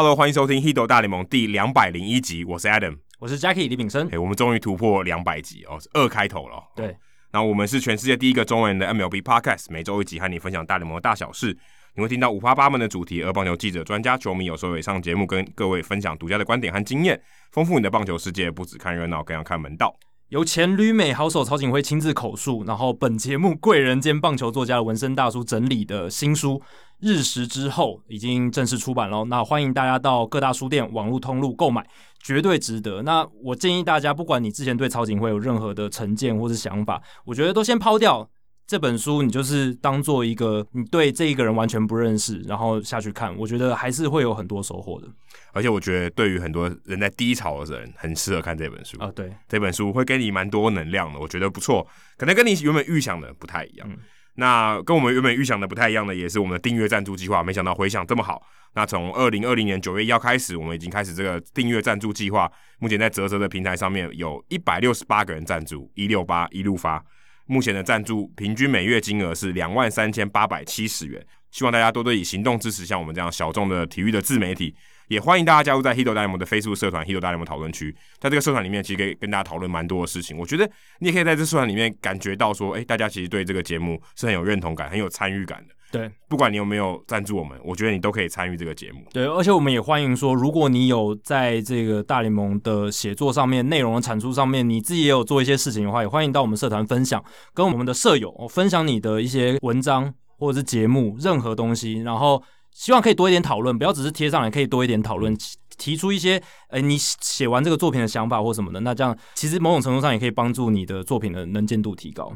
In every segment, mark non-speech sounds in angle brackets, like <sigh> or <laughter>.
Hello，欢迎收听《h i d o 大联盟》第两百零一集，我是 Adam，我是 Jackie 李炳生。哎，我们终于突破两百集哦，是二开头了。对，那我们是全世界第一个中文的 MLB Podcast，每周一集和你分享大联盟的大小事。你会听到五花八门的主题，而棒球记者、专家、球迷有时候也上节目，跟各位分享独家的观点和经验，丰富你的棒球世界。不只看热闹，更要看门道。由前旅美好手曹景辉亲自口述，然后本节目贵人兼棒球作家的文生大叔整理的新书《日食之后》已经正式出版喽。那欢迎大家到各大书店、网络通路购买，绝对值得。那我建议大家，不管你之前对曹锦辉有任何的成见或是想法，我觉得都先抛掉。这本书你就是当做一个你对这一个人完全不认识，然后下去看，我觉得还是会有很多收获的。而且我觉得对于很多人在低潮的人，很适合看这本书啊。对，这本书会给你蛮多能量的，我觉得不错。可能跟你原本预想的不太一样。嗯、那跟我们原本预想的不太一样的，也是我们的订阅赞助计划。没想到回响这么好。那从二零二零年九月一号开始，我们已经开始这个订阅赞助计划。目前在泽泽的平台上面有一百六十八个人赞助，一六八一路发。目前的赞助平均每月金额是两万三千八百七十元，希望大家多多以行动支持像我们这样小众的体育的自媒体，也欢迎大家加入在 Hito 大联盟的 Facebook 社团 Hito 大联盟讨论区，在这个社团里面，其实可以跟大家讨论蛮多的事情。我觉得你也可以在这社团里面感觉到说，哎，大家其实对这个节目是很有认同感、很有参与感的。对，不管你有没有赞助我们，我觉得你都可以参与这个节目。对，而且我们也欢迎说，如果你有在这个大联盟的写作上面、内容的产出上面，你自己也有做一些事情的话，也欢迎到我们社团分享，跟我们的舍友分享你的一些文章或者是节目任何东西，然后希望可以多一点讨论，不要只是贴上来，可以多一点讨论，提出一些诶你写完这个作品的想法或什么的，那这样其实某种程度上也可以帮助你的作品的能见度提高。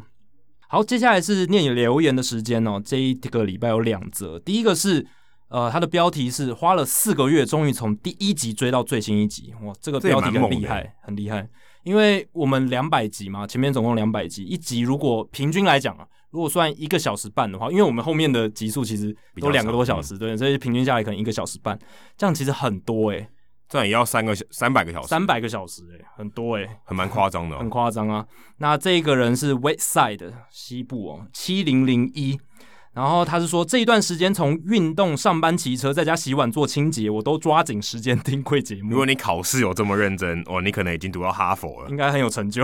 好，接下来是念留言的时间哦。这一个礼拜有两则，第一个是，呃，它的标题是花了四个月，终于从第一集追到最新一集。哇，这个标题很厉害，很厉害。因为我们两百集嘛，前面总共两百集，一集如果平均来讲啊，如果算一个小时半的话，因为我们后面的集数其实都两个多小时，对，所以平均下来可能一个小时半，这样其实很多诶、欸。这也要三个小三百个小时，三百个小时诶、欸，很多诶、欸，很蛮夸张的、哦，很夸张啊。那这个人是 West Side 西部哦，七零零一。然后他是说，这一段时间从运动、上班、骑车，在家洗碗、做清洁，我都抓紧时间听贵节目。如果你考试有这么认真，哦，你可能已经读到哈佛了，应该很有成就。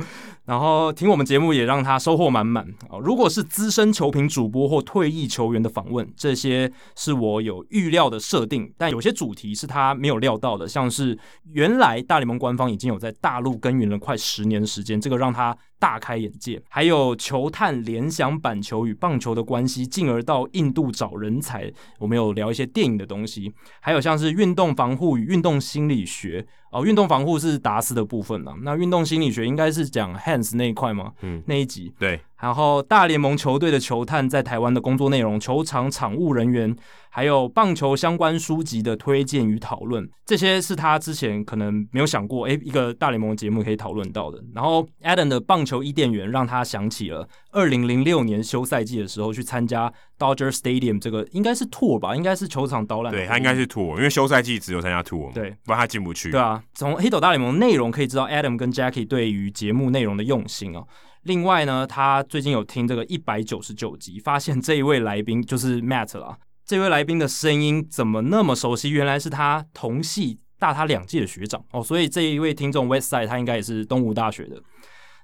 <laughs> 然后听我们节目也让他收获满满。哦，如果是资深球评主播或退役球员的访问，这些是我有预料的设定，但有些主题是他没有料到的，像是原来大联盟官方已经有在大陆耕耘了快十年的时间，这个让他。大开眼界，还有球探联想板球与棒球的关系，进而到印度找人才。我们有聊一些电影的东西，还有像是运动防护与运动心理学。哦，运动防护是达斯的部分啦，那运动心理学应该是讲 Hans 那一块吗？嗯，那一集对。然后大联盟球队的球探在台湾的工作内容，球场场务人员，还有棒球相关书籍的推荐与讨论，这些是他之前可能没有想过，诶，一个大联盟节目可以讨论到的。然后 Adam 的棒球伊甸园让他想起了二零零六年休赛季的时候去参加 Dodger Stadium 这个应该是 tour 吧，应该是球场导览。对，他应该是 tour，因为休赛季只有参加 tour，对，不然他进不去。对啊，从 Hito 大联盟内容可以知道 Adam 跟 Jackie 对于节目内容的用心哦。另外呢，他最近有听这个一百九十九集，发现这一位来宾就是 Matt 啦。这位来宾的声音怎么那么熟悉？原来是他同系大他两届的学长哦。所以这一位听众 Westside 他应该也是东吴大学的。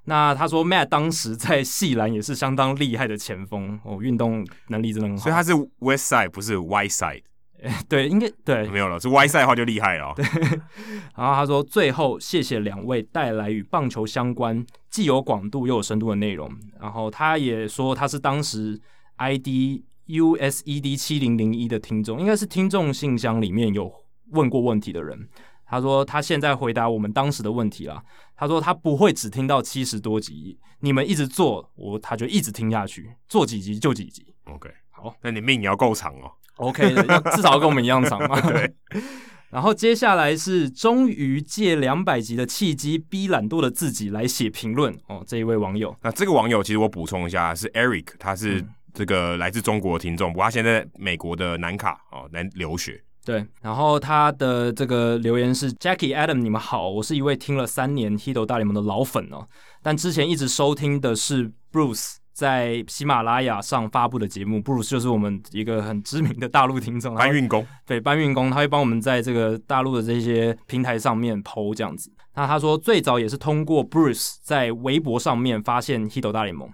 那他说 Matt 当时在系篮也是相当厉害的前锋哦，运动能力真的很好。所以他是 Westside 不是 Whiteside。<laughs> 对，应该对，没有了，是赛的话就厉害了。对，<laughs> 然后他说，最后谢谢两位带来与棒球相关、既有广度又有深度的内容。然后他也说他是当时 ID USED 七零零一的听众，应该是听众信箱里面有问过问题的人。他说他现在回答我们当时的问题了。他说他不会只听到七十多集，你们一直做，我他就一直听下去，做几集就几集。OK，好，那你命也要够长哦。OK 的，要至少要跟我们一样长嘛。<laughs> 对。<laughs> 然后接下来是终于借两百集的契机，逼懒惰的自己来写评论哦。这一位网友，那这个网友其实我补充一下，是 Eric，他是这个来自中国的听众，不过他现在在美国的南卡哦来留学。对。然后他的这个留言是 Jackie Adam，你们好，我是一位听了三年 Hito 大联盟的老粉哦，但之前一直收听的是 Bruce。在喜马拉雅上发布的节目，Bruce 就是我们一个很知名的大陆听众，搬运工，对，搬运工，他会帮我们在这个大陆的这些平台上面 PO 这样子。那他说最早也是通过 Bruce 在微博上面发现《Hito 大联盟》，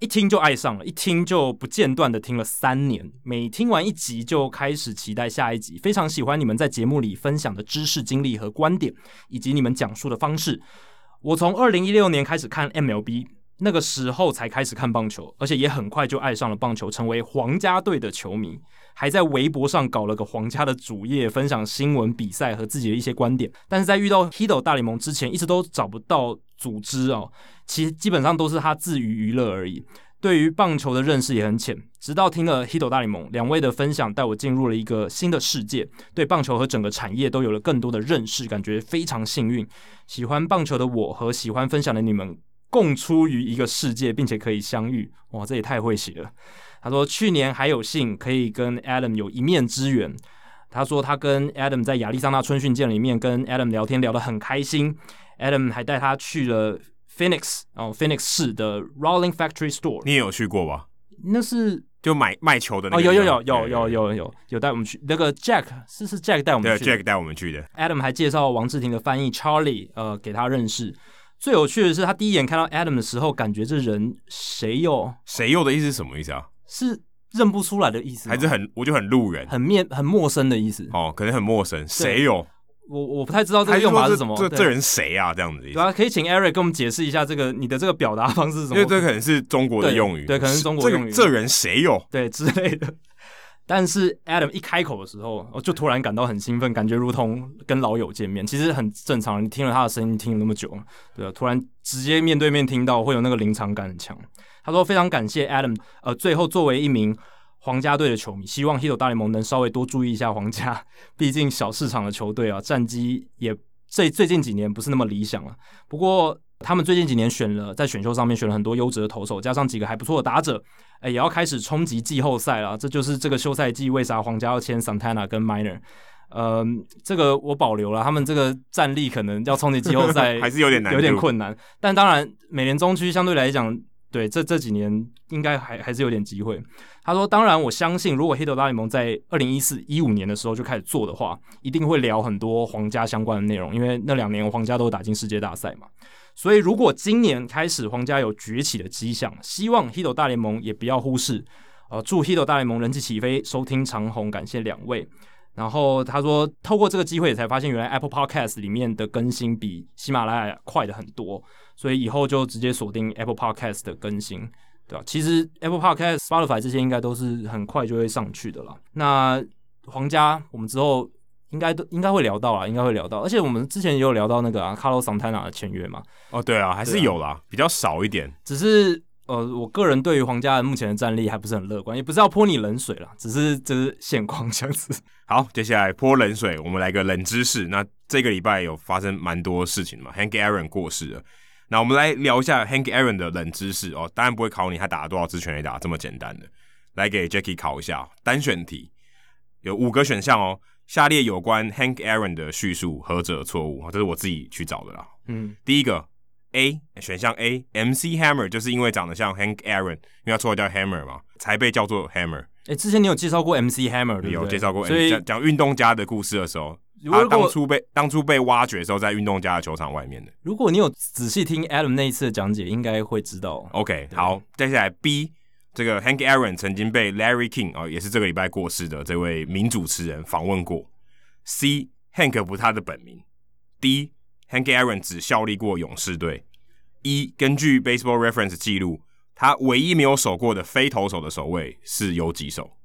一听就爱上了，一听就不间断的听了三年，每听完一集就开始期待下一集，非常喜欢你们在节目里分享的知识、经历和观点，以及你们讲述的方式。我从二零一六年开始看 MLB。那个时候才开始看棒球，而且也很快就爱上了棒球，成为皇家队的球迷，还在微博上搞了个皇家的主页，分享新闻、比赛和自己的一些观点。但是在遇到 Hito 大联盟之前，一直都找不到组织哦，其实基本上都是他自娱娱乐而已。对于棒球的认识也很浅，直到听了 Hito 大联盟两位的分享，带我进入了一个新的世界，对棒球和整个产业都有了更多的认识，感觉非常幸运。喜欢棒球的我和喜欢分享的你们。共出于一个世界，并且可以相遇，哇，这也太会写了。他说去年还有幸可以跟 Adam 有一面之缘。他说他跟 Adam 在亚利桑那春训舰里面跟 Adam 聊天聊得很开心。Adam 还带他去了 Phoenix 哦，Phoenix 市的 Rolling Factory Store。你也有去过吧？那是就买卖球的那个。哦，有有有有有有有有带我们去那个 Jack 是是 Jack 带我们去对，Jack 带我们去的。Adam 还介绍王志廷的翻译 Charlie 呃给他认识。最有趣的是，他第一眼看到 Adam 的时候，感觉这人谁又？谁又的意思是什么意思啊？是认不出来的意思，还是很我就很路人、很面、很陌生的意思？哦，可能很陌生。谁有？我我不太知道这个用法是什么。这这人谁啊？这样子意思？对啊，可以请 Eric 跟我们解释一下这个你的这个表达方式是什么？因为这可能是中国的用语，对，对，可能是中国用语。这，这人谁哟？对之类的。但是 Adam 一开口的时候，我就突然感到很兴奋，感觉如同跟老友见面。其实很正常，你听了他的声音听了那么久，对啊，突然直接面对面听到，会有那个临场感很强。他说非常感谢 Adam，呃，最后作为一名皇家队的球迷，希望 hit 大联盟能稍微多注意一下皇家，<laughs> 毕竟小市场的球队啊，战绩也最最近几年不是那么理想了。不过。他们最近几年选了在选秀上面选了很多优质的投手，加上几个还不错的打者，哎，也要开始冲击季后赛了。这就是这个休赛季为啥皇家要签 Santana 跟 Minor。呃，这个我保留了，他们这个战力可能要冲击季后赛 <laughs> 还是有点难，有点困难。但当然，美联中区相对来讲，对这这几年应该还还是有点机会。他说：“当然，我相信如果 Hito 大联盟在二零一四一五年的时候就开始做的话，一定会聊很多皇家相关的内容，因为那两年皇家都打进世界大赛嘛。”所以，如果今年开始皇家有崛起的迹象，希望 Hito 大联盟也不要忽视。呃，祝 Hito 大联盟人气起飞，收听长虹，感谢两位。然后他说，透过这个机会才发现，原来 Apple Podcast 里面的更新比喜马拉雅快的很多，所以以后就直接锁定 Apple Podcast 的更新，对吧？其实 Apple Podcast、Spotify 这些应该都是很快就会上去的了。那皇家，我们之后。应该都应该会聊到啊，应该会聊到，而且我们之前也有聊到那个啊，Carlos Santana 的签约嘛。哦，对啊，还是有啦，啊、比较少一点。只是呃，我个人对于皇家的目前的战力还不是很乐观，也不是要泼你冷水啦，只是这是现况这样子。<laughs> 好，接下来泼冷水，我们来个冷知识。那这个礼拜有发生蛮多事情嘛，Hank Aaron 过世了。那我们来聊一下 Hank Aaron 的冷知识哦，当然不会考你他打了多少支全垒打这么简单的，来给 Jackie 考一下单选题，有五个选项哦。下列有关 Hank Aaron 的叙述何者错误？这是我自己去找的啦。嗯，第一个 A 选项 A，MC Hammer 就是因为长得像 Hank Aaron，因为他绰号叫 Hammer 嘛，才被叫做 Hammer。哎、欸，之前你有介绍过 MC Hammer 对不对？有介绍过，所以讲讲运动家的故事的时候，他当初被当初被挖掘的时候，在运动家的球场外面的。如果你有仔细听 Adam 那一次的讲解，应该会知道。OK，好，接下来 B。这个 Hank Aaron 曾经被 Larry King 啊，也是这个礼拜过世的这位名主持人访问过。C Hank 不是他的本名。D Hank Aaron 只效力过勇士队。一根据 Baseball Reference 记录，他唯一没有守过的非投手的守卫是有几手？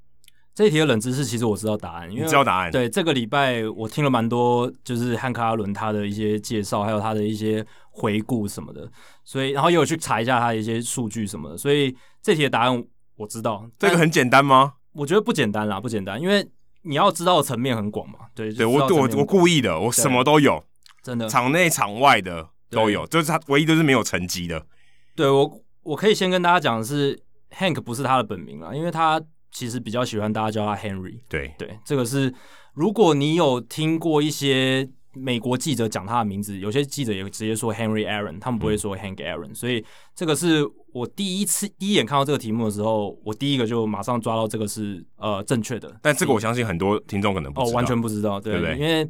这一题的冷知识其实我知道答案，因为你知道答案。对，这个礼拜我听了蛮多，就是汉克阿伦他的一些介绍，还有他的一些回顾什么的，所以然后也有去查一下他的一些数据什么的，所以。这题的答案我知道，这个很简单吗？我觉得不简单啦，不简单，因为你要知道的层面很广嘛。对，对我我我故意的，我什么都有，真的，场内场外的都有，就是他唯一就是没有成绩的。对我，我可以先跟大家讲的是，Hank 不是他的本名啦，因为他其实比较喜欢大家叫他 Henry。对对，这个是如果你有听过一些美国记者讲他的名字，有些记者也直接说 Henry Aaron，他们不会说 Hank Aaron，嗯、所以这个是我第一次第一眼看到这个题目的时候，我第一个就马上抓到这个是呃正确的。但这个我相信很多听众可能不知道哦，完全不知道，对，对不对？因为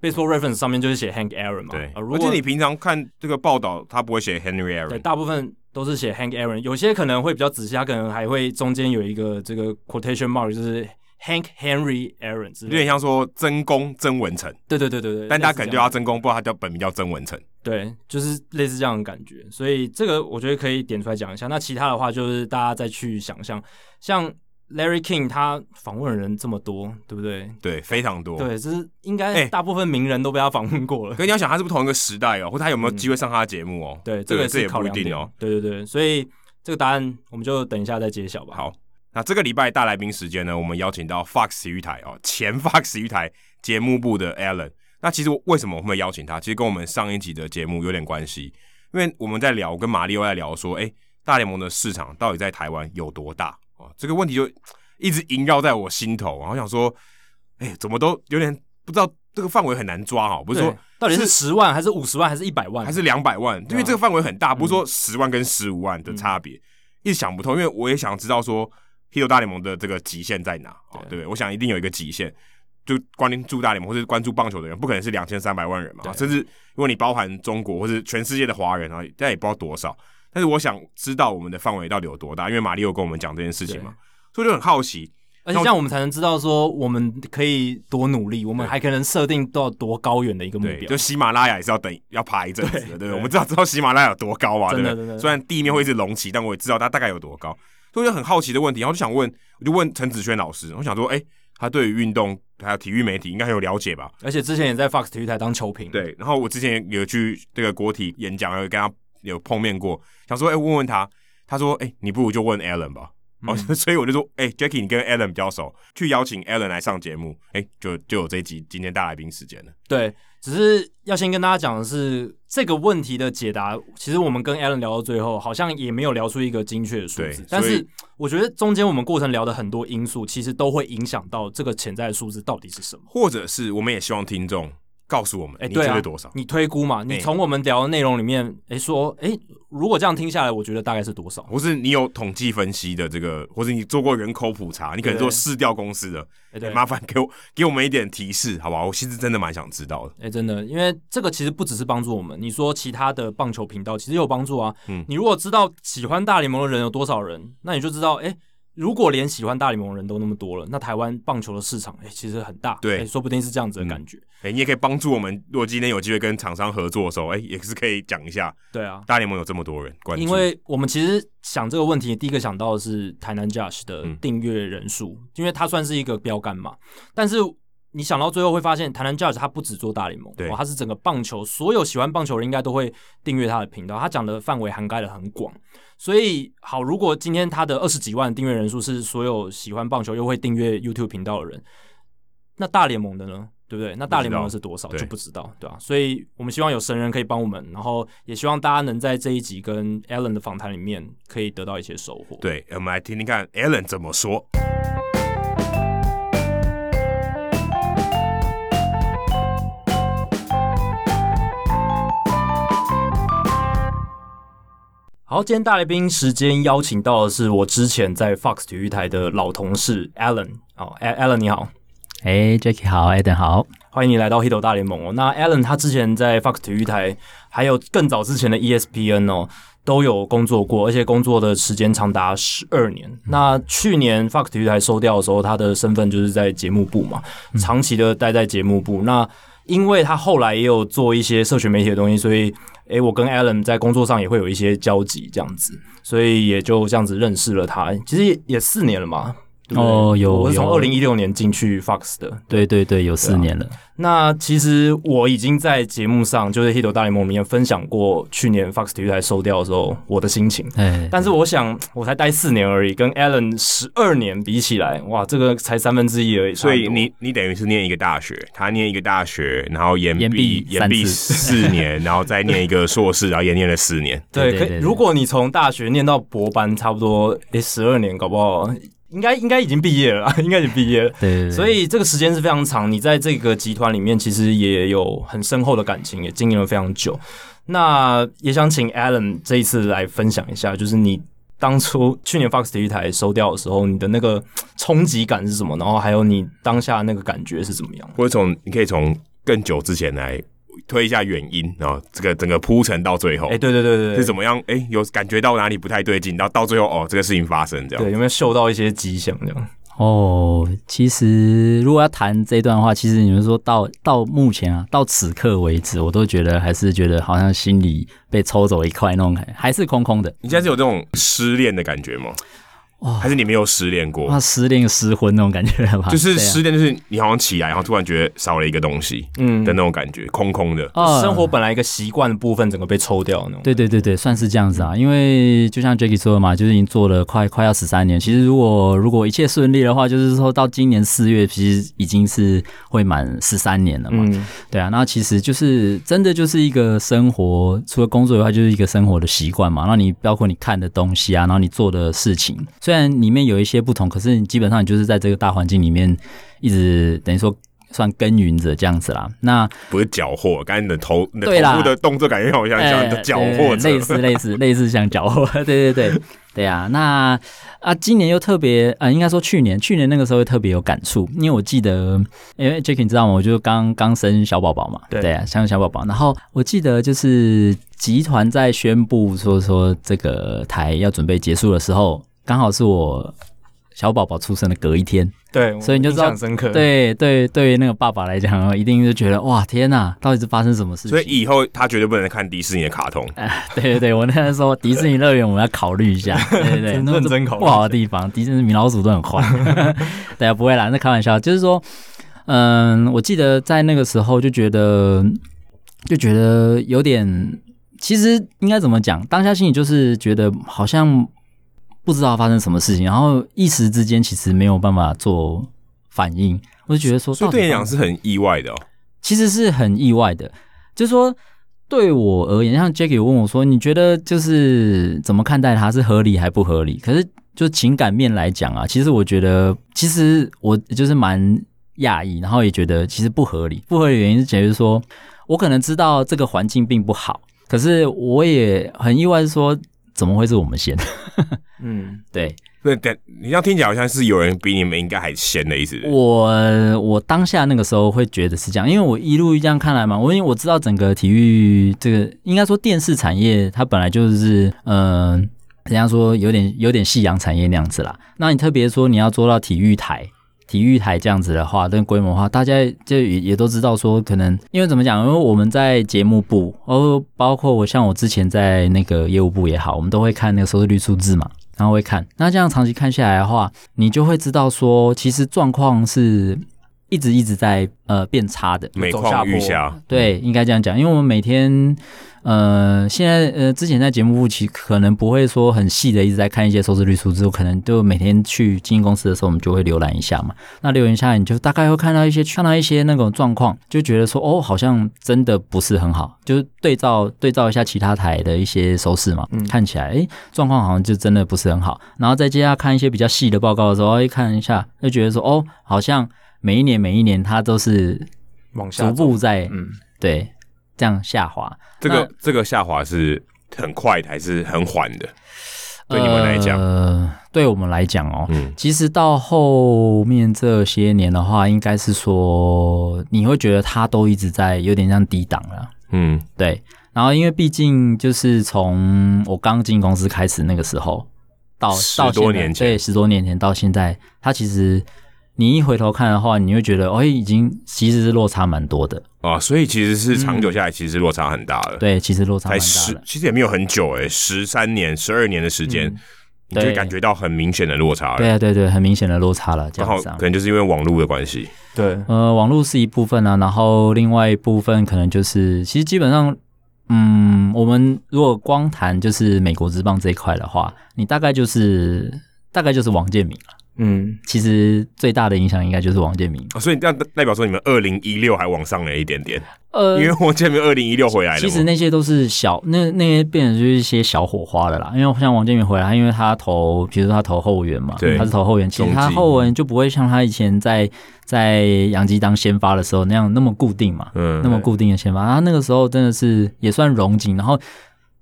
Baseball Reference 上面就是写 Hank Aaron 嘛，对。呃、如果而且你平常看这个报道，他不会写 Henry Aaron，对，大部分都是写 Hank Aaron，有些可能会比较仔细，他可能还会中间有一个这个 quotation mark，就是。Hank Henry Aaron 有点像说曾公曾文成，对对对对对，但他可能叫他曾公，不知道他叫本名叫曾文成，对，就是类似这样的感觉，所以这个我觉得可以点出来讲一下。那其他的话就是大家再去想象，像 Larry King 他访问的人这么多，对不对？对，非常多。对，就是应该大部分名人都被他访问过了。可你要想，他是不是同一个时代哦，或者他有没有机会上他的节目哦？对，这个这也不一定哦。对对对，所以这个答案我们就等一下再揭晓吧。好。那这个礼拜大来宾时间呢，我们邀请到 Fox 体育台哦，前 Fox 体育台节目部的 Alan。那其实为什么我们会邀请他？其实跟我们上一集的节目有点关系，因为我们在聊，跟马里欧在聊说，哎，大联盟的市场到底在台湾有多大？哦，这个问题就一直萦绕在我心头。然后想说，哎，怎么都有点不知道这个范围很难抓哈，不是说到底是十万还是五十万还是一百万还是两百万？因为这个范围很大，不是说十万跟十五万的差别，一直想不通。因为我也想知道说。Hito 大联盟的这个极限在哪？对，对不对？我想一定有一个极限。就关注大联盟或者关注棒球的人，不可能是两千三百万人嘛。甚至如果你包含中国或是全世界的华人啊，大家也不知道多少。但是我想知道我们的范围到底有多大，因为马力欧跟我们讲这件事情嘛，所以就很好奇。而且这样我们才能知道说我们可以多努力，我们还可能设定到多高远的一个目标。就喜马拉雅也是要等要爬一阵子的，对不对？我们知道知道喜马拉雅有多高啊，对不对？虽然地面会一直隆起，但我也知道它大概有多高。所以就很好奇的问题，然后就想问，我就问陈子轩老师，我想说，哎、欸，他对于运动还有体育媒体应该很有了解吧？而且之前也在 Fox 体育台当球评。对，然后我之前有去这个国体演讲，有跟他有碰面过，想说，哎、欸，问问他，他说，哎、欸，你不如就问 Alan 吧。哦、嗯，<laughs> 所以我就说，哎、欸，Jackie，你跟 Alan 比较熟，去邀请 Alan 来上节目，哎、欸，就就有这一集今天大来宾时间了。对。只是要先跟大家讲的是，这个问题的解答，其实我们跟 Alan 聊到最后，好像也没有聊出一个精确的数字。但是我觉得中间我们过程聊的很多因素，其实都会影响到这个潜在的数字到底是什么，或者是我们也希望听众。告诉我们，哎，对啊，多少？你推估嘛？你从我们聊的内容里面，哎，说，哎，如果这样听下来，我觉得大概是多少？或是你有统计分析的这个，或是你做过人口普查，你可能做市调公司的，哎，麻烦给我给我们一点提示，好不好？我其实真的蛮想知道的。哎，真的，因为这个其实不只是帮助我们，你说其他的棒球频道其实有帮助啊。嗯，你如果知道喜欢大联盟的人有多少人，那你就知道，哎。如果连喜欢大联盟的人都那么多了，那台湾棒球的市场，哎、欸，其实很大，对、欸，说不定是这样子的感觉。哎、嗯欸，你也可以帮助我们，如果今天有机会跟厂商合作的时候，哎、欸，也是可以讲一下。对啊，大联盟有这么多人关注，因为我们其实想这个问题，第一个想到的是台南 Josh 的订阅人数，嗯、因为它算是一个标杆嘛。但是你想到最后会发现，台南 Josh 他不只做大联盟，对，他是整个棒球，所有喜欢棒球的人应该都会订阅他的频道。他讲的范围涵盖的很广。所以好，如果今天他的二十几万订阅人数是所有喜欢棒球又会订阅 YouTube 频道的人，那大联盟的呢？对不对？那大联盟的是多少就不知道，对吧？所以我们希望有神人可以帮我们，然后也希望大家能在这一集跟 Alan 的访谈里面可以得到一些收获。对，我们来听听看 Alan 怎么说。好，今天大来宾时间邀请到的是我之前在 Fox 体育台的老同事 Alan。哦，Alan 你好，哎，Jackie 好，Adam 好，欢迎你来到 Hito 大联盟哦。那 Alan 他之前在 Fox 体育台，还有更早之前的 ESPN 哦，都有工作过，而且工作的时间长达十二年。嗯、那去年 Fox 体育台收掉的时候，他的身份就是在节目部嘛，长期的待在节目部。嗯、那因为他后来也有做一些社群媒体的东西，所以。诶，我跟 Alan 在工作上也会有一些交集，这样子，所以也就这样子认识了他。其实也也四年了嘛。哦，有，我是从二零一六年进去 Fox 的，对对对，有四年了。那其实我已经在节目上，就是 Hito 大联盟里面分享过去年 Fox 体育台收掉的时候我的心情。哎，但是我想我才待四年而已，跟 Alan 十二年比起来，哇，这个才三分之一而已。所以你你等于是念一个大学，他念一个大学，然后延毕延毕四年，<laughs> 然后再念一个硕士，然后也念了四年。对，可以，如果你从大学念到博班，差不多诶十二年，搞不好。应该应该已经毕业了啦，<laughs> 应该已经毕业了。对，对，对，所以这个时间是非常长。你在这个集团里面，其实也有很深厚的感情，也经营了非常久。那也想请 Alan 这一次来分享一下，就是你当初去年 Fox 体育台收掉的时候，你的那个冲击感是什么？然后还有你当下那个感觉是怎么样？或者从你可以从更久之前来。推一下原因，然后这个整个铺陈到最后，哎、欸，对对对对，是怎么样？哎、欸，有感觉到哪里不太对劲，然后到最后哦，这个事情发生这样，对，有没有嗅到一些迹象这样？哦，其实如果要谈这一段的话，其实你们说到到目前啊，到此刻为止，我都觉得还是觉得好像心里被抽走一块那种还是空空的。你现在是有这种失恋的感觉吗？哇，还是你没有失恋过？啊，失恋失婚那种感觉吧？<laughs> 就是失恋，就是你好像起来，然后突然觉得少了一个东西，嗯的那种感觉，空空的。啊，生活本来一个习惯的部分，整个被抽掉那种。对对对对，算是这样子啊。因为就像 Jacky 说的嘛，就是已经做了快快要十三年。其实如果如果一切顺利的话，就是说到今年四月，其实已经是会满十三年了嘛。嗯，对啊。那其实就是真的就是一个生活，除了工作以外，就是一个生活的习惯嘛。那你包括你看的东西啊，然后你做的事情。虽然里面有一些不同，可是你基本上你就是在这个大环境里面一直等于说算耕耘着这样子啦。那不是缴获，刚才你的头你的头部的动作感觉好像像缴获，<laughs> 类似类似类似像缴获，<laughs> 对对对对啊。那啊，今年又特别啊，应该说去年去年那个时候特别有感触，因为我记得，因为 Jacky 你知道吗？我就刚刚生小宝宝嘛，对，对啊，生小宝宝。然后我记得就是集团在宣布说说这个台要准备结束的时候。刚好是我小宝宝出生的隔一天，对，所以你就知道，对对对，那个爸爸来讲，一定是觉得哇，天哪，到底是发生什么事情？所以以后他绝对不能看迪士尼的卡通。<laughs> 哎，对对对，我那时候说 <laughs> 迪士尼乐园，我们要考虑一下，对 <laughs> 对对，认真考虑。不好的地方，迪士尼米老鼠都很坏。对啊，不会啦，那开玩笑，就是说，嗯，我记得在那个时候就觉得，就觉得有点，其实应该怎么讲？当下心里就是觉得好像。不知道发生什么事情，然后一时之间其实没有办法做反应，我就觉得说，所以对你讲是很意外的哦。其实是很意外的，就是说对我而言，像 Jacky 问我说，你觉得就是怎么看待它是合理还不合理？可是就情感面来讲啊，其实我觉得，其实我就是蛮讶异，然后也觉得其实不合理。不合理的原因是觉得说，我可能知道这个环境并不好，可是我也很意外，是说。怎么会是我们先？<laughs> 嗯，对，对，对，你这样听起来好像是有人比你们应该还先的意思。我我当下那个时候会觉得是这样，因为我一路这样看来嘛，我因为我知道整个体育这个应该说电视产业，它本来就是嗯、呃，人家说有点有点夕阳产业那样子啦。那你特别说你要做到体育台。体育台这样子的话，这个规模化，大家就也也都知道说，可能因为怎么讲？因为我们在节目部，哦，包括我像我之前在那个业务部也好，我们都会看那个收视率数字嘛，然后会看。那这样长期看下来的话，你就会知道说，其实状况是一直一直在呃变差的，每况愈下。对，应该这样讲，因为我们每天。呃，现在呃，之前在节目部其可能不会说很细的一直在看一些收视率数字，我可能就每天去经纪公司的时候，我们就会浏览一下嘛。那浏览一下来，你就大概会看到一些看到一些那种状况，就觉得说哦，好像真的不是很好。就是对照对照一下其他台的一些收视嘛，嗯，看起来诶状况好像就真的不是很好。然后再接下来看一些比较细的报告的时候，一看一下就觉得说哦，好像每一年每一年它都是往下逐步在嗯对。这样下滑，这个这个下滑是很快的还是很缓的？对你们来讲，呃，对我们来讲哦，嗯，其实到后面这些年的话，应该是说你会觉得它都一直在有点像低档了，嗯，对。然后因为毕竟就是从我刚进公司开始那个时候到十多年前，对，十多年前到现在，它其实。你一回头看的话，你会觉得，哦，已经其实是落差蛮多的啊，所以其实是长久下来，其实落差很大了。嗯、对，其实落差蛮大其实也没有很久诶，十三年、十二年的时间，嗯、你就感觉到很明显的落差了。对啊，对对，很明显的落差了。然后可能就是因为网络的关系。对，呃，网络是一部分啊，然后另外一部分可能就是，其实基本上，嗯，我们如果光谈就是美国之棒这一块的话，你大概就是大概就是王建民了。嗯，其实最大的影响应该就是王建民。哦，所以这样代表说你们二零一六还往上了一点点。呃，因为王建民二零一六回来了，其实那些都是小，那那些变成就是一些小火花的啦。因为像王建民回来，因为他投，比如说他投后援嘛，对，他是投后援，其实他后援就不会像他以前在在杨基当先发的时候那样那么固定嘛，嗯，那么固定的先发。他那个时候真的是也算融景，然后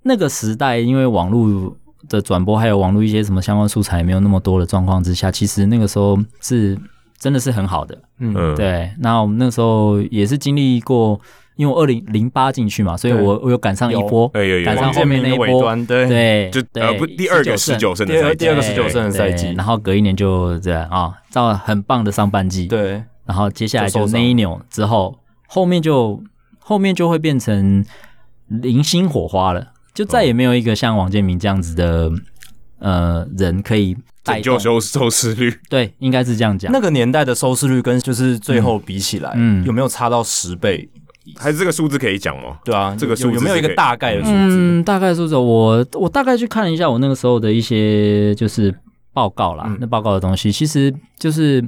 那个时代因为网络的转播还有网络一些什么相关素材没有那么多的状况之下，其实那个时候是真的是很好的，嗯，对。那我们那时候也是经历过。因为我二零零八进去嘛，所以我我有赶上一波，赶上后面那一波，对。对，就呃不第二个十九胜。的赛季，第二个十九胜的赛季，然后隔一年就这样啊，到了很棒的上半季，对，然后接下来就那一扭之后，后面就后面就会变成零星火花了，就再也没有一个像王建民这样子的呃人可以拯救收收视率，对，应该是这样讲。那个年代的收视率跟就是最后比起来，嗯，有没有差到十倍？还是这个数字可以讲吗？对啊，这个数字有没有一个大概的数字？嗯，大概数字，我我大概去看了一下我那个时候的一些就是报告啦，嗯、那报告的东西其实就是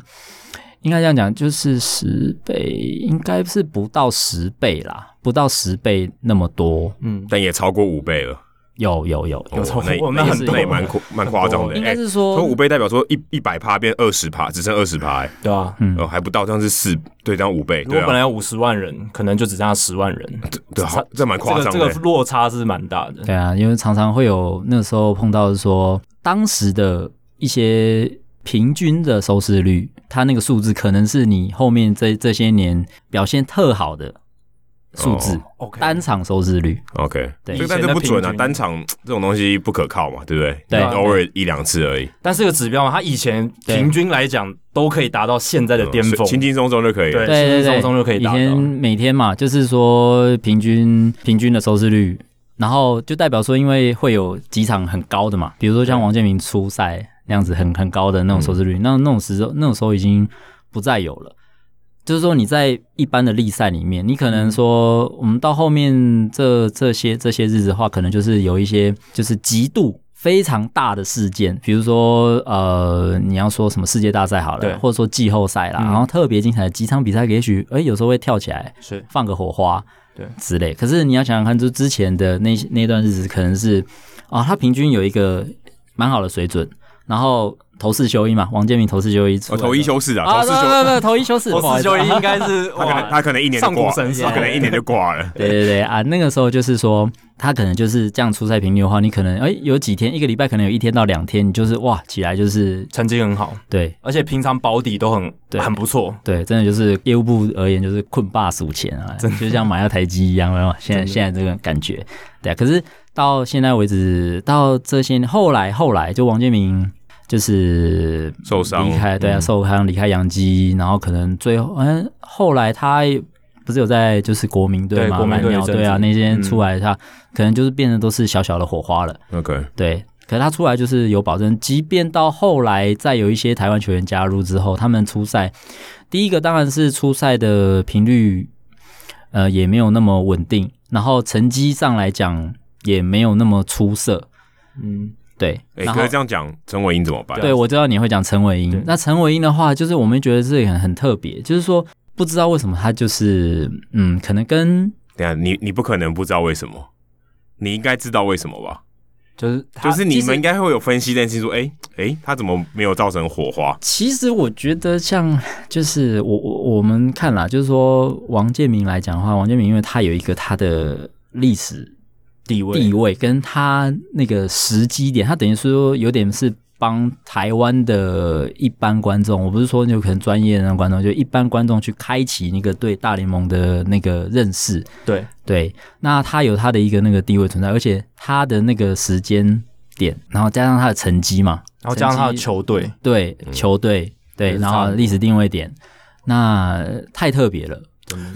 应该这样讲，就是十倍，应该是不到十倍啦，不到十倍那么多，嗯，但也超过五倍了。有有有有，那那很那也蛮夸蛮夸张的。<laughs> 应该是说，从五倍代表说一一百趴变二十趴，只剩二十趴，对啊，呃还不到，这样是四对，这样五倍。如果本来有五十万人，可能就只剩下十万人，对，这蛮夸张的。这个落差是蛮大的。对啊，因为常常会有那时候碰到是说，当时的一些平均的收视率，它那个数字可能是你后面这这些年表现特好的。数字，OK，单场收视率，OK，对，所以但是不准啊，单场这种东西不可靠嘛，对不对？对，偶尔一两次而已。但是个指标嘛，它以前平均来讲都可以达到现在的巅峰，轻轻松松就可以，对，轻轻松松就可以达到。以前每天嘛，就是说平均平均的收视率，然后就代表说，因为会有几场很高的嘛，比如说像王建民初赛那样子很很高的那种收视率，那那种时候那种时候已经不再有了。就是说你在一般的例赛里面，你可能说我们到后面这这些这些日子的话，可能就是有一些就是极度非常大的事件，比如说呃你要说什么世界大赛好了，对或者说季后赛啦，嗯、然后特别精彩的几场比赛，也许哎有时候会跳起来是放个火花对之类。可是你要想想看，就之前的那那段日子，可能是啊他平均有一个蛮好的水准，然后。投四休一嘛，王建民头四休一，哦，投一休四啊，头四休，不不不，投一休四，<laughs> 头四休一应该是 <laughs> 他可能他可能一年就挂，他可能一年就挂了。<laughs> 对对对啊，那个时候就是说，他可能就是这样出赛频率的话，你可能哎有几天一个礼拜可能有一天到两天，你就是哇起来就是成绩很好，对，而且平常保底都很很不错，对，真的就是业务部而言就是困霸数钱啊，真的。就像买了台机一样，没有？现在现在这个感觉，对啊，可是到现在为止，到这些后来后来就王建民。就是受伤离开，对啊，受伤离开洋基，然后可能最后，嗯，后来他不是有在就是国民队嘛，蓝鸟队啊那些出来，他可能就是变得都是小小的火花了。OK，对，可是他出来就是有保证，即便到后来再有一些台湾球员加入之后，他们出赛，第一个当然是出赛的频率，呃，也没有那么稳定，然后成绩上来讲也没有那么出色，嗯。对，哎，可以这样讲，陈伟英怎么办？对，我知道你会讲陈伟英。那陈伟英的话，就是我们觉得这个很很特别，就是说不知道为什么他就是，嗯，可能跟等下你你不可能不知道为什么，你应该知道为什么吧？就是就是你们应该会有分析，但是说，哎哎，他怎么没有造成火花？其实我觉得像就是我我我们看啦，就是说王建民来讲的话，王建民因为他有一个他的历史。地位。地位跟他那个时机点，他等于说有点是帮台湾的一般观众，我不是说就可能专业的那种观众，就一般观众去开启那个对大联盟的那个认识。对。对，那他有他的一个那个地位存在，而且他的那个时间点，然后加上他的成绩嘛，然后加上他的球队，对球队对，然后历史定位点，那太特别了。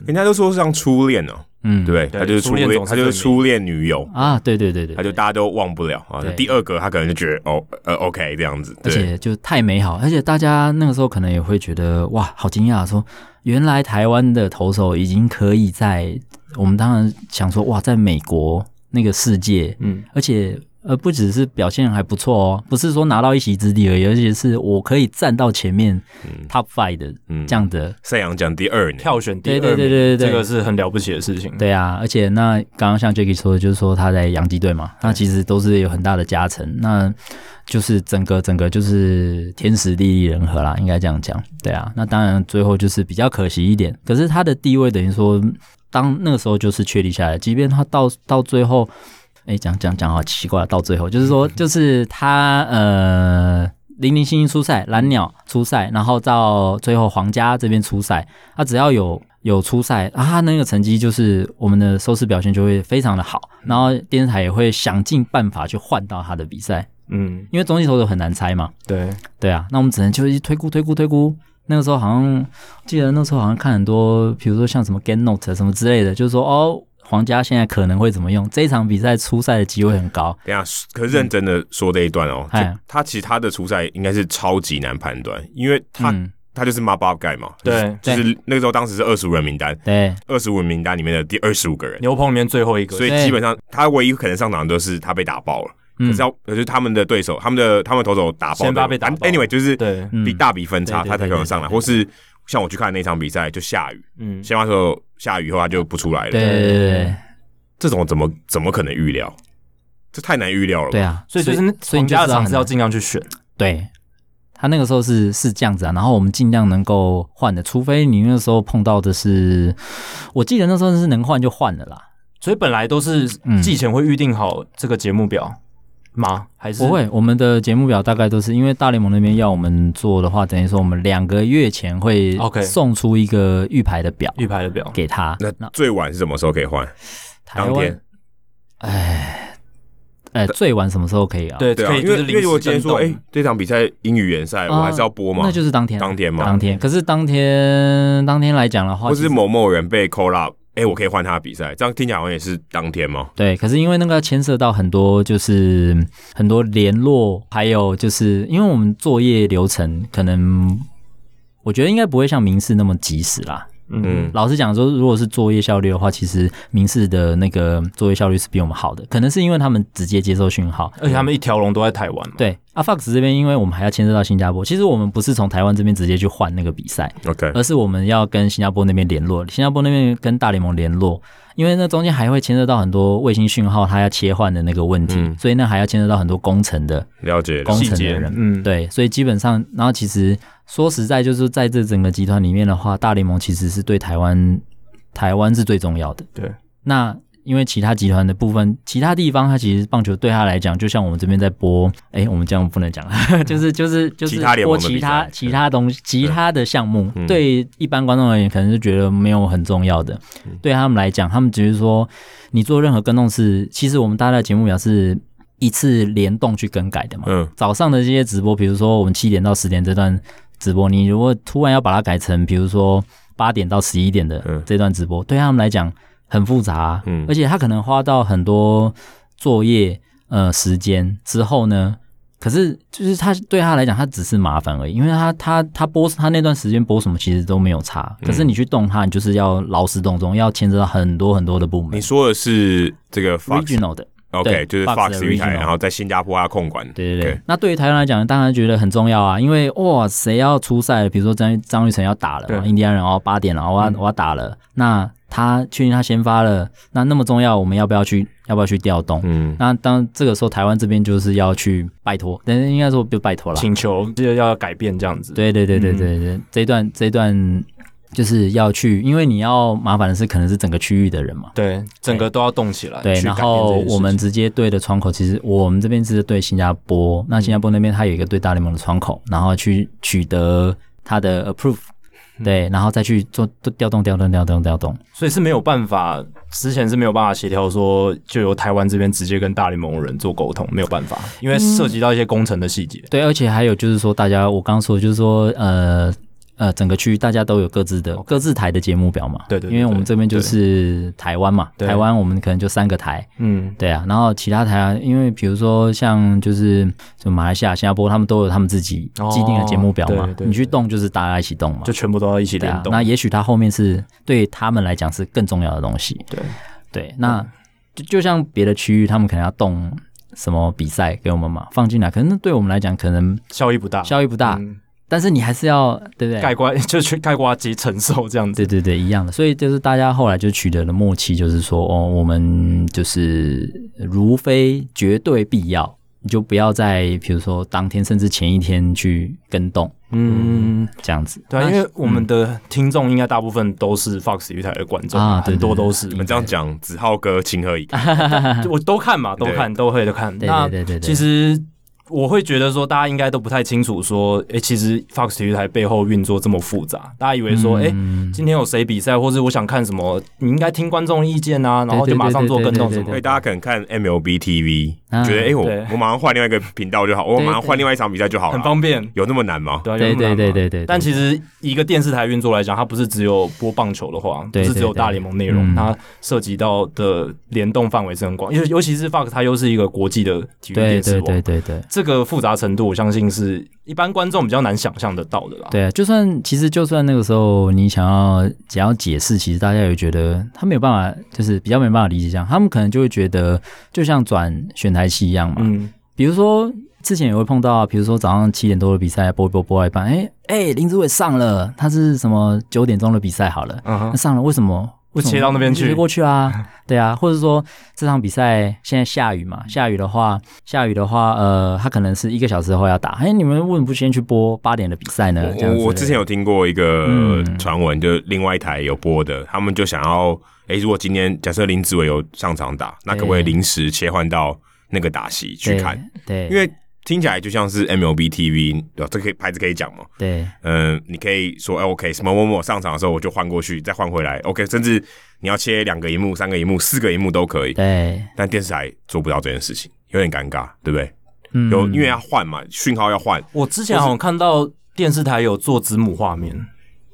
人家都说像初恋哦。嗯，对，他就是初恋，他就是初恋女友。啊，对对对对，他就大家都忘不了啊。第二个他可能就觉得哦，呃，OK 这样子，而且就太美好，而且大家那个时候可能也会觉得哇，好惊讶，说原来台湾的投手已经可以在我们当然想说哇，在美国那个世界，嗯，而且呃，不只是表现还不错哦，不是说拿到一席之地而已，而且是我可以站到前面 top five 的这样的赛扬奖第二，票选第二，对对对对对，这个是很了不起的事情。对啊，而且那刚刚像 Jacky 说的，就是说他在洋基队嘛，那其实都是有很大的加成，那就是整个整个就是天时地利人和啦，应该这样讲。对啊，那当然最后就是比较可惜一点，可是他的地位等于说，当那个时候就是确立下来，即便他到到最后。哎，讲讲讲好奇怪，到最后就是说，<laughs> 就是他呃，零零星星出赛，蓝鸟出赛，然后到最后皇家这边出赛，他只要有有出赛啊，他那个成绩就是我们的收视表现就会非常的好，然后电视台也会想尽办法去换到他的比赛，嗯，因为中继投手很难猜嘛，对对啊，那我们只能就一推估推估推估，那个时候好像记得那时候好像看很多，比如说像什么 Game Note 什么之类的，就是说哦。皇家现在可能会怎么用？这一场比赛出赛的机会很高。等下，可是认真的说这一段哦，嗯、他其实他的出赛应该是超级难判断，因为他、嗯、他就是 mob up guy 嘛，对，就是那个时候当时是二十五人名单，对，二十五人名单里面的第二十五个人，牛棚里面最后一个，所以基本上他唯一可能上场的都是他被打爆了，可是要可是他们的对手，他们的他们投手打爆，先发被打爆，anyway 就是对比大比分差，他才可能上来，或是。像我去看那场比赛，就下雨，嗯，先发时候下雨以后他就不出来了。对对对对，这种怎么怎么可能预料？这太难预料了。对啊，所以就是皇家的场次要尽量去选。对，他那个时候是是这样子啊，然后我们尽量能够换的，除非你那时候碰到的是，我记得那时候是能换就换了啦。所以本来都是季前会预定好这个节目表。吗？还是不会？我们的节目表大概都是因为大联盟那边要我们做的话，等于说我们两个月前会 OK 送出一个预排的表，预排的表给他。那那最晚是什么时候可以换？台湾？哎，哎，最晚什么时候可以啊？对对啊，因为因为我今天说，哎，这场比赛英语联赛我还是要播吗？那就是当天，当天嘛？当天。可是当天当天来讲的话，或是某某人被 call up。哎、欸，我可以换他的比赛，这样听起来好像也是当天吗？对，可是因为那个牵涉到很多，就是很多联络，还有就是因为我们作业流程，可能我觉得应该不会像民事那么及时啦。嗯，老实讲说，如果是作业效率的话，其实民事的那个作业效率是比我们好的，可能是因为他们直接接收讯号，而且他们一条龙都在台湾嘛。对，啊，Fox 这边，因为我们还要牵涉到新加坡，其实我们不是从台湾这边直接去换那个比赛，OK，而是我们要跟新加坡那边联络，新加坡那边跟大联盟联络，因为那中间还会牵涉到很多卫星讯号，它要切换的那个问题，嗯、所以那还要牵涉到很多工程的了解工程的人，嗯，对，所以基本上，然后其实。说实在，就是在这整个集团里面的话，大联盟其实是对台湾，台湾是最重要的。对，那因为其他集团的部分，其他地方，它其实棒球对他来讲，就像我们这边在播，哎，我们这样不能讲，<laughs> 就是就是就是播其他其他东西，其他的项目，对一般观众而言，可能是觉得没有很重要的。对他们来讲，他们只是说，你做任何跟动是，其实我们大家的节目表是一次联动去更改的嘛。嗯，早上的这些直播，比如说我们七点到十点这段。直播，你如果突然要把它改成，比如说八点到十一点的这段直播，嗯、对他们来讲很复杂，啊，嗯，而且他可能花到很多作业呃时间之后呢，可是就是他对他来讲，他只是麻烦而已，因为他他他播他那段时间播什么其实都没有差，可是你去动他，你就是要劳师动众，要牵扯到很多很多的部门。你说的是这个 Regional 的。OK，就是 Fox 运台，然后在新加坡要控管。对对对。Okay. 那对于台湾来讲，当然觉得很重要啊，因为哇，谁要出赛？比如说张张玉成要打了，对印第安人哦，八点了，我要、嗯、我要打了。那他确定他先发了，那那么重要，我们要不要去？要不要去调动？嗯，那当这个时候，台湾这边就是要去拜托，但是应该说不拜托了，请求就要改变这样子。对对对对对对，嗯、这一段这一段。就是要去，因为你要麻烦的是，可能是整个区域的人嘛。对，整个都要动起来。对，然后我们直接对的窗口，其实我们这边是对新加坡，那新加坡那边它有一个对大联盟的窗口，然后去取得它的 approve，对，然后再去做调动、调动、调动、调动。所以是没有办法，之前是没有办法协调说，就由台湾这边直接跟大联盟人做沟通，没有办法，因为涉及到一些工程的细节。对，而且还有就是说，大家我刚刚说就是说，呃。呃，整个区域大家都有各自的各自台的节目表嘛，对对，因为我们这边就是台湾嘛，台湾我们可能就三个台，嗯，对啊，然后其他台啊，因为比如说像就是就马来西亚、新加坡，他们都有他们自己既定的节目表嘛，你去动就是大家一起动嘛，就全部都要一起联动。那也许他后面是对他们来讲是更重要的东西，对。对，那就就像别的区域，他们可能要动。什么比赛给我们嘛，放进来，可能对我们来讲可能效益不大，效益不大。嗯但是你还是要对不对？概括 <laughs> 就去概括及承受这样子。对对对，一样的。所以就是大家后来就取得了默契，就是说哦，我们就是如非绝对必要，你就不要在比如说当天甚至前一天去跟动，嗯，这样子。对啊，因为我们的听众应该大部分都是 Fox 体育台的观众啊，很多都是。你们这样讲，子浩哥情何以堪？<laughs> 我都看嘛，都看，都会都看。对对对对，其实。我会觉得说，大家应该都不太清楚说，哎，其实 Fox 体育台背后运作这么复杂。大家以为说，哎，今天有谁比赛，或是我想看什么，你应该听观众意见啊，然后就马上做跟动什么。所以大家可能看 MLB TV，觉得哎，我我马上换另外一个频道就好，我马上换另外一场比赛就好了，很方便。有那么难吗？对对对对对对。但其实一个电视台运作来讲，它不是只有播棒球的话，不是只有大联盟内容，它涉及到的联动范围是很广。尤尤其是 Fox，它又是一个国际的体育电视网，对对对对，这个复杂程度。我相信是一般观众比较难想象得到的啦。对啊，就算其实就算那个时候你想要想要解释，其实大家也觉得他没有办法，就是比较没办法理解这样。他们可能就会觉得，就像转选台期一样嘛。嗯。比如说之前也会碰到，比如说早上七点多的比赛播一播播一半，哎哎林志伟上了，他是什么九点钟的比赛好了，那上了为什么？不切到那边去，切过去啊，对啊，或者说这场比赛现在下雨嘛，下雨的话，下雨的话，呃，他可能是一个小时后要打，哎，你们为什么不先去播八点的比赛呢？这样我我之前有听过一个传闻，就另外一台有播的，他们就想要，哎，如果今天假设林志伟有上场打，那可不可以临时切换到那个打戏去看？对，因为。听起来就像是 MLB TV，对吧？这可以牌子可以讲嘛？对，嗯，你可以说，哎，OK，什么某某上场的时候，我就换过去，再换回来，OK，甚至你要切两个荧幕、三个荧幕、四个荧幕都可以。对，但电视台做不到这件事情，有点尴尬，对不对？嗯，有，因为要换嘛，讯号要换。我之前好像看到电视台有做子母画面，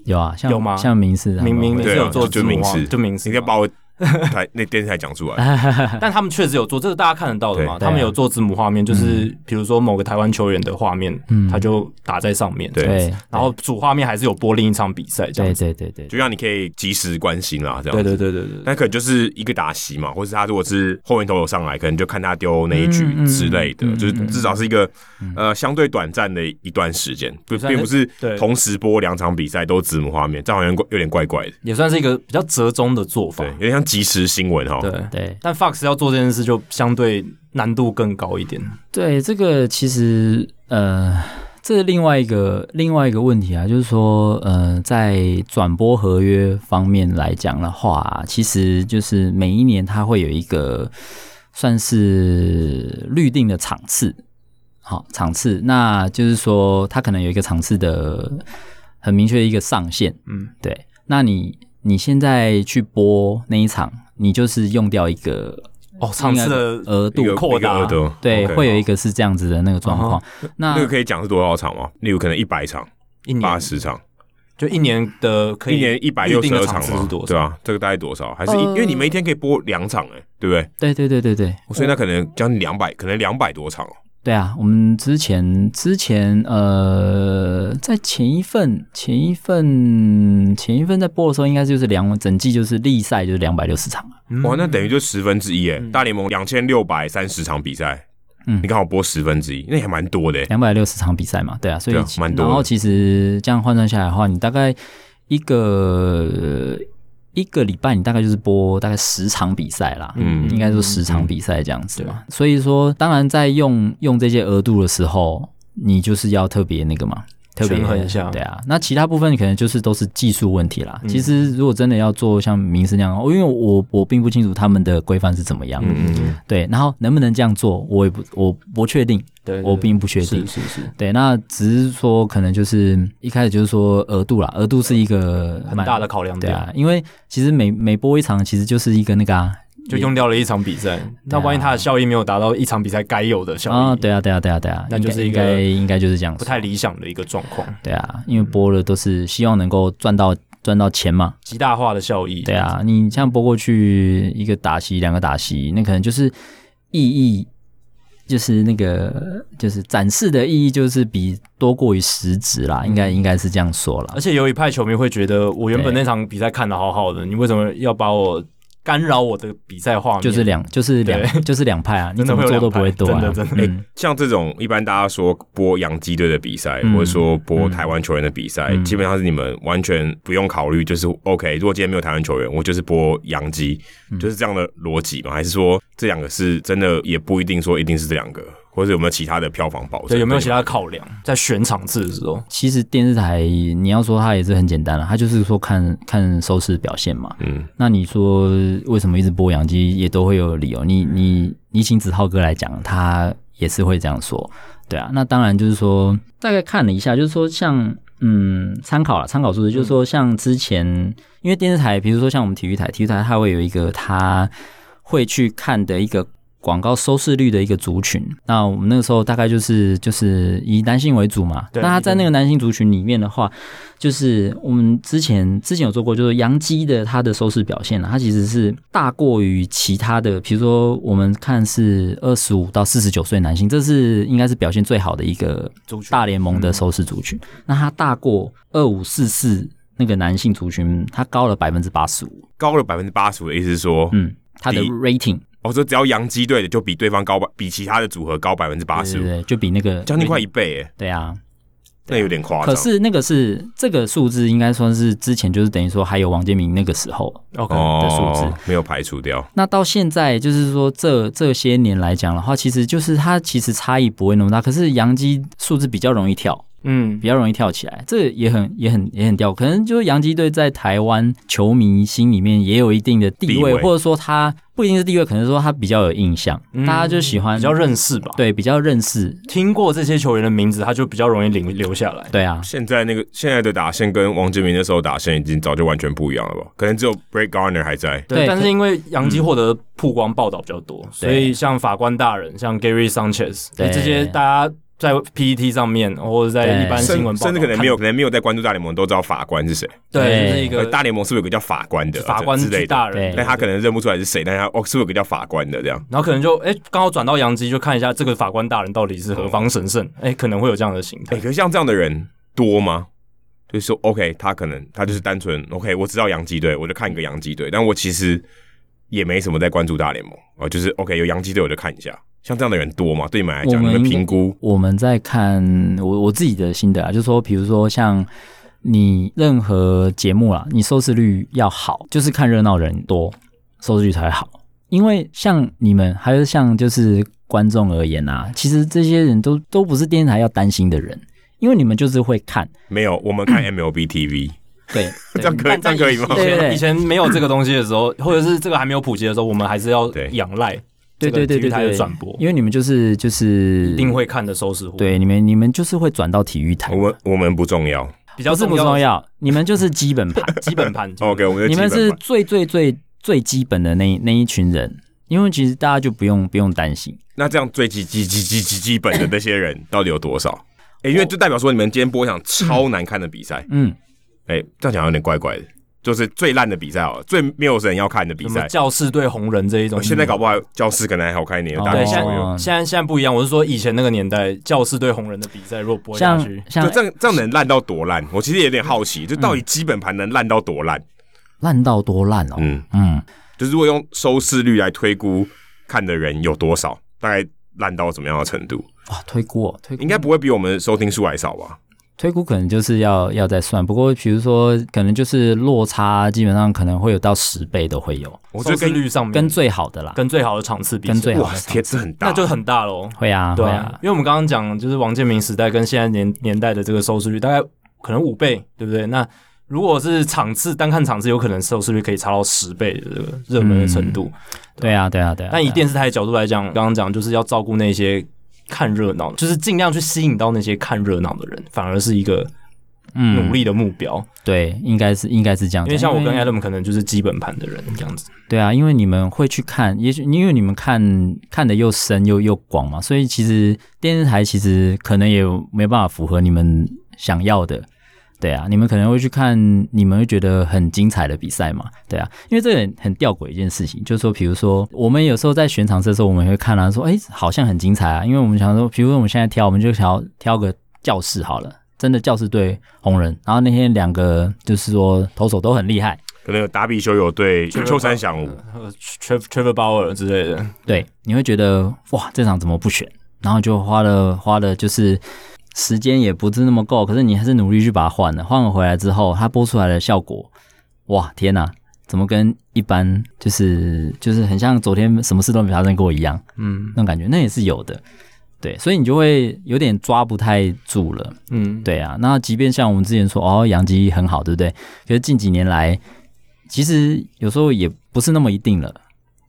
有啊，像有吗？像明视，明明是有做子母画面，就明视，你要把我。<laughs> 台那电视台讲出来，<laughs> 但他们确实有做，这是大家看得到的嘛？他们有做字母画面，就是比如说某个台湾球员的画面，他就打在上面，对。然后主画面还是有播另一场比赛，这样子，对对对对，就让你可以及时关心啦，这样。对对对对对。那可能就是一个打席嘛，或是他如果是后面投手上来，可能就看他丢那一局之类的，就是至少是一个呃相对短暂的一段时间，不并不是同时播两场比赛都字母画面，这好像有点怪怪的。也算是一个比较折中的做法，有点像。即时新闻哈，对对，但 Fox 要做这件事就相对难度更高一点。对，这个其实呃，这是另外一个另外一个问题啊，就是说呃，在转播合约方面来讲的话，其实就是每一年它会有一个算是预定的场次，好场次，那就是说它可能有一个场次的很明确的一个上限，嗯，对，那你。你现在去播那一场，你就是用掉一个哦，场次的额度扩大，对，会有一个是这样子的那个状况。那那个可以讲是多少场吗？例如可能一百场、一年八十场，就一年的可以一年一百六十二场吗？对啊，这个大概多少？还是因为你每一天可以播两场，哎，对不对？对对对对对，所以那可能将近两百，可能两百多场。对啊，我们之前之前呃，在前一份前一份前一份在播的时候，应该就是两整季就是例赛就是两百六十场哇，嗯、那等于就十分之一诶，嗯、大联盟两千六百三十场比赛，嗯，你刚好播十分之一，那也蛮多的，两百六十场比赛嘛，对啊，所以蛮多。然后其实这样换算下来的话，你大概一个。一个礼拜你大概就是播大概十场比赛啦，嗯，应该说十场比赛这样子嘛。嗯、所以说，当然在用用这些额度的时候，你就是要特别那个嘛。特别衡一下，对啊，那其他部分可能就是都是技术问题啦。嗯、其实如果真的要做像民视那样，因为我我并不清楚他们的规范是怎么样，嗯嗯对，然后能不能这样做，我也不我不确定，对，我并不确定，是是是，对，那只是说可能就是一开始就是说额度啦，额度是一个很大的考量，对啊，因为其实每每播一场，其实就是一个那个啊。就用掉了一场比赛，那万一他的效益没有达到一场比赛该有的效益，对啊，对啊，对啊，对啊，那就是应该应该就是这样，不太理想的一个状况。对啊，因为播了都是希望能够赚到赚到钱嘛，极大化的效益。对啊，你这样播过去一个打席两个打席，那可能就是意义就是那个就是展示的意义就是比多过于实质啦，应该应该是这样说了。而且有一派球迷会觉得，我原本那场比赛看的好好的，你为什么要把我？干扰我的比赛画面，就是两就是两就是两派啊，<laughs> 你怎么做都不会多啊，真的真的。哎，像这种一般大家说播洋基队的比赛，或者说播台湾球员的比赛，基本上是你们完全不用考虑，就是 OK。如果今天没有台湾球员，我就是播洋基，就是这样的逻辑吗？还是说这两个是真的也不一定说一定是这两个？或者有没有其他的票房保证？对，有没有其他考量？在选场次的时候，其实电视台你要说它也是很简单了，它就是说看看收视表现嘛。嗯，那你说为什么一直播洋基也都会有理由？你你你请子浩哥来讲，他也是会这样说。对啊，那当然就是说大概看了一下，就是说像嗯参考了参考数字，就是说像之前因为电视台，比如说像我们体育台，体育台它会有一个它会去看的一个。广告收视率的一个族群，那我们那个时候大概就是就是以男性为主嘛。那他在那个男性族群里面的话，就是我们之前之前有做过，就是杨基的它的收视表现呢，它其实是大过于其他的，比如说我们看是二十五到四十九岁男性，这是应该是表现最好的一个大联盟的收视族群。那它大过二五四四那个男性族群，它高了百分之八十五，高了百分之八十五的意思是说，嗯，它的 rating。我说只要洋基队的就比对方高百，比其他的组合高百分之八十五，对，就比那个将近快一倍，哎，对啊，那有点夸张。可是那个是这个数字，应该算是之前就是等于说还有王建民那个时候 OK 的数字没有排除掉。那到现在就是说这这些年来讲的话，其实就是它其实差异不会那么大，可是洋基数字比较容易跳。嗯，比较容易跳起来，这也很也很也很吊，可能就是洋基队在台湾球迷心里面也有一定的地位，地位。或者说他不一定是地位，可能说他比较有印象，嗯、大家就喜欢比较认识吧，对，比较认识，听过这些球员的名字，他就比较容易留留下来。对啊，现在那个现在的打线跟王建民那时候打线已经早就完全不一样了吧？可能只有 Brett Gardner 还在，对，但是因为洋基获得曝光报道比较多，嗯、所以像法官大人，像 Gary Sanchez，对。这些大家。在 PPT 上面，或者在一般新闻，甚至可能没有，可能没有在关注大联盟，都知道法官是谁。对，那一个大联盟是不是有个叫法官的法官之类大人？但他可能认不出来是谁，但他哦，是不是有个叫法官的这样？然后可能就哎，刚好转到杨基，就看一下这个法官大人到底是何方神圣？哎，可能会有这样的形态。哎可是像这样的人多吗？就是说，OK，他可能他就是单纯 OK，我知道杨基队，我就看一个杨基队，但我其实也没什么在关注大联盟啊，就是 OK，有杨基队我就看一下。像这样的人多吗？对你们来讲，你们评估？我们在看我我自己的心得啊，就是说，比如说像你任何节目啦，你收视率要好，就是看热闹人多，收视率才会好。因为像你们，还有像就是观众而言啊，其实这些人都都不是电视台要担心的人，因为你们就是会看。没有，我们看 <laughs> MLB TV。<laughs> 对，这样可以，这样可以吗？以前以前没有这个东西的时候，或者是这个还没有普及的时候，我们还是要仰赖。对对对对对，转播，因为你们就是就是一定会看的收视户，对，你们你们就是会转到体育台。我们我们不重要，比较不是不重要，你们就是基本盘，<laughs> 基本盘。OK，我们你们是最最最最基本的那那一群人，因为其实大家就不用不用担心。那这样最基基基基基基本的那些人到底有多少？<laughs> 哎，因为就代表说你们今天播一场超难看的比赛，嗯，哎，这样讲有点怪怪的。就是最烂的比赛哦，最没有人要看的比赛。教室对红人这一种，现在搞不好教室可能还好看一点。对，现在现在现在不一样。我是说以前那个年代，教室对红人的比赛，如果播下去，像这样这样能烂到多烂？我其实有点好奇，就到底基本盘能烂到多烂？烂到多烂哦？嗯嗯，就是如果用收视率来推估，看的人有多少？大概烂到什么样的程度？啊，推估，哦推估应该不会比我们收听数还少吧？推估可能就是要要再算，不过比如说可能就是落差，基本上可能会有到十倍都会有。我觉得跟率上面跟最好的啦，跟最好的场次比，跟最好的铁子很大，那就很大喽。会啊，对啊，因为我们刚刚讲就是王建民时代跟现在年年代的这个收视率大概可能五倍，对不对？那如果是场次单看场次，有可能收视率可以差到十倍的这个热门的程度。对啊，对啊，对啊。但以电视台的角度来讲，刚刚讲就是要照顾那些看热闹，就是尽量去吸引到那些看热闹的人，反而是一个。努力的目标，嗯、对，应该是应该是这样。因为像我跟 Adam 可能就是基本盘的人这样子。对啊，因为你们会去看，也许因为你们看看的又深又又广嘛，所以其实电视台其实可能也没办法符合你们想要的。对啊，你们可能会去看，你们会觉得很精彩的比赛嘛？对啊，因为这个很很吊诡一件事情，就是说，比如说我们有时候在选场次的时候，我们会看啊，说，哎，好像很精彩啊，因为我们想说，比如说我们现在挑，我们就想要挑个教室好了。真的教室对红人，然后那天两个就是说投手都很厉害，可能有达比修有对秋山翔吾、呃，Trevor Bauer 之类的，对，你会觉得哇，这场怎么不选？然后就花了花了，就是时间也不是那么够，可是你还是努力去把它换了。换了回来之后，它播出来的效果，哇，天哪，怎么跟一般就是就是很像昨天什么事都没发生过一样？嗯，那种感觉，那也是有的。对，所以你就会有点抓不太住了。嗯，对啊。那即便像我们之前说，哦，洋基很好，对不对？可是近几年来，其实有时候也不是那么一定了。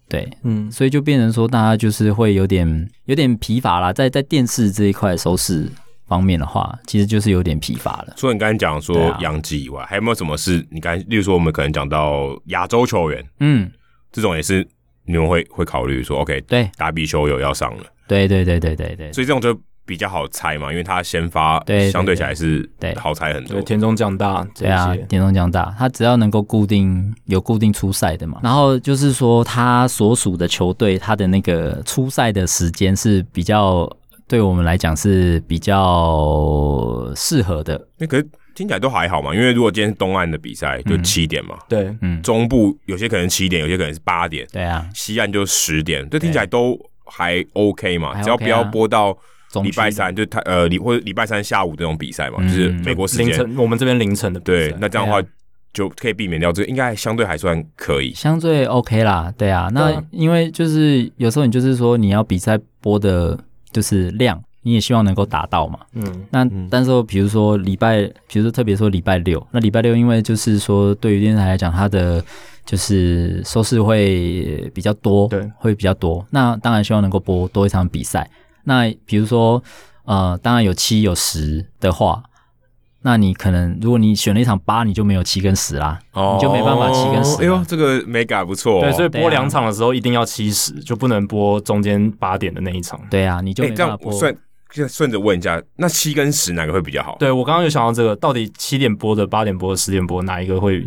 对，嗯，所以就变成说，大家就是会有点有点疲乏啦，在在电视这一块收视方面的话，其实就是有点疲乏了。除了你刚才讲说洋基以外，啊、还有没有什么是你刚才，例如说我们可能讲到亚洲球员，嗯，这种也是你们会会考虑说，OK，对，打比修有要上了，对对对对对对，所以这种就。比较好猜嘛，因为他先发，对相对起来是对好猜很多。对，田中降大，对啊，田中降大，他只要能够固定有固定出赛的嘛，然后就是说他所属的球队，他的那个出赛的时间是比较对我们来讲是比较适合的。那可是听起来都还好嘛，因为如果今天是东岸的比赛就七点嘛，对，嗯，中部有些可能七点，有些可能是八点，对啊，西岸就十点，这听起来都还 OK 嘛，只要不要播到。礼拜三就他呃礼或者礼拜三下午这种比赛嘛，嗯、就是美国时间凌晨，我们这边凌晨的比。对，那这样的话就可以避免掉这个，应该相对还算可以，相对 OK 啦。对啊，那因为就是有时候你就是说你要比赛播的就是量，你也希望能够达到嘛。嗯，那但是说比如说礼拜，比如说特别说礼拜六，那礼拜六因为就是说对于电视台来讲，它的就是收视会比较多，对，会比较多。那当然希望能够播多一场比赛。那比如说，呃，当然有七有十的话，那你可能如果你选了一场八，你就没有七跟十啦，哦、你就没办法七跟十。哎呦，这个没改不错、哦。对，所以播两场的时候一定要七十，就不能播中间八点的那一场。对啊，你就没办法播。顺就顺着问一下，那七跟十哪个会比较好？对，我刚刚有想到这个，到底七点播的、八点播的、十点播哪一个会？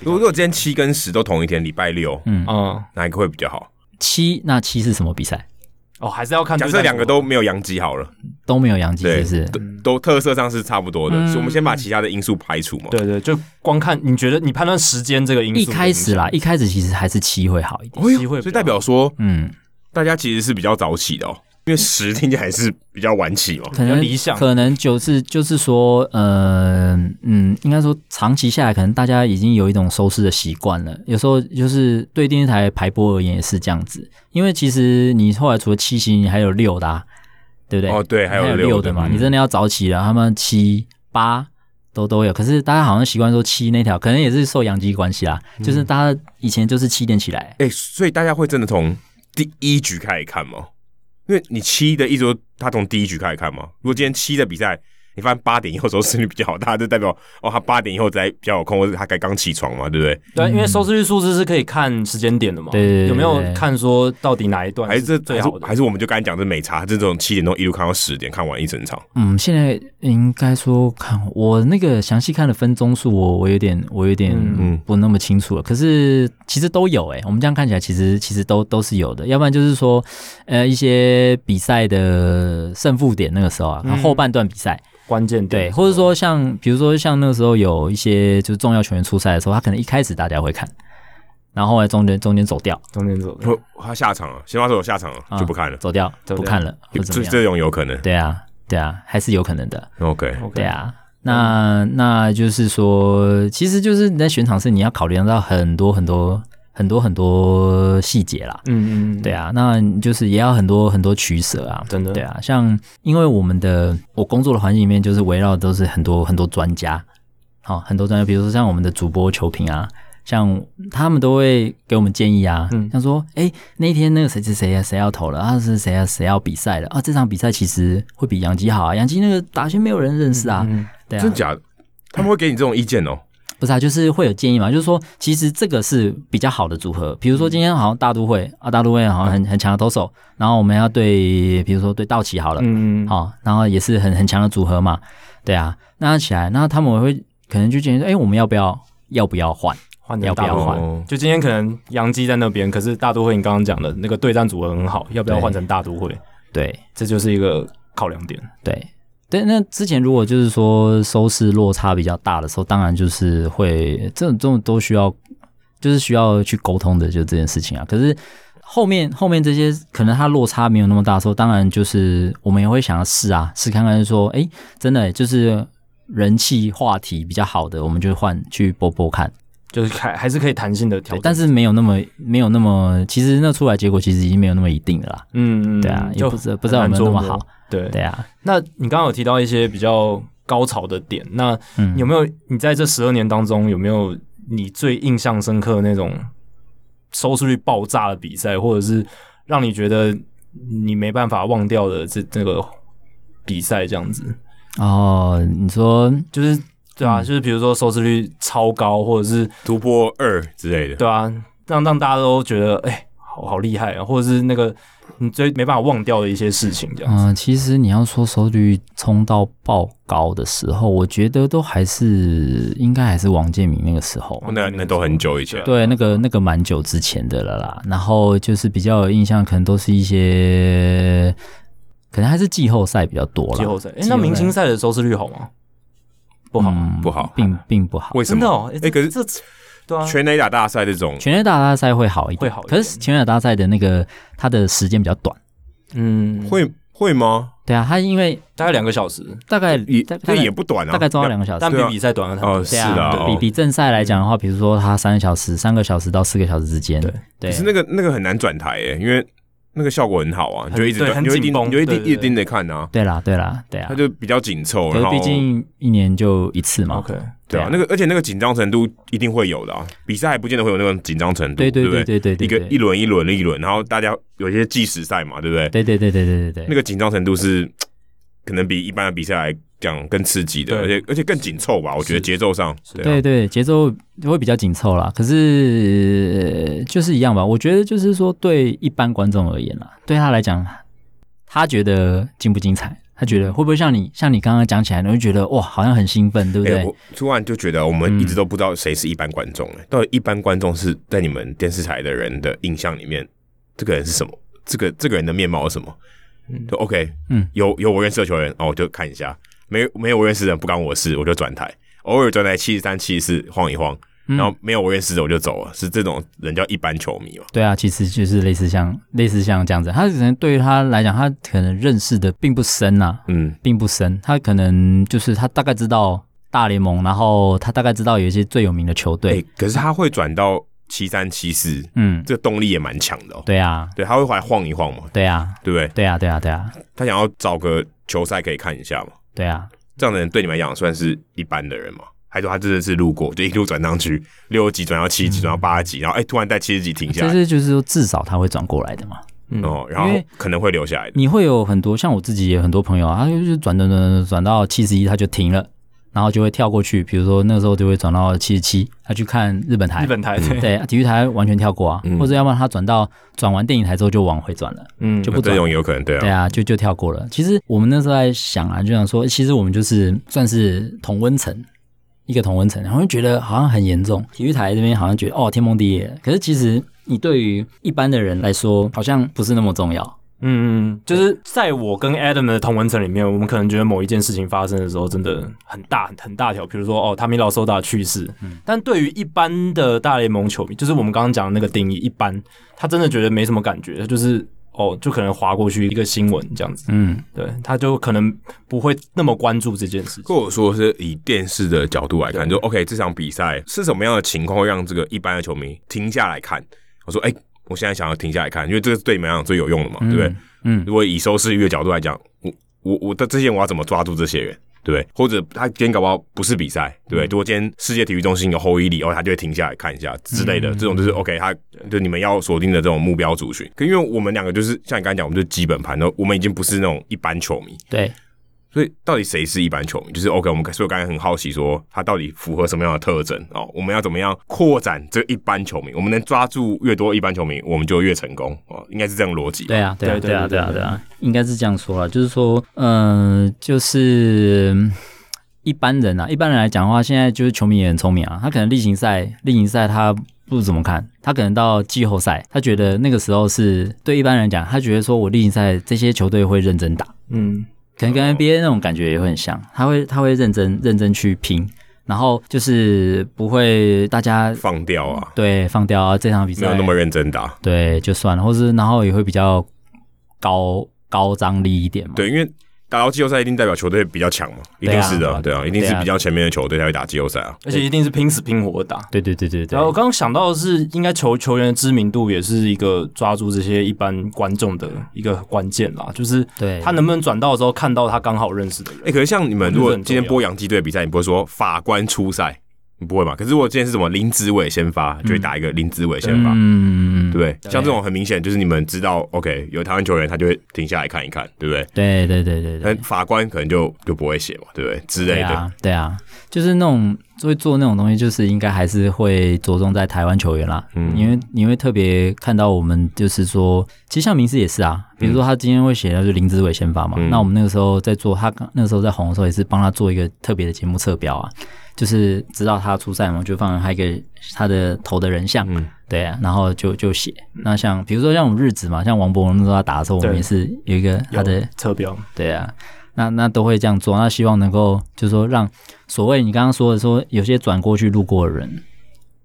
如果如果今天七跟十都同一天，礼拜六，嗯嗯，哪一个会比较好？七，那七是什么比赛？哦，还是要看。假设两个都没有阳极好了，都没有阳极，是不是？都都特色上是差不多的，所以我们先把其他的因素排除嘛。对对，就光看你觉得你判断时间这个因素。一开始啦，一开始其实还是七会好一点，七会，所以代表说，嗯，大家其实是比较早起的哦。因为十听起来是比较晚起哦，可能理想，可能就是就是说，呃，嗯，应该说长期下来，可能大家已经有一种收视的习惯了。有时候就是对电视台排播而言也是这样子，因为其实你后来除了七星，你还有六的，啊，对不对？哦，对，还有六的嘛。你真的要早起了，他们七八都都有。可是大家好像习惯说七那条，可能也是受阳基关系啦，就是大家以前就是七点起来，哎，所以大家会真的从第一局开始看吗？因为你七的一直，他从第一局开始看嘛。如果今天七的比赛，你发现八点以后收视率比较好，大家就代表哦，他八点以后才比较有空，或者他该刚起床嘛，对不对？对，因为收视率数字是可以看时间点的嘛。对，有没有看说到底哪一段还是最好的？还是我们就刚才讲的美差，这种七点钟一路看到十点，看完一整场。嗯，现在应该说看我那个详细看的分钟数，我我有点我有点嗯不那么清楚了。可是其实都有哎、欸，我们这样看起来其实其实都都是有的。要不然就是说呃一些比赛的胜负点那个时候啊，后半段比赛。关键对，或者说像比如说像那个时候有一些就是重要球员出赛的时候，他可能一开始大家会看，然后后来中间中间走掉，中间走掉，他下场了，先发手下场了就不看了，走掉就不看了，这这种有可能，对啊对啊，还是有可能的。OK，对啊，那那就是说，其实就是你在选场是你要考虑到很多很多。很多很多细节啦，嗯嗯，对啊，那就是也要很多很多取舍啊，真的，对啊，像因为我们的我工作的环境里面就是围绕都是很多很多专家，好，很多专家，比如说像我们的主播球评啊，像他们都会给我们建议啊，嗯，像说，哎，那天那个谁谁谁啊，谁要投了啊，是谁啊，谁要比赛了啊，这场比赛其实会比杨基好啊，杨基那个打线没有人认识啊，对啊，真假？的？他们会给你这种意见哦。不是啊，就是会有建议嘛，就是说，其实这个是比较好的组合。比如说今天好像大都会啊，大都会好像很很强的投手，然后我们要对，比如说对道奇好了，嗯嗯，好，然后也是很很强的组合嘛，对啊，那起来，那他们会可能就建议说，哎，我们要不要要不要换换要不要换？就今天可能杨基在那边，可是大都会你刚刚讲的那个对战组合很好，要不要换成大都会？对，这就是一个考量点，对。对，那之前如果就是说收视落差比较大的时候，当然就是会这种这种都需要就是需要去沟通的，就这件事情啊。可是后面后面这些可能它落差没有那么大的时候，当然就是我们也会想要试啊，试看看说，哎，真的就是人气话题比较好的，我们就换去播播看。就是还还是可以弹性的调整，但是没有那么没有那么，其实那出来结果其实已经没有那么一定了啦。嗯嗯，对啊，也不知不知道有没有那么好。对对啊，那你刚刚有提到一些比较高潮的点，那有没有你在这十二年当中有没有你最印象深刻的那种收视率爆炸的比赛，或者是让你觉得你没办法忘掉的这这个比赛这样子？哦，你说就是。对啊，就是比如说收视率超高，或者是突破二之类的，对啊，让让大家都觉得哎、欸，好好厉害啊，或者是那个你最没办法忘掉的一些事情，这样。嗯，其实你要说收视率冲到爆高的时候，我觉得都还是应该还是王建民那个时候，那那都很久以前，对，那个那个蛮久之前的了啦。然后就是比较有印象，可能都是一些，可能还是季后赛比较多了。季后赛，哎、欸，那明星赛的收视率好吗？不好，嗯、不好，并并不好。为什么？哎、欸，可是这对啊，全垒打大赛这种，全垒打大赛会好一点，会好。可是全垒打大赛的那个它的时间比较短，嗯，会会吗？对啊，它因为大概两个小时，大概也这也不短啊，大概抓两个小时，但比比赛短了很多。哦，是啊，比比正赛来讲的话，比如说它三个小时，三个小时到四个小时之间，对对。可是那个那个很难转台诶，因为。那个效果很好啊，就一直很紧绷，就一定一定得看啊。对啦，对啦，对啊，它就比较紧凑，然后毕竟一年就一次嘛。OK，对啊，那个而且那个紧张程度一定会有的啊，比赛还不见得会有那种紧张程度，对对对对？对，一个一轮一轮的一轮，然后大家有一些计时赛嘛，对不对？对对对对对对对，那个紧张程度是可能比一般的比赛来讲更刺激的，而且而且更紧凑吧，我觉得节奏上，对对，节奏会比较紧凑啦。可是就是一样吧，我觉得就是说，对一般观众而言啦，对他来讲，他觉得精不精彩？他觉得会不会像你像你刚刚讲起来，你会觉得哇，好像很兴奋，对不对？我突然就觉得我们一直都不知道谁是一般观众，哎，到底一般观众是在你们电视台的人的印象里面，这个人是什么？这个这个人的面貌是什么？嗯，就 OK，嗯，有有我认识的球员，哦，我就看一下。没没有我认识的人不干我事，我就转台，偶尔转台七十三、七十四晃一晃，然后没有我认识的我就走了，是这种人叫一般球迷嘛？对啊，其实就是类似像类似像这样子，他可能对于他来讲，他可能认识的并不深呐、啊，嗯，并不深，他可能就是他大概知道大联盟，然后他大概知道有一些最有名的球队，可是他会转到七三七四，嗯，这个动力也蛮强的哦。对啊，对，他会回来晃一晃嘛？对啊，对不对？对啊，对啊，对啊，他想要找个球赛可以看一下嘛？对啊，这样的人对你们来讲算是一般的人吗？还是说他真的是路过，就一路转上去，六级转到七级，转到八级，然后哎，突然在七十级停下来？就是就是说，至少他会转过来的嘛。嗯、哦，然后可能会留下来的。你会有很多像我自己也很多朋友啊，他就是转转转转到七十一，他就停了，然后就会跳过去。比如说那个时候就会转到七十七，他去看日本台。日本台对，对，体育台完全跳过啊，嗯、或者要不然他转到转完电影台之后就往回转了，嗯，就不转。这种有可能对啊，对啊，就就跳过了。其实我们那时候在想啊，就想说，其实我们就是算是同温层，一个同温层，然后就觉得好像很严重。体育台这边好像觉得哦天崩地裂，可是其实你对于一般的人来说，好像不是那么重要。嗯嗯，就是在我跟 Adam 的同文层里面，我们可能觉得某一件事情发生的时候，真的很大很大条。比如说，哦，他米老收到去世。嗯，但对于一般的大联盟球迷，就是我们刚刚讲的那个定义，一般他真的觉得没什么感觉，就是哦，就可能划过去一个新闻这样子。嗯，对，他就可能不会那么关注这件事情。或者说是以电视的角度来看，就 OK，这场比赛是什么样的情况会让这个一般的球迷停下来看？我说，哎。我现在想要停下来看，因为这个是对你们来讲最有用的嘛，嗯、对不对？嗯，如果以收视率的角度来讲，我我我的这些人我要怎么抓住这些人，对不对？或者他今天搞不好不是比赛，对不对？如果今天世界体育中心有后伊里，哦，他就会停下来看一下之类的，嗯、这种就是 OK，他就你们要锁定的这种目标族群。可因为我们两个就是像你刚才讲，我们就是基本盘，我们已经不是那种一般球迷，对。所以到底谁是一般球迷？就是 OK，我们所以我刚才很好奇，说他到底符合什么样的特征哦？我们要怎么样扩展这一般球迷？我们能抓住越多一般球迷，我们就越成功哦。应该是这样逻辑。对啊，对啊，对啊，对啊，对啊，应该是这样说了。就是说，嗯、呃，就是一般人啊，一般人来讲的话，现在就是球迷也很聪明啊。他可能例行赛，例行赛他不怎么看，他可能到季后赛，他觉得那个时候是对一般人讲，他觉得说我例行赛这些球队会认真打，嗯。可能跟 NBA 那种感觉也会很像，他会他会认真认真去拼，然后就是不会大家放掉啊，对，放掉啊，这场比赛没有那么认真打，对，就算了，或是然后也会比较高高张力一点嘛，对，因为。打到季后赛一定代表球队比较强嘛，一定是的，对啊，一定是比较前面的球队才会打季后赛啊，而且一定是拼死拼活的打。对对对对对。然后我刚刚想到的是，应该球球员的知名度也是一个抓住这些一般观众的一个关键啦，就是对他能不能转到的时候看到他刚好认识的人。哎，可是像你们如果今天播洋基队比赛，你不会说法官出赛？你不会嘛？可是如果今天是什么林子伟先发，就会打一个林子伟先发，嗯，对不对？像这种很明显就是你们知道，OK，有台湾球员，他就会停下来看一看，对不对？对对对对对。法官可能就就不会写嘛，对不对？之类的。对啊，对啊，就是那种会做那种东西，就是应该还是会着重在台湾球员啦。嗯，因为你会特别看到我们，就是说，其实像名师也是啊，比如说他今天会写的就是林子伟先发嘛，那我们那个时候在做他刚那个时候在红的时候，也是帮他做一个特别的节目测标啊。就是知道他出赛嘛，就放他一个他的头的人像，嗯、对啊，然后就就写。那像比如说像我们日子嘛，像王博文那时候他打的时候，我们也是有一个他的车标，对啊，那那都会这样做。那希望能够就是说让所谓你刚刚说的说有些转过去路过的人，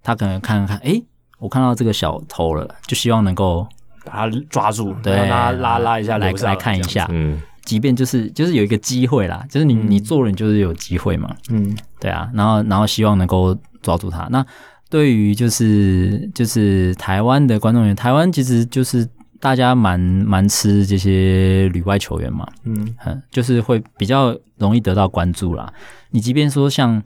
他可能看看，哎，我看到这个小偷了，就希望能够把他抓住，对，让他拉拉一下来来看一下，嗯。即便就是就是有一个机会啦，就是你你做人就是有机会嘛，嗯，对啊，然后然后希望能够抓住它。那对于就是就是台湾的观众员，台湾其实就是大家蛮蛮吃这些旅外球员嘛，嗯，就是会比较容易得到关注啦。你即便说像，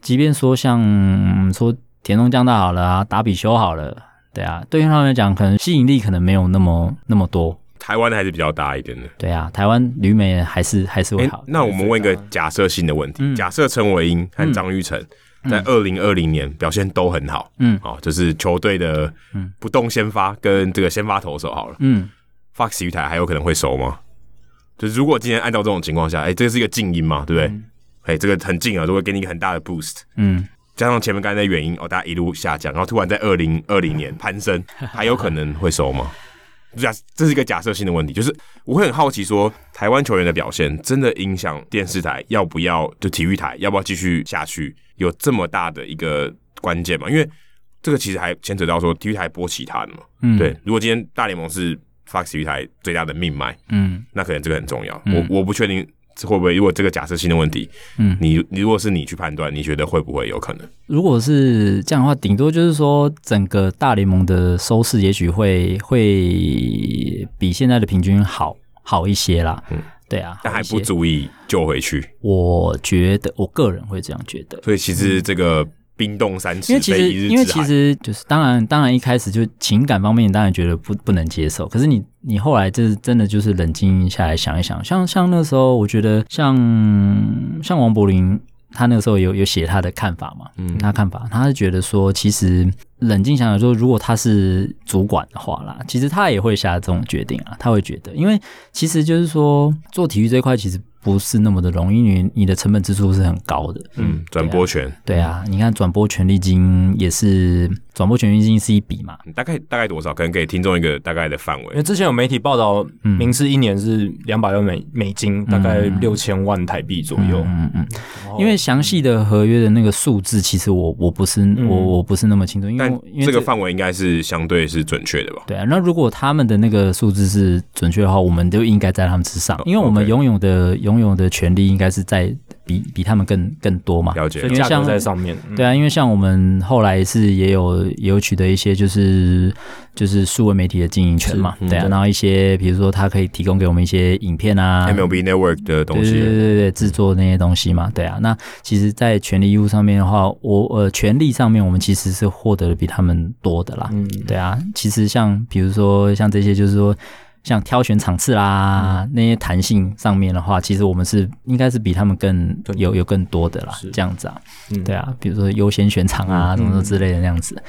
即便说像说田中将大好了啊，达比修好了，对啊，对于他们来讲，可能吸引力可能没有那么那么多。台湾还是比较大一点的，对啊，台湾旅美还是还是会好。那我们问一个假设性的问题：假设陈伟英和张玉成在二零二零年表现都很好，嗯，好，就是球队的不动先发跟这个先发投手好了，嗯，Fox 鱼台还有可能会收吗？就是如果今天按照这种情况下，哎，这是一个静音嘛，对不对？哎，这个很近啊，都会给你一个很大的 boost，嗯，加上前面刚才的原因，哦，大家一路下降，然后突然在二零二零年 <laughs> 攀升，还有可能会收吗？假，这是一个假设性的问题，就是我会很好奇说，台湾球员的表现真的影响电视台要不要就体育台要不要继续下去，有这么大的一个关键吗？因为这个其实还牵扯到说体育台播其他的嘛，嗯，对。如果今天大联盟是 Fox 体育台最大的命脉，嗯，那可能这个很重要。嗯、我我不确定。会不会？如果这个假设性的问题，嗯，你你如果是你去判断，你觉得会不会有可能？如果是这样的话，顶多就是说，整个大联盟的收视也许会会比现在的平均好好一些啦。嗯，对啊，但还不足以救回去。我觉得，我个人会这样觉得。所以其实这个。嗯冰冻三尺，因为其实，因为其实就是当然，当然一开始就情感方面，当然觉得不不能接受。可是你你后来就是真的就是冷静下来想一想，像像那时候，我觉得像像王柏林，他那个时候有有写他的看法嘛，嗯，他看法，他是觉得说，其实冷静想想说，如果他是主管的话啦，其实他也会下这种决定啊，他会觉得，因为其实就是说做体育这一块，其实。不是那么的容易，因为你的成本支出是很高的。嗯，转播权，对啊，你看转播权利金也是，转播权利金是一笔嘛，大概大概多少？可能给听众一个大概的范围。因为之前有媒体报道，名次一年是两百万美美金，大概六千万台币左右。嗯嗯，因为详细的合约的那个数字，其实我我不是我我不是那么清楚，因为这个范围应该是相对是准确的吧？对啊，那如果他们的那个数字是准确的话，我们都应该在他们之上，因为我们拥有的拥。拥有的权利应该是在比比他们更更多嘛？了解，因为像在上面，对啊，因为像我们后来是也有也有取得一些就是就是数位媒体的经营权嘛，对啊，然后一些比如说他可以提供给我们一些影片啊，MLB Network 的东西，对对对对，制作那些东西嘛，对啊，那其实，在权利义务上面的话，我呃权利上面我们其实是获得的比他们多的啦，嗯，对啊，其实像比如说像这些就是说。像挑选场次啦，嗯、那些弹性上面的话，其实我们是应该是比他们更有有更多的啦，这样子啊，嗯、对啊，比如说优先选场啊，什么什么之类的那样子，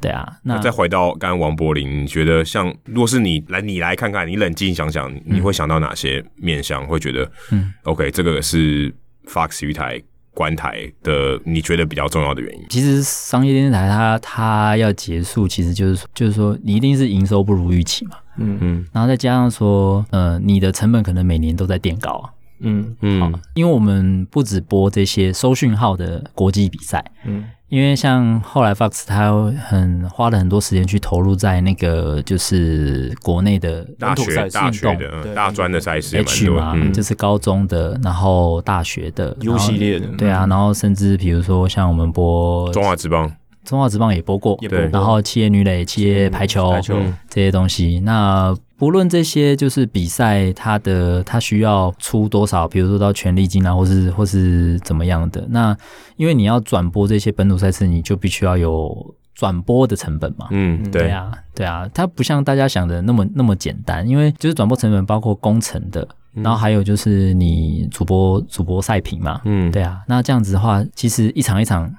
对啊。那，再回到刚刚王柏林，你觉得像如果是你来，你来看看，你冷静想想，你会想到哪些面向？嗯、会觉得，嗯，OK，这个是 Fox 鱼台。观台的你觉得比较重要的原因？其实商业电视台它它要结束，其实就是说就是说你一定是营收不如预期嘛，嗯。嗯，然后再加上说呃你的成本可能每年都在垫高啊，嗯。嗯，因为我们不止播这些收讯号的国际比赛，嗯。因为像后来 Fox 他很花了很多时间去投入在那个就是国内的大学大学的大专的赛事 H 嘛，嗯、就是高中的，然后大学的 U 系列的，对啊，然后甚至比如说像我们播中华职棒，中华职棒也播过，对，然后企业女垒、企业排球、排球这些东西，那。不论这些就是比赛，它的它需要出多少，比如说到权利金啊，或是或是怎么样的。那因为你要转播这些本土赛事，你就必须要有转播的成本嘛。嗯，对，对啊，对啊，它不像大家想的那么那么简单，因为就是转播成本包括工程的，然后还有就是你主播主播赛评嘛。嗯，对啊，那这样子的话，其实一场一场。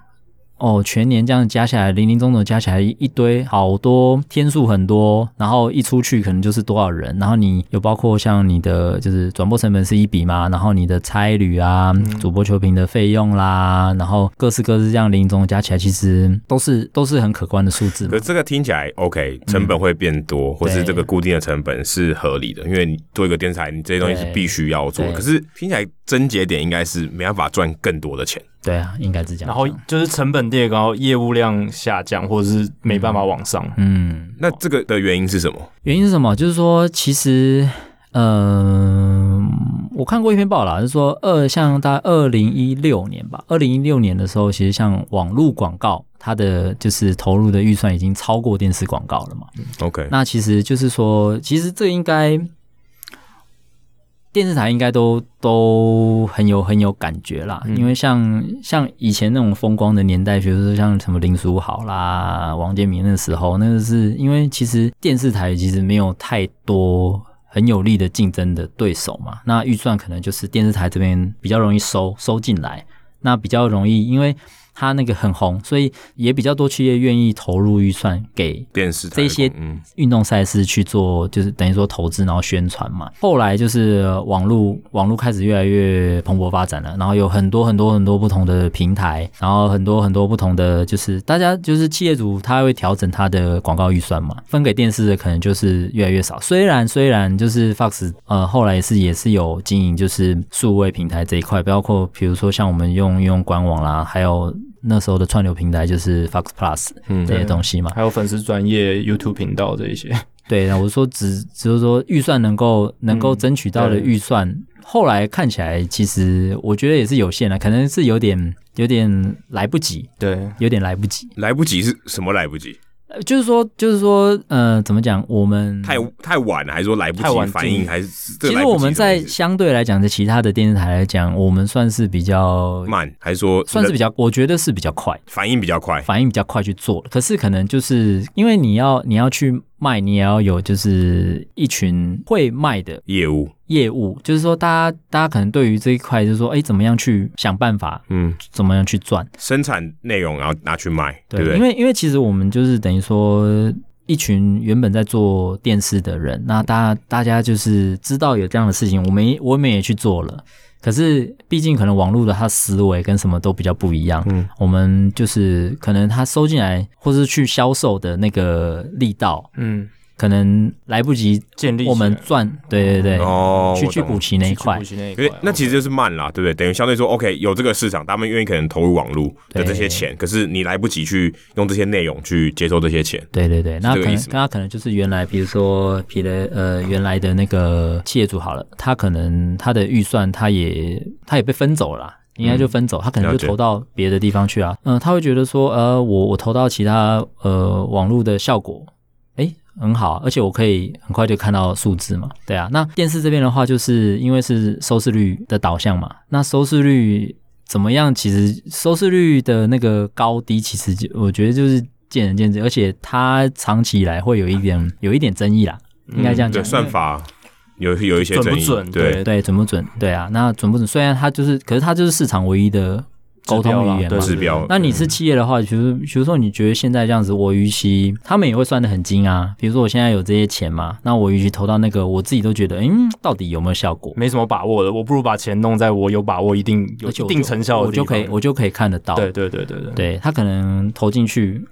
哦，全年这样加起来，零零总总加起来一堆，好多天数很多，然后一出去可能就是多少人，然后你有包括像你的就是转播成本是一笔嘛，然后你的差旅啊、嗯、主播球评的费用啦，然后各式各式这样零零总总加起来，其实都是都是很可观的数字。可这个听起来 OK，成本会变多，嗯、或是这个固定的成本是合理的，因为你做一个电视台，你这些东西是必须要做。可是听起来症结点应该是没办法赚更多的钱。对啊，应该是这样。然后就是成本跌高，业务量下降，或者是没办法往上。嗯，那这个的原因是什么？原因是什么？就是说，其实，嗯、呃，我看过一篇报道，就是说，二像大概二零一六年吧，二零一六年的时候，其实像网络广告，它的就是投入的预算已经超过电视广告了嘛。OK，那其实就是说，其实这应该。电视台应该都都很有很有感觉啦，嗯、因为像像以前那种风光的年代，比如说像什么林书豪啦、王建民那时候，那个是因为其实电视台其实没有太多很有力的竞争的对手嘛，那预算可能就是电视台这边比较容易收收进来，那比较容易因为。他那个很红，所以也比较多企业愿意投入预算给电视这些运动赛事去做，就是等于说投资然后宣传嘛。后来就是网络网络开始越来越蓬勃发展了，然后有很多很多很多不同的平台，然后很多很多不同的就是大家就是企业主他会调整他的广告预算嘛，分给电视的可能就是越来越少。虽然虽然就是 Fox 呃后来是也是有经营就是数位平台这一块，包括比如说像我们用用官网啦，还有。那时候的串流平台就是 Fox Plus 这些东西嘛，还有粉丝专业 YouTube 频道这一些。<laughs> 对，那我说只只是说预算能够能够争取到的预算，嗯、后来看起来其实我觉得也是有限的，可能是有点有点来不及，对，有点来不及。来不及是什么来不及？就是说，就是说，呃，怎么讲？我们太太晚了，还是说来不及反应？还是其实我们在相对来讲，在其他的电视台来讲，我们算是比较慢，还是说算是比较？我觉得是比较快，反应比较快，反应比较快去做。可是可能就是因为你要你要去。卖你也要有，就是一群会卖的业务业务，就是说，大家大家可能对于这一块，就是说，哎，怎么样去想办法，嗯，怎么样去赚生产内容，然后拿去卖，对，对不对？因为因为其实我们就是等于说，一群原本在做电视的人，那大家大家就是知道有这样的事情，我们我们也去做了。可是，毕竟可能网络的它思维跟什么都比较不一样。嗯，我们就是可能他收进来，或是去销售的那个力道，嗯。可能来不及建立我们赚，对对对，哦，去去补齐那一块，那那其实就是慢啦，对不对？等于相对说，OK，有这个市场，他们愿意可能投入网络的这些钱，可是你来不及去用这些内容去接收这些钱，对对对，那可能刚刚可能就是原来，比如说，比如呃，原来的那个企业主好了，他可能他的预算他也他也被分走了，应该就分走，他可能就投到别的地方去啊，嗯，他会觉得说，呃，我我投到其他呃网络的效果。很好，而且我可以很快就看到数字嘛。对啊，那电视这边的话，就是因为是收视率的导向嘛。那收视率怎么样？其实收视率的那个高低，其实就我觉得就是见仁见智，而且它长期以来会有一点有一点争议啦。应该这样讲，对，算法有有一些，准不准？对对，准不准？对啊，那准不准？虽然它就是，可是它就是市场唯一的。沟通语言嘛，指标。那你是企业的话，比如比如说，你觉得现在这样子，我预期他们也会算得很精啊。比如说，我现在有这些钱嘛，那我预期投到那个，我自己都觉得，嗯，到底有没有效果？没什么把握的，我不如把钱弄在我有把握、一定有一定成效我就可以，我就可以看得到。对对对对对，对他可能投进去。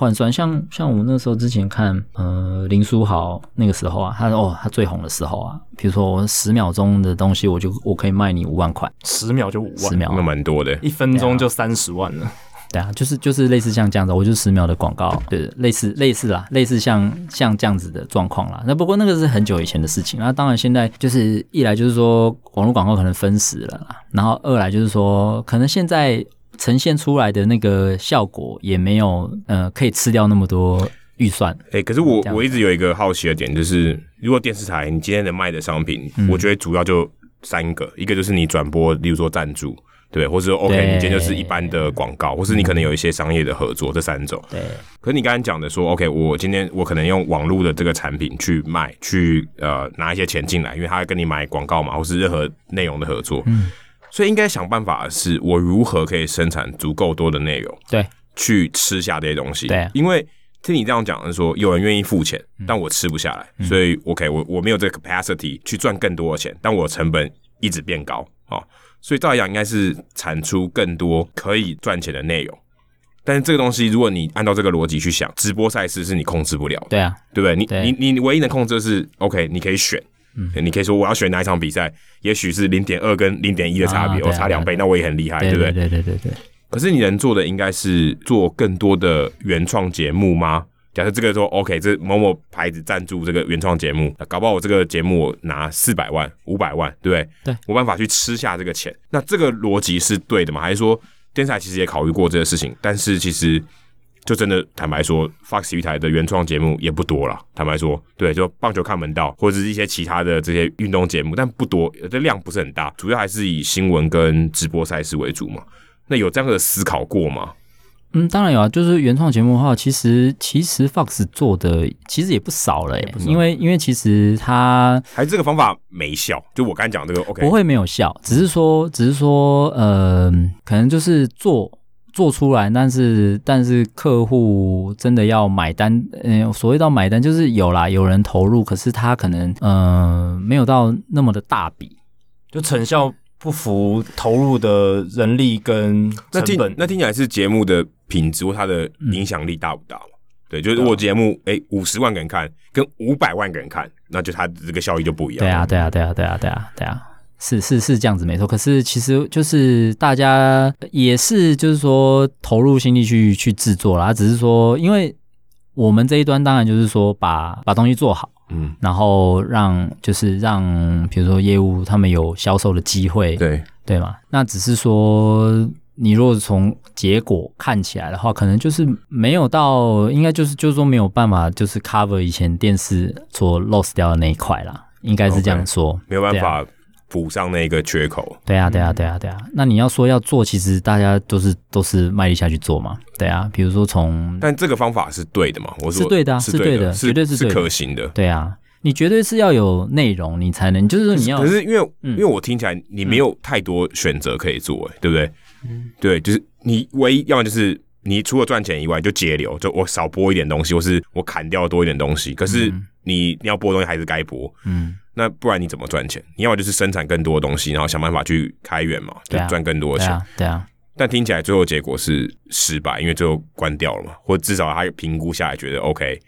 换算。像像我们那时候之前看，呃，林书豪那个时候啊，他哦，他最红的时候啊，比如说我十秒钟的东西，我就我可以卖你五万块，十秒就五万，十秒那蛮多的，一分钟就三十万了。对啊，就是就是类似像这样子，我就十秒的广告，对，类似类似啦，类似像像这样子的状况啦。那不过那个是很久以前的事情，那当然现在就是一来就是说网络广告可能分时了啦，然后二来就是说可能现在呈现出来的那个效果也没有呃可以吃掉那么多预算。哎、欸，可是我我一直有一个好奇的点，就是如果电视台你今天能卖的商品，嗯、我觉得主要就三个，一个就是你转播，例如说赞助。对，或者说 OK，你今天就是一般的广告，或是你可能有一些商业的合作，这三种。对。可是你刚才讲的说，OK，我今天我可能用网络的这个产品去卖，去呃拿一些钱进来，因为他会跟你买广告嘛，或是任何内容的合作。嗯。所以应该想办法的是，我如何可以生产足够多的内容，对，去吃下这些东西。对。因为听你这样讲的说，有人愿意付钱，但我吃不下来，嗯、所以 OK，我我没有这个 capacity 去赚更多的钱，但我成本一直变高啊。哦所以照来讲，应该是产出更多可以赚钱的内容。但是这个东西，如果你按照这个逻辑去想，直播赛事是你控制不了的。对啊，对不对？你对你你唯一能控制的是，OK，你可以选，嗯，你可以说我要选哪一场比赛，也许是零点二跟零点一的差别，我、啊哦、差两倍，那我也很厉害，对不对？对对对对。可是你能做的应该是做更多的原创节目吗？假设这个说 OK，这某某牌子赞助这个原创节目，搞不好我这个节目我拿四百万、五百万，对不对？对，我办法去吃下这个钱。那这个逻辑是对的吗？还是说电视台其实也考虑过这个事情？但是其实就真的坦白说，Fox 体育台的原创节目也不多了。坦白说，对，就棒球看门道或者是一些其他的这些运动节目，但不多，这量不是很大，主要还是以新闻跟直播赛事为主嘛。那有这样的思考过吗？嗯，当然有啊，就是原创节目的话，其实其实 Fox 做的其实也不少了，因为因为其实他还是这个方法没效，就我刚才讲这个 OK 不会没有效，只是说只是说呃，可能就是做做出来，但是但是客户真的要买单，嗯、呃，所谓到买单就是有啦，有人投入，可是他可能嗯、呃、没有到那么的大笔，就成效不符投入的人力跟成本，那听那听起来是节目的。品质或它的影响力大不大？嗯、对，就是如果节目诶五十万个人看，跟五百万个人看，那就它这个效益就不一样。对啊，对啊，对啊，对啊，对啊，对啊，是是是这样子没错。可是其实就是大家也是就是说投入心力去去制作啦，只是说因为我们这一端当然就是说把把东西做好，嗯，然后让就是让比如说业务他们有销售的机会，对对嘛？那只是说。你如果从结果看起来的话，可能就是没有到，应该就是就是说没有办法，就是 cover 以前电视所 lost 掉的那一块啦，应该是这样说，okay, 没有办法补上那个缺口。对啊，对啊，对啊，对啊。那你要说要做，其实大家都是都是卖力下去做嘛。对啊，比如说从，但这个方法是对的嘛？我说是对的啊，是对的，绝对是是可行的。对啊，你绝对是要有内容，你才能，就是说你要。可是因为因为我听起来你没有太多选择可以做，哎，对不对？嗯，对，就是你唯一要么就是你除了赚钱以外就节流，就我少播一点东西，或是我砍掉多一点东西。可是你你要播的东西还是该播，嗯，那不然你怎么赚钱？你要么就是生产更多的东西，然后想办法去开源嘛，就赚更多的钱。对啊。但听起来最后结果是失败，因为最后关掉了嘛，或至少他评估下来觉得 OK。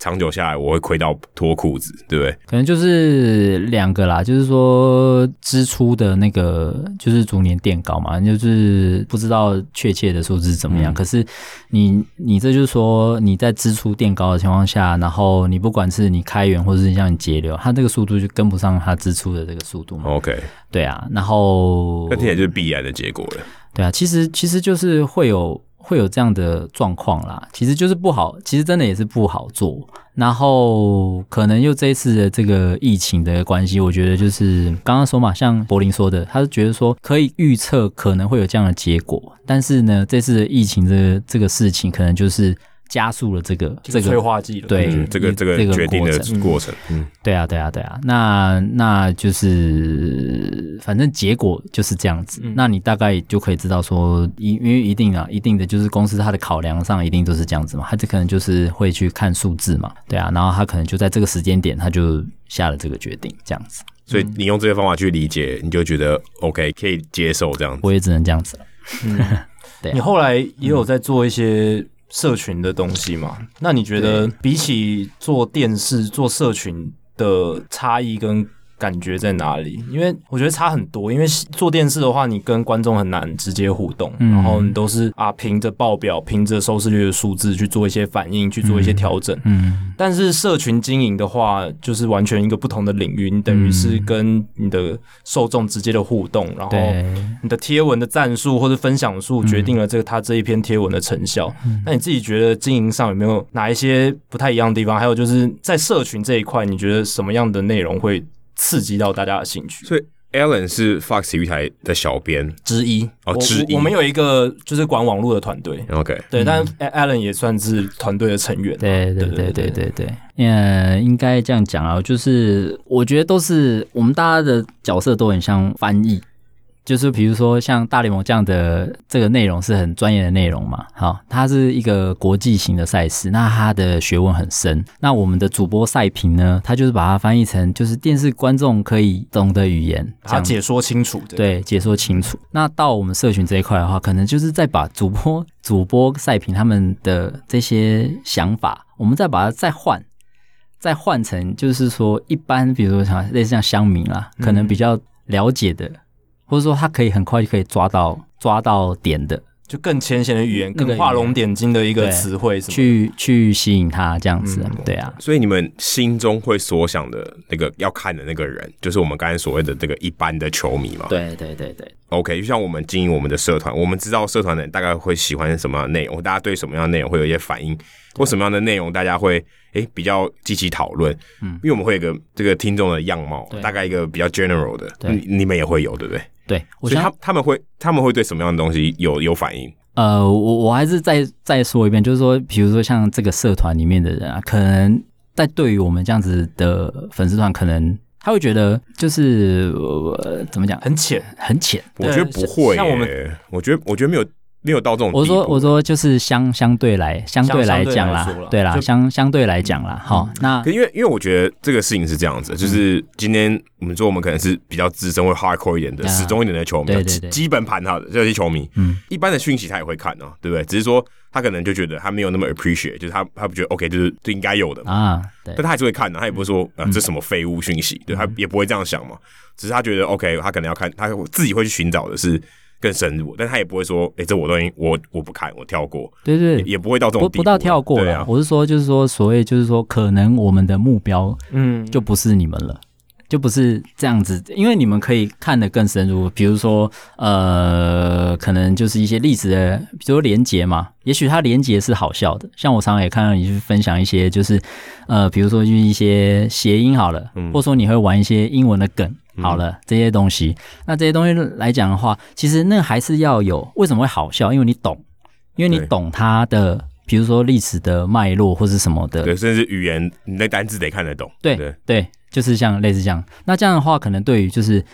长久下来，我会亏到脱裤子，对不对？可能就是两个啦，就是说支出的那个就是逐年垫高嘛，就是不知道确切的数字是怎么样。嗯、可是你你这就是说你在支出垫高的情况下，然后你不管是你开源或者是像你节流，它这个速度就跟不上它支出的这个速度嘛。OK，对啊，然后那听起来就是必然的结果了。对啊，其实其实就是会有。会有这样的状况啦，其实就是不好，其实真的也是不好做。然后可能又这一次的这个疫情的关系，我觉得就是刚刚说嘛，像柏林说的，他是觉得说可以预测可能会有这样的结果，但是呢，这次的疫情的这个事情可能就是。加速了这个这个催化剂了，对、嗯、这个这个决定的过程，嗯，对啊对啊对啊，那那就是反正结果就是这样子，嗯、那你大概就可以知道说，因因为一定啊，一定的就是公司它的考量上一定都是这样子嘛，它这可能就是会去看数字嘛，对啊，然后他可能就在这个时间点他就下了这个决定，这样子，所以你用这些方法去理解，你就觉得 OK 可以接受这样子，我也只能这样子了，嗯，<laughs> 对啊、你后来也有在做一些。社群的东西嘛。那你觉得比起做电视做社群的差异跟？感觉在哪里？因为我觉得差很多。因为做电视的话，你跟观众很难直接互动，嗯、然后你都是啊，凭着报表、凭着收视率的数字去做一些反应，去做一些调整。嗯，但是社群经营的话，就是完全一个不同的领域。你等于是跟你的受众直接的互动，然后你的贴文的赞数或者分享数决定了这个他这一篇贴文的成效。嗯、那你自己觉得经营上有没有哪一些不太一样的地方？还有就是在社群这一块，你觉得什么样的内容会？刺激到大家的兴趣，所以 Alan 是 Fox 体育台的小编。之一。哦，之一。我们有一个就是管网络的团队，OK，对，但 Alan 也算是团队的成员。对对对对对对，嗯，应该这样讲啊，就是我觉得都是我们大家的角色都很像翻译。就是比如说像大联盟这样的这个内容是很专业的内容嘛，好，它是一个国际型的赛事，那它的学问很深。那我们的主播赛评呢，他就是把它翻译成就是电视观众可以懂的语言，他解说清楚的，对，解说清楚。那到我们社群这一块的话，可能就是再把主播主播赛评他们的这些想法，我们再把它再换，再换成就是说一般，比如说像类似像乡民啦，可能比较了解的。或者说他可以很快就可以抓到抓到点的，就更浅显的语言，更画龙点睛的一个词汇，去去吸引他这样子，嗯、对啊。所以你们心中会所想的那个要看的那个人，就是我们刚才所谓的这个一般的球迷嘛？对对对对。OK，就像我们经营我们的社团，我们知道社团的人大概会喜欢什么样的内容，大家对什么样的内容会有一些反应，或什么样的内容大家会诶比较积极讨论。嗯，因为我们会有一个这个听众的样貌，大概一个比较 general 的，你你们也会有，对不对？对，所以他他们会他们会对什么样的东西有有反应？呃，我我还是再再说一遍，就是说，比如说像这个社团里面的人啊，可能在对于我们这样子的粉丝团，可能他会觉得就是、呃、怎么讲，很浅很浅。我觉得不会，像我们，我觉得我觉得没有。没有到这种。我说我说就是相相对来相对来讲啦，对啦，相相对来讲啦，好，那因为因为我觉得这个事情是这样子，就是今天我们说我们可能是比较资深或 hardcore 一点的，始终一点的球迷，对对对，基本盘他的这些球迷，嗯，一般的讯息他也会看哦，对不对？只是说他可能就觉得他没有那么 appreciate，就是他他不觉得 OK，就是这应该有的啊，但他还是会看的，他也不会说啊这什么废物讯息，对他也不会这样想嘛，只是他觉得 OK，他可能要看，他自己会去寻找的是。更深入，但他也不会说，哎、欸，这我东西我我不看，我跳过。对对，也，也不会到这种地步。不到跳过了。啊、我是说，就是说，所谓就是说，可能我们的目标，嗯，就不是你们了，嗯、就不是这样子，因为你们可以看得更深入。比如说，呃，可能就是一些历史的，比如说连结嘛，也许它连结是好笑的。像我常常也看到你去分享一些，就是呃，比如说就是一些谐音好了，嗯、或者说你会玩一些英文的梗。好了，这些东西，那这些东西来讲的话，其实那还是要有为什么会好笑？因为你懂，因为你懂它的，比如说历史的脉络或是什么的，对，甚至语言，你的单字得看得懂。对对对，就是像类似这样。那这样的话，可能对于就是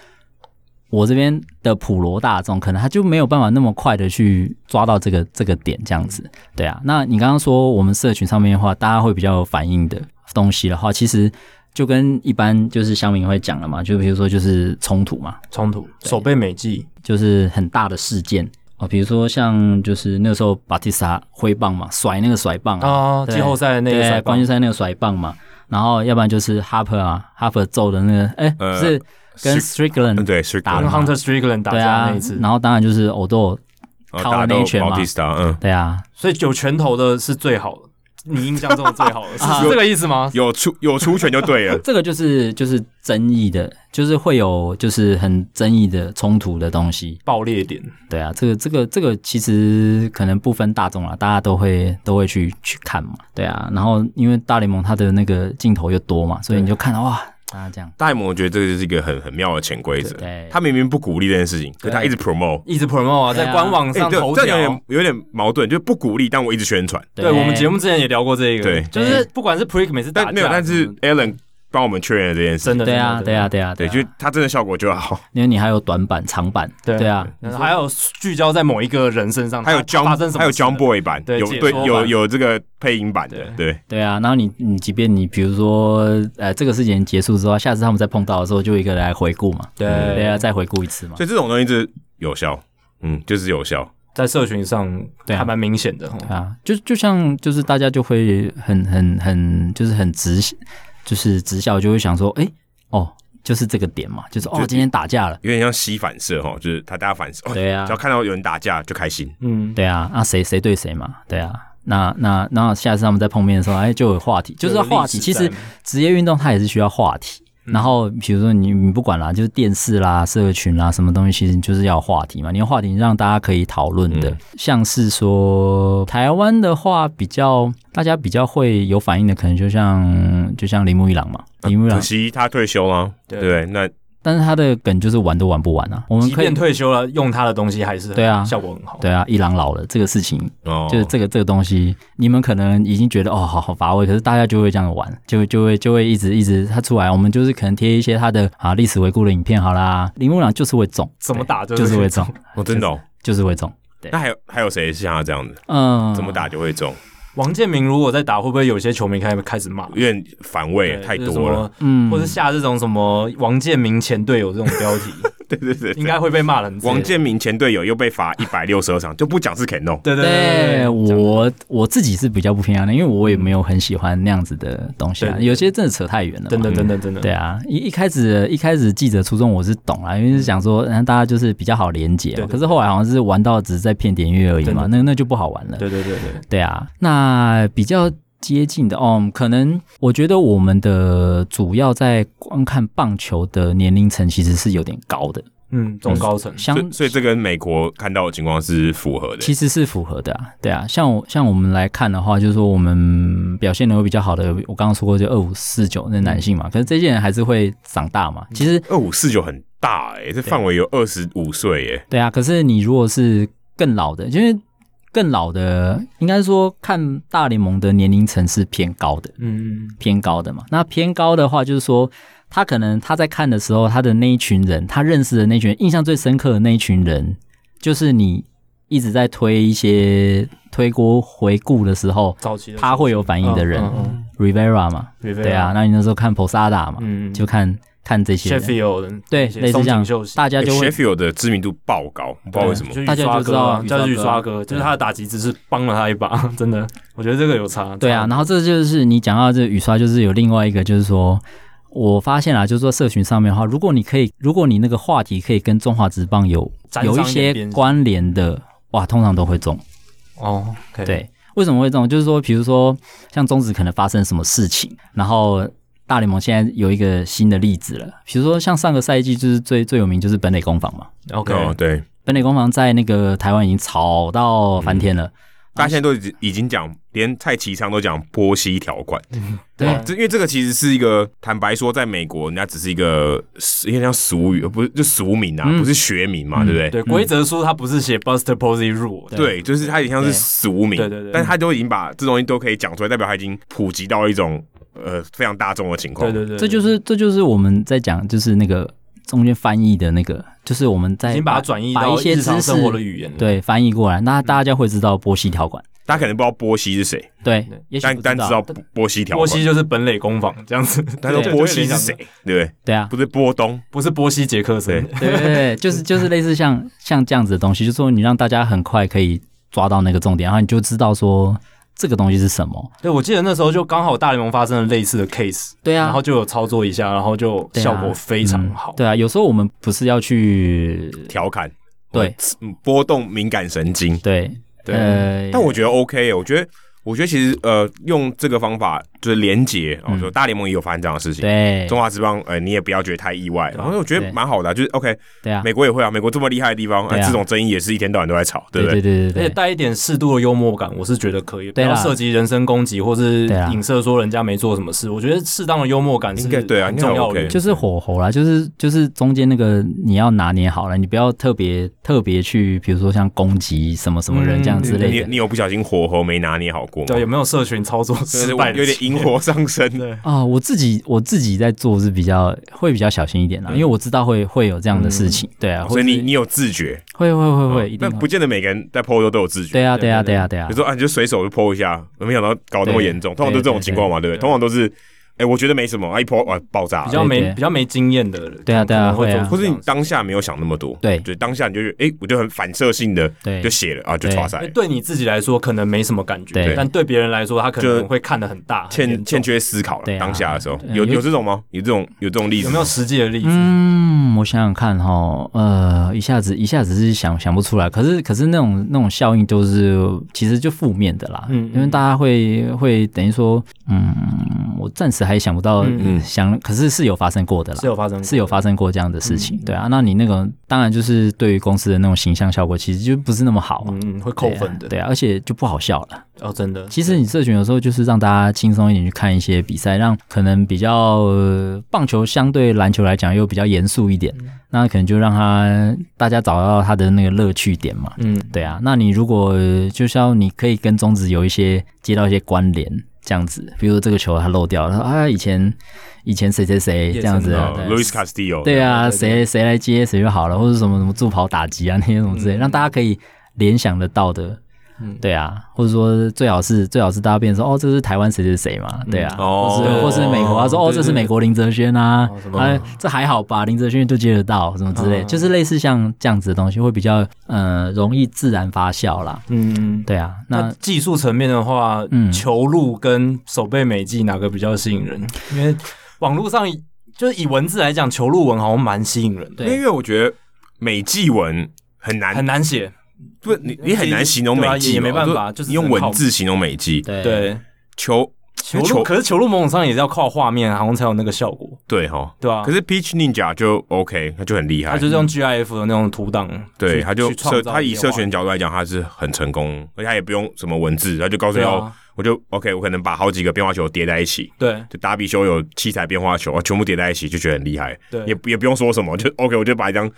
我这边的普罗大众，可能他就没有办法那么快的去抓到这个这个点，这样子。对啊，那你刚刚说我们社群上面的话，大家会比较有反应的东西的话，其实。就跟一般就是乡民会讲了嘛，就比如说就是冲突嘛，冲突，守备美技就是很大的事件。哦，比如说像就是那个时候巴蒂斯塔挥棒嘛，甩那个甩棒啊，季后赛那个甩冠军赛那个甩棒嘛，然后要不然就是哈珀啊，哈珀揍的那个，<laughs> 哎，是跟 Strickland 对打 Hunter Strickland 打架那一次，然后当然就是欧豆靠了那一拳嘛，嗯，对啊，所以有拳头的是最好的。你印象中的最好的 <laughs> 是这个意思吗？有出有出拳就对了。<laughs> 这个就是就是争议的，就是会有就是很争议的冲突的东西，爆裂点。对啊，这个这个这个其实可能不分大众了，大家都会都会去去看嘛。对啊，然后因为大联盟它的那个镜头又多嘛，所以你就看到哇。啊，这样，大联盟我觉得这个就是一个很很妙的潜规则。他明明不鼓励这件事情，可是他一直 promote，一直 promote 啊，在官网上头条，这有点有点矛盾，就不鼓励，但我一直宣传。对，我们节目之前也聊过这个，对，就是不管是 Prick 每次打，没有，但是 Alan。帮我们确认了这件事，真的对啊，对啊，对啊，对，就它真的效果就好，因为你还有短板、长板，对啊，还有聚焦在某一个人身上，还有 John，还有 John Boy 版，有对有有这个配音版的，对。对。啊，然后你你即便你比如说呃这个事情结束之后，下次他们再碰到的时候，就一个来回顾嘛，对。对啊，再回顾一次嘛，所以这种东西是有效，嗯，就是有效。在社群上对还蛮明显的。对啊，就就像就是大家就会很很很就是很直就是直销，就会想说，哎、欸、哦。就是这个点嘛，就是哦，今天打架了，有点像吸反射哈，就是他大家反射，对啊，只要看到有人打架就开心，嗯，对啊，那谁谁对谁嘛，对啊，那那那下次他们在碰面的时候，哎，就有话题，就是话题。其实职业运动它也是需要话题。然后，比如说你你不管啦，就是电视啦、社群啦，什么东西，其实就是要话题嘛。你有话题让大家可以讨论的，嗯、像是说台湾的话，比较大家比较会有反应的，可能就像就像铃木一郎嘛，铃木一朗，可惜他退休了，对，对那。但是他的梗就是玩都玩不完啊！我们即便退休了，用他的东西还是对啊，效果很好。对啊，一郎老了这个事情，哦，就是这个这个东西，你们可能已经觉得哦，好好乏味，可是大家就会这样玩，就就会就会一直一直他出来，我们就是可能贴一些他的啊历史回顾的影片，好啦，铃木朗就是会中，怎么打就是会中，我真的就是会中。对，那还有还有谁像他这样子？嗯，怎么打就会中？王建民如果在打，会不会有些球迷开始开始骂？有点反胃，太多了。嗯，或者下这种什么王建民前队友这种标题，对对对，应该会被骂人。王建民前队友又被罚一百六十二场，就不讲是 Cano。对对对，我我自己是比较不偏爱的，因为我也没有很喜欢那样子的东西啊。有些真的扯太远了，真的真的真的。对啊，一一开始一开始记者初衷我是懂啊，因为是想说让大家就是比较好连接嘛。可是后来好像是玩到只是在骗点阅而已嘛，那那就不好玩了。对对对对，对啊，那比较。接近的哦，可能我觉得我们的主要在观看棒球的年龄层其实是有点高的，嗯，中高层，相所以这跟美国看到的情况是符合的，其实是符合的啊，对啊，像我像我们来看的话，就是说我们表现的会比较好的，我刚刚说过就二五四九那男性嘛，可是这些人还是会长大嘛，其实二五四九很大诶、欸，这范围有二十五岁诶，对啊，可是你如果是更老的，因为。更老的，应该说看大联盟的年龄层是偏高的，嗯，偏高的嘛。那偏高的话，就是说他可能他在看的时候，他的那一群人，他认识的那群人，印象最深刻的那一群人，就是你一直在推一些推锅回顾的时候，他会有反应的人，Rivera 嘛，对啊，那你那时候看 Posada 嘛，嗯，就看。看这些，Sheffield 对，类似这样，大家就会 Sheffield 的知名度爆高，不知道为什么，大家就知道，叫雨刷哥，就是他的打击只是帮了他一把，<laughs> 真的，我觉得这个有差。对啊，然后这就是你讲到这雨刷，就是有另外一个，就是说，我发现啊，就是说社群上面的话，如果你可以，如果你那个话题可以跟中华职棒有有一些关联的，哇，通常都会中。哦，对，为什么会中？就是说，比如说像中职可能发生什么事情，然后。大联盟现在有一个新的例子了，比如说像上个赛季就是最最有名就是本垒攻防嘛。OK，哦，对，本垒攻防在那个台湾已经炒到翻天了，嗯、大家现在都已经已经讲，连蔡其昌都讲波西条款。嗯、<laughs> 对，这因为这个其实是一个坦白说，在美国人家只是一个有点像俗语，不是就俗名啊，嗯、不是学名嘛，对不对？对，规则书它不是写 Buster Posey Rule，对，对，就是它也像是俗名，对对对，但是他都已经把这东西都可以讲出来，代表他已经普及到一种。呃，非常大众的情况，对对对，这就是这就是我们在讲，就是那个中间翻译的那个，就是我们在已经把它转译到一些日常生活的语言，对，翻译过来，那大家会知道波西条款，大家可能不知道波西是谁，对，但但知道波西条款，波西就是本垒攻防这样子，但是波西是谁？对不对？对啊，不是波东，不是波西杰克森，对对对，就是就是类似像像这样子的东西，就是说你让大家很快可以抓到那个重点，然后你就知道说。这个东西是什么？对，我记得那时候就刚好大联盟发生了类似的 case，对啊，然后就有操作一下，然后就效果非常好。对啊，嗯、对啊，有时候我们不是要去调侃，对，波动敏感神经，对。对，呃、但我觉得 OK，我觉得。我觉得其实呃，用这个方法就是连接，然后说大联盟也有发生这样的事情，对，中华职棒，呃，你也不要觉得太意外，然后我觉得蛮好的，就是 OK，对。啊，美国也会啊，美国这么厉害的地方，这种争议也是一天到晚都在吵，对不对？对对对，而且带一点适度的幽默感，我是觉得可以，不要涉及人身攻击或是影射说人家没做什么事，我觉得适当的幽默感是对啊，重要的，就是火候啦，就是就是中间那个你要拿捏好了，你不要特别特别去，比如说像攻击什么什么人这样之类的，你你有不小心火候没拿捏好过吗？对，有没有社群？操作失败，有点引火上身的啊！我自己我自己在做是比较会比较小心一点啦，因为我知道会会有这样的事情，对啊，所以你你有自觉，会会会会，一定不见得每个人在 PO 都有自觉，对啊对啊对啊对啊，比如说啊，你就随手就 PO 一下，我没想到搞那么严重，通常都这种情况嘛，对不对？通常都是哎，我觉得没什么，一波啊爆炸，比较没比较没经验的人，对啊对啊会啊，或是你当下没有想那么多，对，就当下你就哎，我就很反射性的对就写了啊，就唰塞。对你自己来说可能没什么感觉，对但对别人来说他可能会看得很大，欠欠缺思考了。当下的时候有有这种吗？有这种有这种例子？有没有实际的例子？嗯，我想想看哈，呃，一下子一下子是想想不出来，可是可是那种那种效应都是其实就负面的啦，嗯，因为大家会会等于说，嗯，我暂时还想不到。嗯，想可是是有发生过的啦，是有发生是有发生过这样的事情，对啊，那你那个当然就是对于公司的那种形象效果，其实就不是那么好，嗯，会扣分的，对啊，而且就不好笑了，哦，真的。其实你社群有时候就是让大家轻松一点去看一些比赛，让可能比较棒球相对篮球来讲又比较严肃一点，那可能就让他大家找到他的那个乐趣点嘛，嗯，对啊，那你如果就是要你可以跟中职有一些接到一些关联。这样子，比如说这个球他漏掉了，他说啊，以前以前谁谁谁这样子，Luis Castillo，对啊，谁谁来接谁就好了，或者什么什么助跑打击啊那些什么之类，让大家可以联想得到的。嗯，对啊，或者说最好是最好是大家变成说哦，这是台湾谁谁谁嘛，对啊，或是或是美国他说哦，这是美国林哲瑄啊，哎，这还好吧，林哲轩就接得到什么之类，就是类似像这样子的东西会比较呃容易自然发酵啦。嗯，对啊，那技术层面的话，嗯。球路跟手背美技哪个比较吸引人？因为网络上就是以文字来讲，球路文好像蛮吸引人的，因为我觉得美技文很难很难写。不，你你很难形容美技，也没办法，就是用文字形容美技。对，球球路，可是球路某种上也是要靠画面，好像才有那个效果。对哈，对啊。可是 Peach Ninja 就 OK，他就很厉害，他就是用 GIF 的那种图档。对，他就社，他以社群角度来讲，他是很成功，而且他也不用什么文字，他就告诉你哦，我就 OK，我可能把好几个变化球叠在一起。对，就打比修有七彩变化球啊，全部叠在一起，就觉得很厉害。对，也也不用说什么，就 OK，我就把一张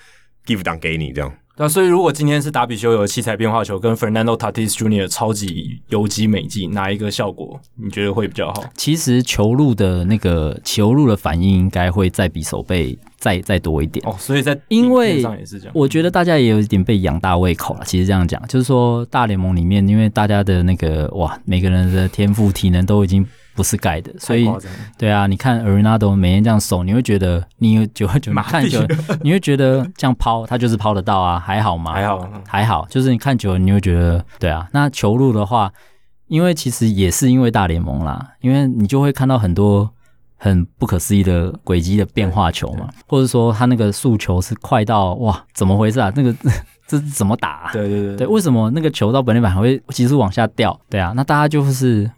GIF 档给你这样。对啊，所以如果今天是达比修有七彩变化球跟 Fernando Tatis Jr. 超级游击美技，哪一个效果你觉得会比较好？其实球路的那个球路的反应应该会再比手背再再多一点哦。所以在因为上也是这样我觉得大家也有一点被养大胃口了。其实这样讲，就是说大联盟里面，因为大家的那个哇，每个人的天赋体能都已经。不是盖的，所以对啊，你看 Arenado 每天这样守，你会觉得你就会觉得 <laughs> 看久，你会觉得这样抛他就是抛得到啊，还好吗？还好，还好，就是你看久了，你会觉得对啊。那球路的话，因为其实也是因为大联盟啦，因为你就会看到很多很不可思议的轨迹的变化球嘛，或者说他那个速球是快到哇，怎么回事啊？那个 <laughs> 这是怎么打啊？对对对，对，为什么那个球到本垒板还会急速往下掉？对啊，那大家就是。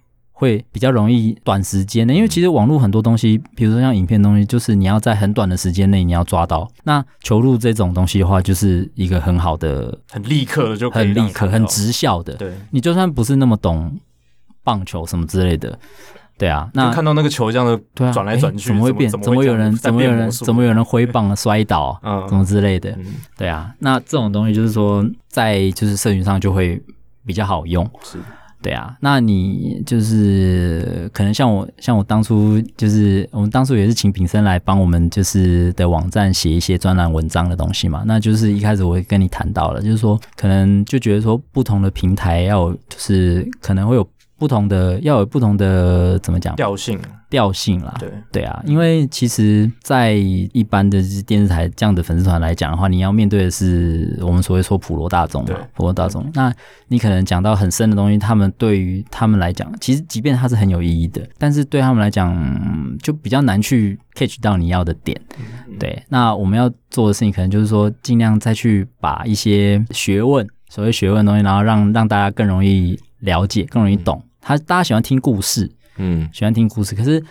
会比较容易短时间的，因为其实网络很多东西，比如说像影片东西，就是你要在很短的时间内你要抓到。那球路这种东西的话，就是一个很好的、很立刻的就很立刻、很直效的。对，你就算不是那么懂棒球什么之类的，对啊，那看到那个球这样的转来转去，怎么会变？怎么有人？怎么有人？怎么有人挥棒 <laughs> 摔倒？嗯，什么之类的？对啊，那这种东西就是说，在就是社群上就会比较好用。是。对啊，那你就是可能像我，像我当初就是我们当初也是请炳生来帮我们就是的网站写一些专栏文章的东西嘛，那就是一开始我会跟你谈到了，就是说可能就觉得说不同的平台要就是可能会有。不同的要有不同的怎么讲调性调性啦，对对啊，因为其实，在一般的电视台这样的粉丝团来讲的话，你要面对的是我们所谓说普罗大众嘛，普罗大众。那你可能讲到很深的东西，他们对于他们来讲，其实即便它是很有意义的，但是对他们来讲就比较难去 catch 到你要的点。对，那我们要做的事情，可能就是说尽量再去把一些学问，所谓学问的东西，然后让让大家更容易了解，更容易懂。他大家喜欢听故事，嗯，喜欢听故事，可是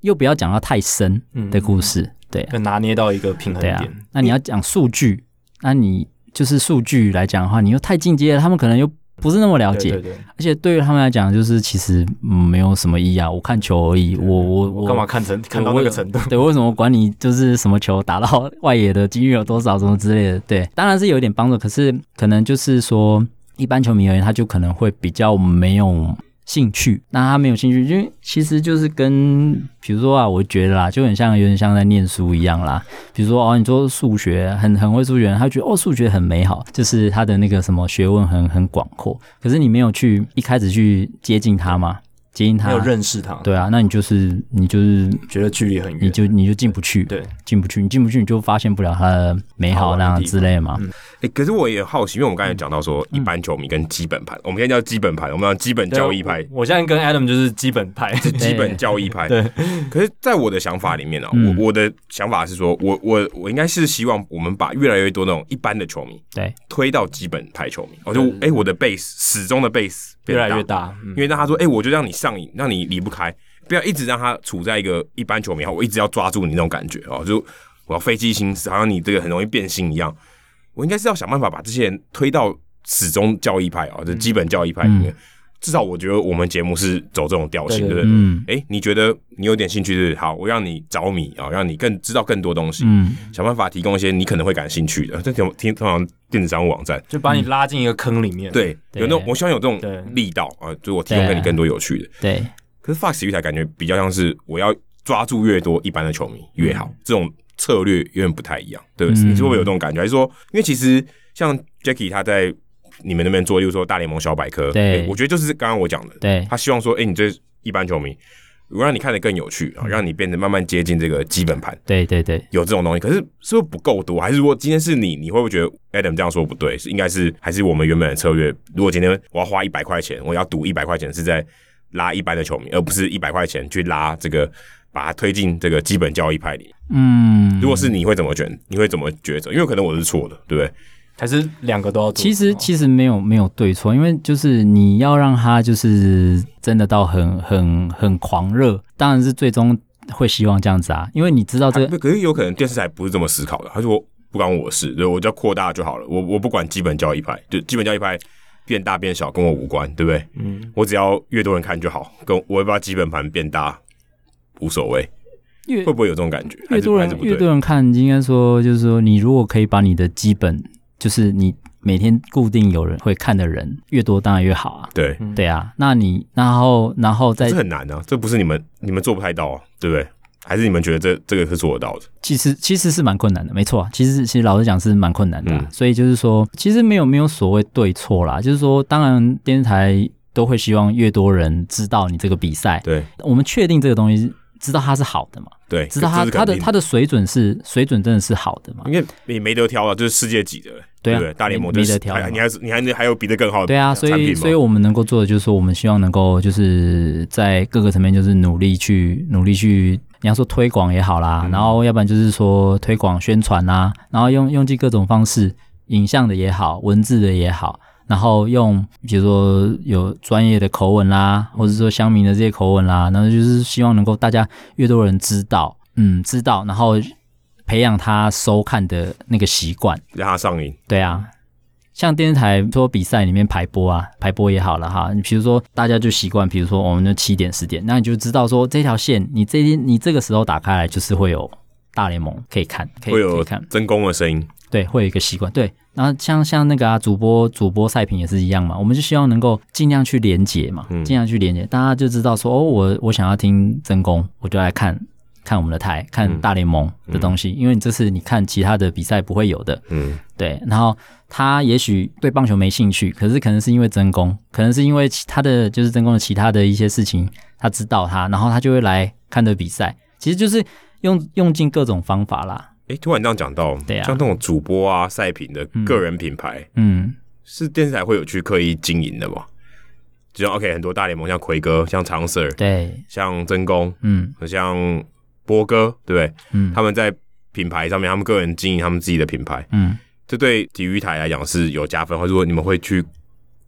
又不要讲到太深的故事，嗯、对，要拿捏到一个平衡点。啊、那你要讲数据，那你就是数据来讲的话，你又太进阶了，他们可能又不是那么了解。对对对，而且对于他们来讲，就是其实、嗯、没有什么意义啊，我看球而已。我我我干嘛看成看到那个程度？对，<laughs> 为什么管你就是什么球打到外野的几率有多少，什么之类的？对，当然是有一点帮助，可是可能就是说，一般球迷而言，他就可能会比较没有。兴趣，那他没有兴趣，因为其实就是跟，比如说啊，我觉得啦，就很像，有点像在念书一样啦。比如说哦，你说数学很很会数学，他觉得哦，数学很美好，就是他的那个什么学问很很广阔。可是你没有去一开始去接近他嘛，接近他，没有认识他，对啊，那你就是你就是觉得距离很远，你就你就进不去，对，进不去，你进不去，你就发现不了他的美好那样之类嘛。哎，可是我也好奇，因为我们刚才讲到说一般球迷跟基本盘，我们现在叫基本盘，我们叫基本交易派。我现在跟 Adam 就是基本派，是基本交易派。对。可是，在我的想法里面呢，我我的想法是说，我我我应该是希望我们把越来越多那种一般的球迷，对，推到基本派球迷。我就哎，我的 base 始终的 base 越来越大，因为让他说，哎，我就让你上瘾，让你离不开，不要一直让他处在一个一般球迷，我一直要抓住你那种感觉哦，就我要飞机心思，好像你这个很容易变心一样。我应该是要想办法把这些人推到始终教义派啊，就基本教义派里面。至少我觉得我们节目是走这种调性，对不对？嗯。哎，你觉得你有点兴趣是好，我让你着迷啊，让你更知道更多东西。嗯。想办法提供一些你可能会感兴趣的，这种听通常电子商务网站，就把你拉进一个坑里面。对，有那种我希望有这种力道啊，就我提供给你更多有趣的。对。可是 Fox 体育台感觉比较像是我要抓住越多一般的球迷越好，这种策略有点不太一样，对不对？你是会不会有这种感觉？还是说，因为其实像 Jackie 他在你们那边做，例如说大联盟小百科，对，我觉得就是刚刚我讲的，对，他希望说，哎，你这一般球迷，我让你看得更有趣啊，让你变得慢慢接近这个基本盘，对对对，有这种东西，可是是不是不够多？还是如果今天是你，你会不会觉得 Adam 这样说不对？是应该是还是我们原本的策略？如果今天我要花一百块钱，我要赌一百块钱是在拉一般的球迷，而不是一百块钱去拉这个。把它推进这个基本交易派里。嗯，如果是你会怎么选？你会怎么抉择？因为可能我是错的，对不对？还是两个都要做？其实其实没有没有对错，因为就是你要让他就是真的到很很很狂热，当然是最终会希望这样子啊。因为你知道这个，可是有可能电视台不是这么思考的。他说不关我事，对，我就要扩大就好了。我我不管基本教义派，就基本教义派变大变小跟我无关，对不对？嗯，我只要越多人看就好，跟我要把基本盘变大。无所谓，会不会有这种感觉？越多人越多人看，应该说就是说，你如果可以把你的基本，就是你每天固定有人会看的人越多，当然越好啊。对，对啊。那你然后然后再这很难啊，这不是你们你们做不太到啊，对不对？还是你们觉得这这个是做得到的？其实其实是蛮困难的，没错啊。其实其实老实讲是蛮困难的，嗯，所以就是说，其实没有没有所谓对错啦。就是说，当然电视台都会希望越多人知道你这个比赛。对，我们确定这个东西。知道它是好的嘛？对，知道它它的它的水准是水准真的是好的嘛？因为你没得挑了，就是世界级的，对不对？大联盟没得挑，你还是你还还有比这更好的。对啊，所以所以我们能够做的就是说，我们希望能够就是在各个层面就是努力去努力去，你要说推广也好啦，然后要不然就是说推广宣传啊，然后用用尽各种方式，影像的也好，文字的也好。然后用，比如说有专业的口吻啦，或者说乡民的这些口吻啦，然后就是希望能够大家越多人知道，嗯，知道，然后培养他收看的那个习惯，让他上瘾。对啊，像电视台说比赛里面排播啊，排播也好了哈。你比如说大家就习惯，比如说我们的七点十点，那你就知道说这条线，你这天你这个时候打开来就是会有大联盟可以看，可以，会有看真功的声音。对，会有一个习惯。对，然后像像那个啊，主播主播赛评也是一样嘛。我们就希望能够尽量去连接嘛，尽量去连接，大家就知道说哦，我我想要听真功，我就来看看我们的台，看大联盟的东西，因为这是你看其他的比赛不会有的。嗯，对。然后他也许对棒球没兴趣，可是可能是因为真功，可能是因为其他的就是真功的其他的一些事情，他知道他，然后他就会来看的比赛。其实就是用用尽各种方法啦。哎，突然这样讲到，对啊，像这种主播啊、赛品的个人品牌，嗯，是电视台会有去刻意经营的吗？就像 OK，很多大联盟，像奎哥、像长 Sir，对，像真功，嗯，像波哥，对不对？嗯，他们在品牌上面，他们个人经营他们自己的品牌，嗯，这对体育台来讲是有加分，或者说你们会去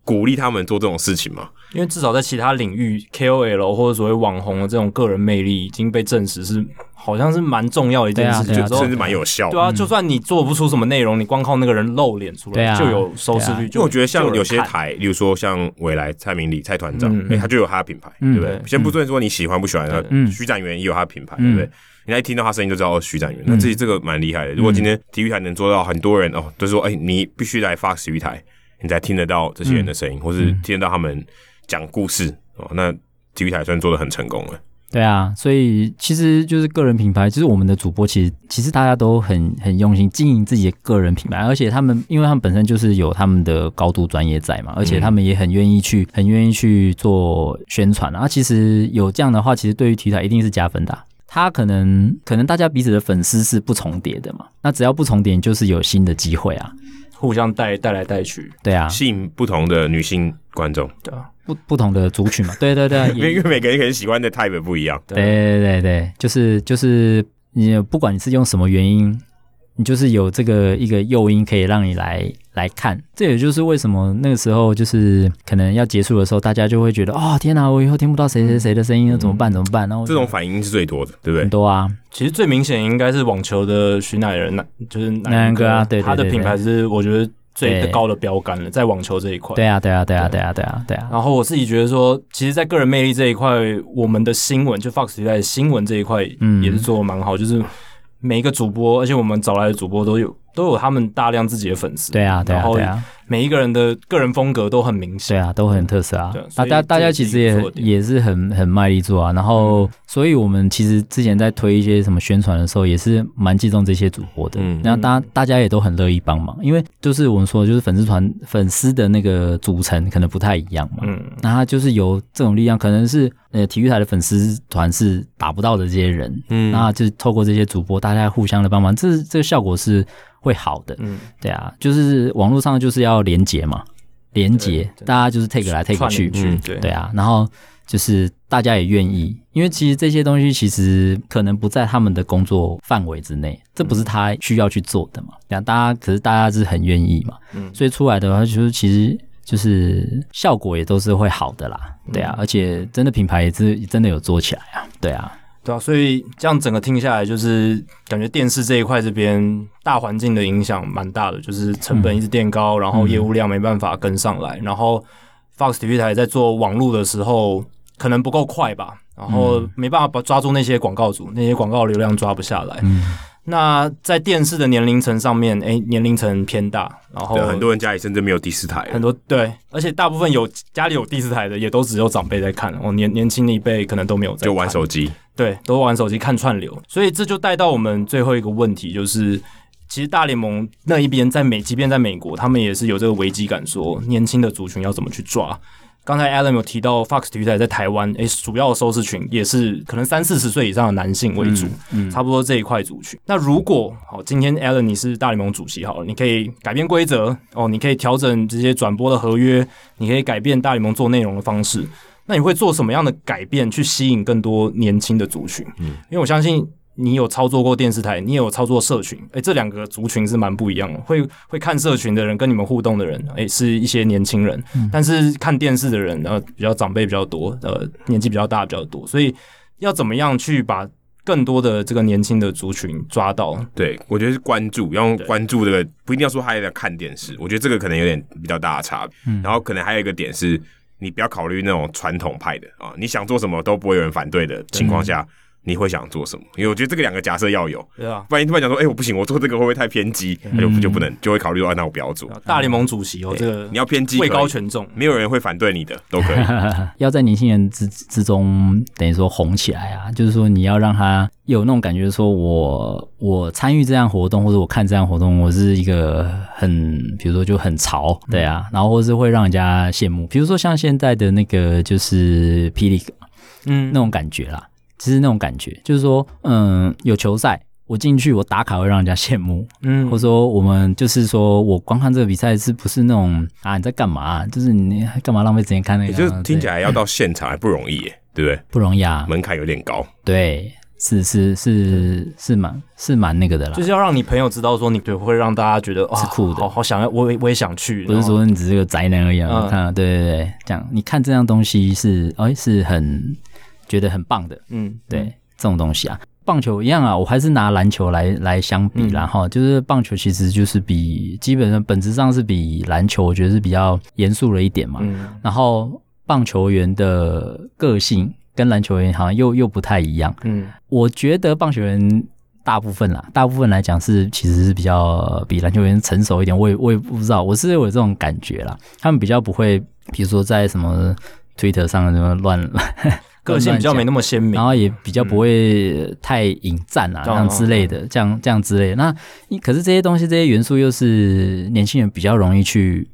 鼓励他们做这种事情吗？因为至少在其他领域，KOL 或者所谓网红的这种个人魅力已经被证实是。好像是蛮重要的一件事情，甚至蛮有效的。对啊，就算你做不出什么内容，你光靠那个人露脸出来，就有收视率。就我觉得像有些台，例如说像未来蔡明里、蔡团长，哎，他就有他的品牌，对不对？先不论说你喜欢不喜欢他，徐展元也有他的品牌，对不对？人家一听到他声音就知道徐展元，那这这个蛮厉害的。如果今天体育台能做到很多人哦，都说哎，你必须来 Fox 体育台，你才听得到这些人的声音，或是听得到他们讲故事哦，那体育台算做的很成功了。对啊，所以其实就是个人品牌，就是我们的主播，其实其实大家都很很用心经营自己的个人品牌，而且他们因为他们本身就是有他们的高度专业在嘛，而且他们也很愿意去很愿意去做宣传，啊其实有这样的话，其实对于体育台一定是加分的啊。他可能可能大家彼此的粉丝是不重叠的嘛，那只要不重叠，就是有新的机会啊，互相带带来带去，对啊，吸引不同的女性观众，对啊，不不同的族群嘛，对对对，<laughs> 因为每个人可能喜欢的 type 不一样，对对对对，就是就是你不管你是用什么原因。你就是有这个一个诱因可以让你来来看，这也就是为什么那个时候就是可能要结束的时候，大家就会觉得哦天哪，我以后听不到谁谁谁的声音了，怎么办？怎么办？然后这种反应是最多的，对不对？很多啊，其实最明显应该是网球的徐乃仁，就是乃仁哥啊，对，他的品牌是我觉得最高的标杆了，在网球这一块。对啊，对啊，对啊，对啊，对啊，对啊。然后我自己觉得说，其实，在个人魅力这一块，我们的新闻就 Fox 体育台新闻这一块，嗯，也是做的蛮好，就是每一个主播，而且我们找来的主播都有。都有他们大量自己的粉丝，对啊，对啊，对啊。每一个人的个人风格都很明显，对啊，都很特色啊。大家大家其实也也是很很卖力做啊。然后，所以我们其实之前在推一些什么宣传的时候，也是蛮敬重这些主播的。嗯，然后大大家也都很乐意帮忙，因为就是我们说，就是粉丝团粉丝的那个组成可能不太一样嘛。嗯，那他就是有这种力量，可能是呃体育台的粉丝团是达不到的这些人，嗯，那就透过这些主播，大家互相的帮忙，这这个效果是。会好的，嗯，对啊，就是网络上就是要连结嘛，连结，大家就是 take 来 take 去，嗯，对，对啊，然后就是大家也愿意，因为其实这些东西其实可能不在他们的工作范围之内，这不是他需要去做的嘛，这样大家可是大家是很愿意嘛，嗯，所以出来的话就是其实就是效果也都是会好的啦，对啊，而且真的品牌也是真的有做起来啊，对啊。对啊，所以这样整个听下来，就是感觉电视这一块这边大环境的影响蛮大的，就是成本一直垫高，然后业务量没办法跟上来，然后 Fox 体育台在做网络的时候可能不够快吧，然后没办法把抓住那些广告主，那些广告流量抓不下来。那在电视的年龄层上面，哎，年龄层偏大，然后很多人家里甚至没有第四台，很多对，而且大部分有家里有第四台的，也都只有长辈在看，我，年年轻的一辈可能都没有在看，就玩手机，对，都玩手机看串流，所以这就带到我们最后一个问题，就是其实大联盟那一边在美，即便在美国，他们也是有这个危机感，说年轻的族群要怎么去抓。刚才 Alan 有提到 Fox 体育台在台湾，诶、欸，主要的收视群也是可能三四十岁以上的男性为主，嗯，嗯差不多这一块族群。那如果好，今天 Alan 你是大联盟主席好了，你可以改变规则哦，你可以调整这些转播的合约，你可以改变大联盟做内容的方式。那你会做什么样的改变去吸引更多年轻的族群？嗯，因为我相信。你有操作过电视台，你也有操作社群，诶、欸，这两个族群是蛮不一样的。会会看社群的人，跟你们互动的人，诶、欸，是一些年轻人，嗯、但是看电视的人，呃，比较长辈比较多，呃，年纪比较大比较多，所以要怎么样去把更多的这个年轻的族群抓到？对，我觉得是关注，要关注这个，不一定要说他也在看电视，我觉得这个可能有点比较大的差别。嗯、然后可能还有一个点是，你不要考虑那种传统派的啊，你想做什么都不会有人反对的情况下。你会想做什么？因为我觉得这个两个假设要有，对啊，不然你突然讲说，哎、欸，我不行，我做这个会不会太偏激？那就就不能，就会考虑说，那我不要做。大联盟主席哦，这个你要偏激，位高权重，没有人会反对你的，都可以。<laughs> 要在年轻人之之中，等于说红起来啊，就是说你要让他有那种感觉，说我我参与这样活动，或者我看这样活动，我是一个很，比如说就很潮，对啊，然后或是会让人家羡慕，比如说像现在的那个就是霹雳，嗯，那种感觉啦。其实那种感觉，就是说，嗯，有球赛，我进去，我打卡会让人家羡慕，嗯，或者说我们就是说我观看这个比赛，是不是那种啊你在干嘛？就是你干嘛浪费时间看那个？也就是听起来要到现场还不容易耶，对不对？不容易啊，门槛有点高。对，是是是是蛮是蛮那个的啦，就是要让你朋友知道说你对，会让大家觉得是酷的，好好想要，我也我也想去，不是说你只是个宅男而已。啊。看，对对对，这样你看这样东西是哎是很。觉得很棒的，嗯，对，这种东西啊，棒球一样啊，我还是拿篮球来来相比，然后、嗯、就是棒球其实就是比基本上本质上是比篮球，我觉得是比较严肃了一点嘛。嗯、然后棒球员的个性跟篮球员好像又又不太一样。嗯，我觉得棒球员大部分啦，大部分来讲是其实是比较比篮球员成熟一点。我也我也不知道，我是有这种感觉啦。他们比较不会，比如说在什么 Twitter 上什么乱。个性比较没那么鲜明，然后也比较不会太引战啊，这样之类的，这样这样之类的。那可是这些东西，这些元素又是年轻人比较容易去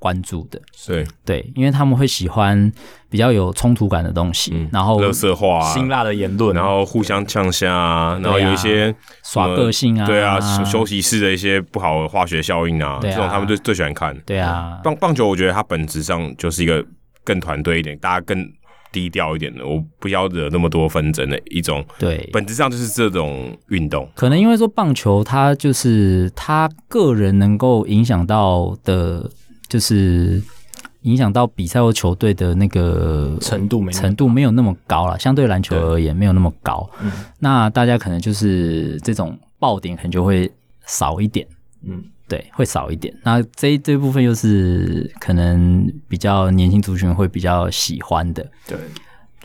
关注的。对对，因为他们会喜欢比较有冲突感的东西，嗯、然后垃圾话、辛辣的言论，然后互相呛下啊，然后有一些耍个性啊，对啊，休息室的一些不好的化学效应啊，这种他们最最喜欢看。对啊，棒棒球，我觉得它本质上就是一个更团队一点，大家更。低调一点的，我不要惹那么多纷争的一种。对，本质上就是这种运动。可能因为说棒球，它就是他个人能够影响到的，就是影响到比赛或球队的那个程度没程度没有那么高了，相对篮球而言没有那么高。嗯，那大家可能就是这种爆点可能就会少一点。嗯。对，会少一点。那这这部分又是可能比较年轻族群会比较喜欢的。对，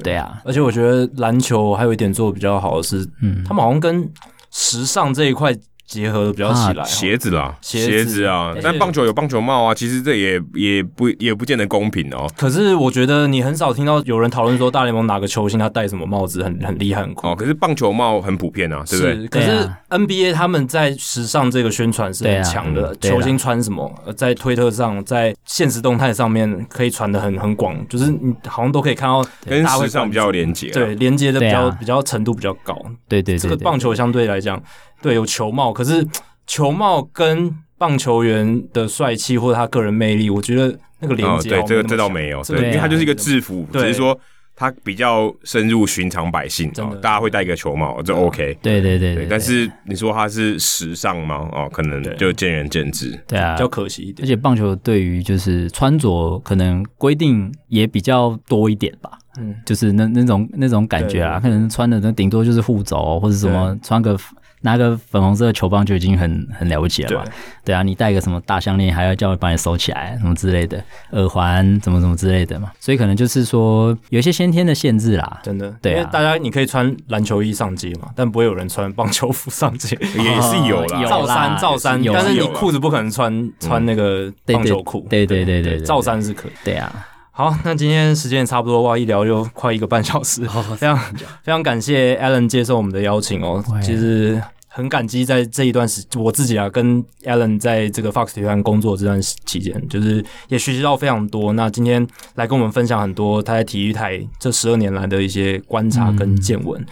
对啊。而且我觉得篮球还有一点做的比较好的是，嗯，他们好像跟时尚这一块。结合的比较起来，鞋子啦，鞋子啊，但棒球有棒球帽啊，其实这也也不也不见得公平哦。可是我觉得你很少听到有人讨论说大联盟哪个球星他戴什么帽子很很厉害很酷哦。可是棒球帽很普遍啊，对不对？可是 NBA 他们在时尚这个宣传是很强的，球星穿什么，在推特上，在现实动态上面可以传的很很广，就是你好像都可以看到跟时尚比较有连接，对，连接的比较比较程度比较高。对对，这个棒球相对来讲。对，有球帽，可是球帽跟棒球员的帅气或者他个人魅力，我觉得那个连接、哦，对这个这倒没有，对，因为他就是一个制服，只是说他比较深入寻常百姓，哦，大家会戴一个球帽，这 OK，对对对对。但是你说他是时尚吗？哦，可能就见仁见智，对啊，比较可惜一点。而且棒球对于就是穿着可能规定也比较多一点吧，嗯，就是那那种那种感觉啊，可能穿的那顶多就是护肘或者什么穿个。拿个粉红色的球棒就已经很很了不起了嘛？对，对啊，你戴个什么大项链，还要叫我帮你收起来，什么之类的，耳环，怎么怎么之类的嘛。所以可能就是说有一些先天的限制啦，真的。对啊，因为大家你可以穿篮球衣上街嘛，但不会有人穿棒球服上街，<laughs> 也是有啦，罩衫罩衫，但是你裤子不可能穿穿那个棒球裤。对对对对，罩衫是可以。对啊。好，那今天时间也差不多，哇，一聊就快一个半小时，<laughs> 非常非常感谢 Allen 接受我们的邀请哦，其实。很感激在这一段时，我自己啊跟 Allen 在这个 Fox 体育工作这段期间，就是也学习到非常多。那今天来跟我们分享很多他在体育台这十二年来的一些观察跟见闻。嗯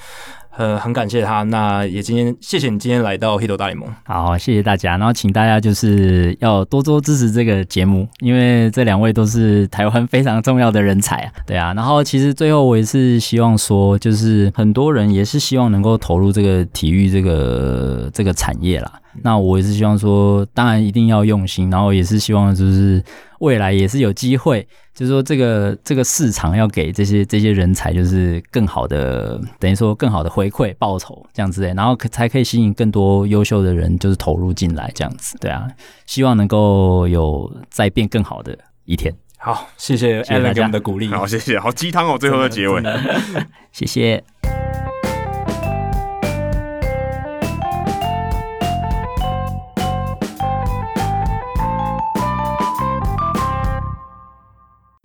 呃，很感谢他。那也今天谢谢你今天来到《Hito 大联盟》。好，谢谢大家。然后请大家就是要多多支持这个节目，因为这两位都是台湾非常重要的人才啊。<laughs> 对啊。然后其实最后我也是希望说，就是很多人也是希望能够投入这个体育这个这个产业啦。那我也是希望说，当然一定要用心，然后也是希望就是未来也是有机会，就是说这个这个市场要给这些这些人才就是更好的，等于说更好的回馈报酬这样子，然后才可以吸引更多优秀的人就是投入进来这样子，对啊，希望能够有再变更好的一天。好，谢谢 Allen 给我们的鼓励，好，谢谢，好鸡汤哦，最后的结尾，谢谢。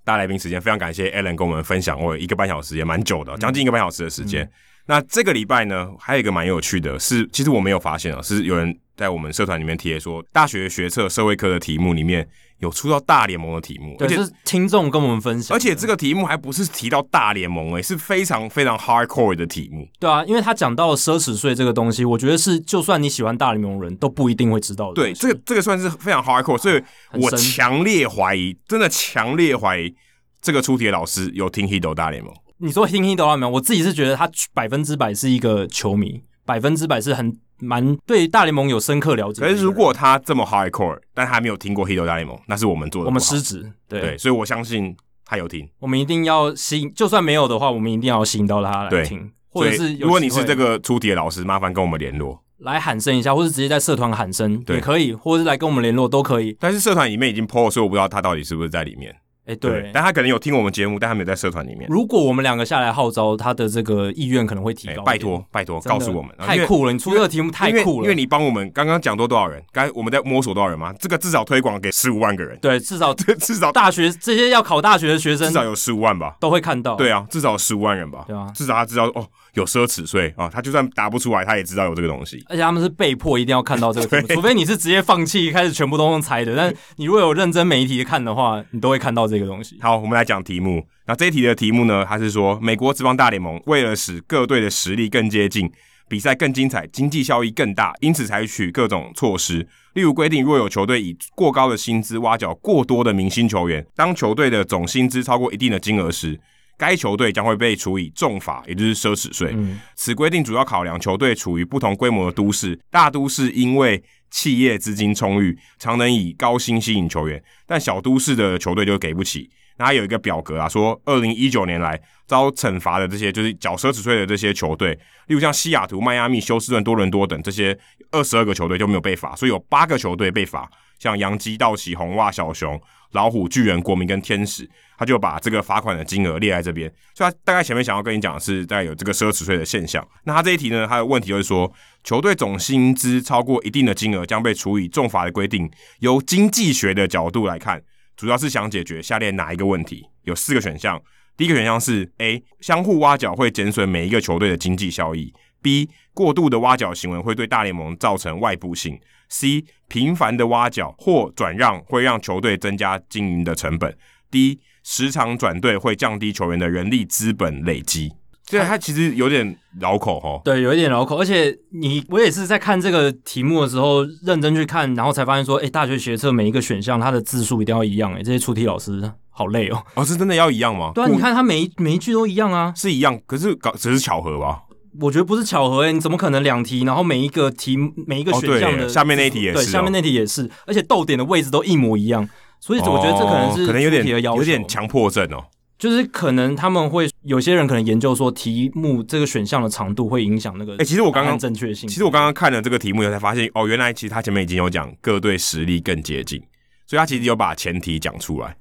大来宾时间非常感谢 Allen 跟我们分享，我有一个半小时也蛮久的，将近一个半小时的时间。嗯、那这个礼拜呢，还有一个蛮有趣的是，其实我没有发现啊，是有人在我们社团里面贴说，大学学测社会科的题目里面有出到大联盟的题目，而且是听众跟我们分享，而且这个题目还不是提到大联盟，诶，是非常非常 hardcore 的题目。对啊，因为他讲到了奢侈税这个东西，我觉得是就算你喜欢大联盟人都不一定会知道的。对，这个这个算是非常 hardcore，所以我强烈怀疑，真的强烈怀疑。这个出题的老师有听《Hito 大联盟》？你说听《Hito 大联盟》，我自己是觉得他百分之百是一个球迷，百分之百是很蛮对大联盟有深刻了解。可是如果他这么 hardcore，但他没有听过《Hito 大联盟》，那是我们做的，我们失职。对，对，所以我相信他有听。我们一定要吸引，就算没有的话，我们一定要吸引到他来听。或者是如果你是这个出题的老师，麻烦跟我们联络，来喊声一下，或是直接在社团喊声也可以，或者是来跟我们联络都可以。但是社团里面已经 po 了，所以我不知道他到底是不是在里面。哎，对，但他可能有听我们节目，但他没有在社团里面。如果我们两个下来号召，他的这个意愿可能会提高。拜托，拜托，告诉我们，太酷了！你出这个题目太酷了，因为你帮我们刚刚讲多多少人，刚我们在摸索多少人吗？这个至少推广给十五万个人。对，至少 <laughs> 至少大学这些要考大学的学生，至少有十五万吧，都会看到。对啊，至少有十五万人吧。对啊，至少他知道哦，有奢侈税啊，他就算答不出来，他也知道有这个东西。而且他们是被迫一定要看到这个除非你是直接放弃，开始全部都用猜的。但你如果有认真每一题看的话，你都会看到这个东西。好，我们来讲题目。那这一题的题目呢，它是说美国职棒大联盟为了使各队的实力更接近，比赛更精彩，经济效益更大，因此采取各种措施。例如规定，若有球队以过高的薪资挖角过多的明星球员，当球队的总薪资超过一定的金额时，该球队将会被处以重罚，也就是奢侈税。嗯。此规定主要考量球队处于不同规模的都市，大都市因为企业资金充裕，常能以高薪吸引球员，但小都市的球队就给不起。那还有一个表格啊，说二零一九年来遭惩罚的这些，就是缴奢侈税的这些球队，例如像西雅图、迈阿密、休斯顿、多伦多等这些二十二个球队就没有被罚，所以有八个球队被罚，像洋基、道奇、红袜、小熊、老虎、巨人、国民跟天使，他就把这个罚款的金额列在这边。所以他大概前面想要跟你讲的是，大概有这个奢侈税的现象。那他这一题呢，他的问题就是说，球队总薪资超过一定的金额将被处以重罚的规定，由经济学的角度来看。主要是想解决下列哪一个问题？有四个选项。第一个选项是 A，相互挖角会减损每一个球队的经济效益；B，过度的挖角行为会对大联盟造成外部性；C，频繁的挖角或转让会让球队增加经营的成本；D，时常转队会降低球员的人力资本累积。对，它其实有点绕口哈。对，有一点绕口，而且你我也是在看这个题目的时候认真去看，然后才发现说，哎，大学学测每一个选项它的字数一定要一样，哎，这些出题老师好累哦。哦，是真的要一样吗？对啊，你看他每一每一句都一样啊，是一样，可是搞只是巧合吧？我觉得不是巧合，哎，你怎么可能两题，然后每一个题每一个选项的、哦、下面那一题也是、哦，对，下面那题也是，而且逗点的位置都一模一样，所以我觉得这可能是、哦、可能有点有点强迫症哦。就是可能他们会有些人可能研究说题目这个选项的长度会影响那个。哎，其实我刚刚正确性。其实我刚刚看了这个题目以后才发现，哦，原来其实他前面已经有讲各队实力更接近，所以他其实有把前提讲出来。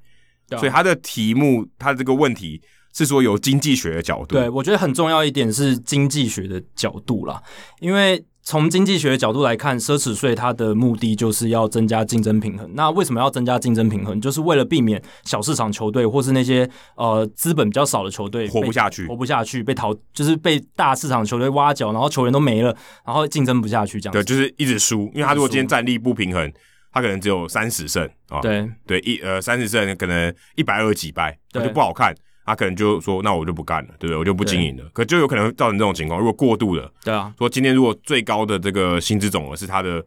所以他的题目，他的这个问题是说有经济学的角度。对，我觉得很重要一点是经济学的角度啦，因为。从经济学的角度来看，奢侈税它的目的就是要增加竞争平衡。那为什么要增加竞争平衡？就是为了避免小市场球队或是那些呃资本比较少的球队活不下去，活不下去被淘，就是被大市场球队挖角，然后球员都没了，然后竞争不下去这样子。对，就是一直输，因为他如果今天战力不平衡，他可能只有三十胜啊。对对，一呃三十胜可能一百二十几败，那就不好看。他可能就说：“那我就不干了，对不对？我就不经营了。”可就有可能造成这种情况。如果过度了，对啊，说今天如果最高的这个薪资总额是他的。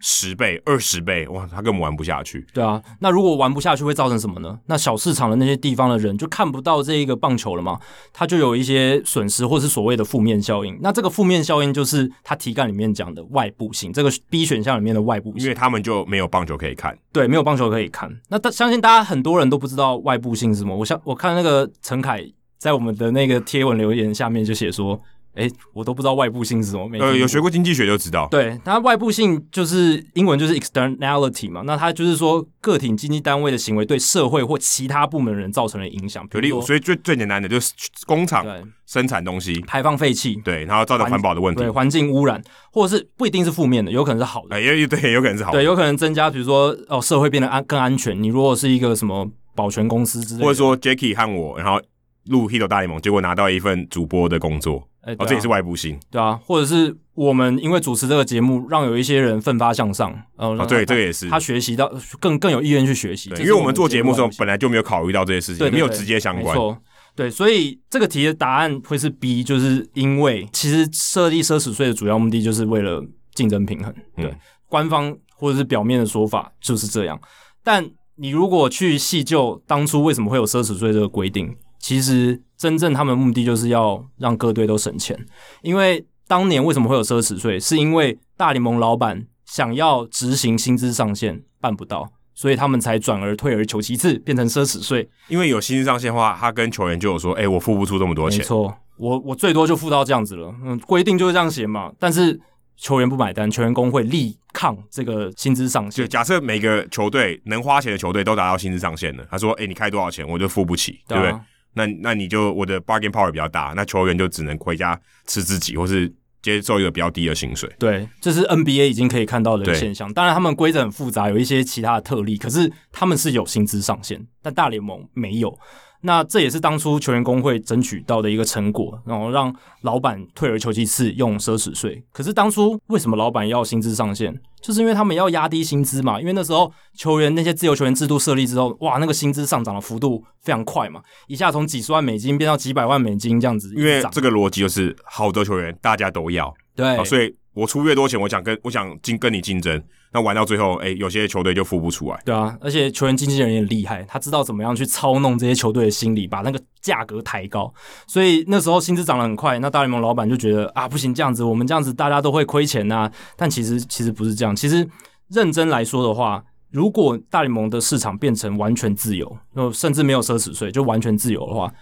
十倍、二十倍，哇，他根本玩不下去。对啊，那如果玩不下去，会造成什么呢？那小市场的那些地方的人就看不到这一个棒球了嘛，他就有一些损失，或是所谓的负面效应。那这个负面效应就是他题干里面讲的外部性，这个 B 选项里面的外部性，因为他们就没有棒球可以看。对，没有棒球可以看。那他相信大家很多人都不知道外部性是什么。我想我看那个陈凯在我们的那个贴文留言下面就写说。哎，我都不知道外部性是什么。呃，有学过经济学就知道。对，它外部性就是英文就是 externality 嘛，那它就是说个体经济单位的行为对社会或其他部门的人造成了影响。比如说，所以最最简单的就是工厂生产东西排放废气，对，然后造成环保的问题，对，环境污染，或者是不一定是负面的，有可能是好的。哎，也对，有可能是好的。对，有可能增加，比如说哦，社会变得安更安全。你如果是一个什么保全公司之类的，或者说 Jacky 和我，然后录《Hito 大联盟》，结果拿到一份主播的工作。哎、欸啊，哦，这也是外部性，对啊，或者是我们因为主持这个节目，让有一些人奋发向上，呃、哦，对，这个也是他学习到更更有意愿去学习，因为我们做节目的时候本来就没有考虑到这些事情，没有直接相关，没错，对，所以这个题的答案会是 B，就是因为其实设立奢侈税的主要目的就是为了竞争平衡，对，嗯、官方或者是表面的说法就是这样，但你如果去细究当初为什么会有奢侈税这个规定。其实真正他们的目的就是要让各队都省钱，因为当年为什么会有奢侈税？是因为大联盟老板想要执行薪资上限办不到，所以他们才转而退而求其次，变成奢侈税。因为有薪资上限的话，他跟球员就有说：“哎，我付不出这么多钱。”没错，我我最多就付到这样子了。嗯，规定就是这样写嘛。但是球员不买单，球员工会力抗这个薪资上限。就假设每个球队能花钱的球队都达到薪资上限了，他说：“哎、欸，你开多少钱，我就付不起，对，啊、对不对？那那你就我的 bargain power 比较大，那球员就只能回家吃自己，或是接受一个比较低的薪水。”对，这是 NBA 已经可以看到的现象。当然，他们规则很复杂，有一些其他的特例，可是他们是有薪资上限，但大联盟没有。那这也是当初球员工会争取到的一个成果，然后让老板退而求其次用奢侈税。可是当初为什么老板要薪资上限？就是因为他们要压低薪资嘛。因为那时候球员那些自由球员制度设立之后，哇，那个薪资上涨的幅度非常快嘛，一下从几十万美金变到几百万美金这样子。因为这个逻辑就是好的球员大家都要，对，所以我出越多钱，我想跟我想竞跟你竞争。那玩到最后，哎、有些球队就付不出来。对啊，而且球员经纪人也厉害，他知道怎么样去操弄这些球队的心理，把那个价格抬高。所以那时候薪资涨得很快，那大联盟老板就觉得啊，不行，这样子我们这样子大家都会亏钱呐、但其实其实不是这样，其实认真来说的话，如果大联盟的市场变成完全自由，甚至没有奢侈税，就完全自由的话，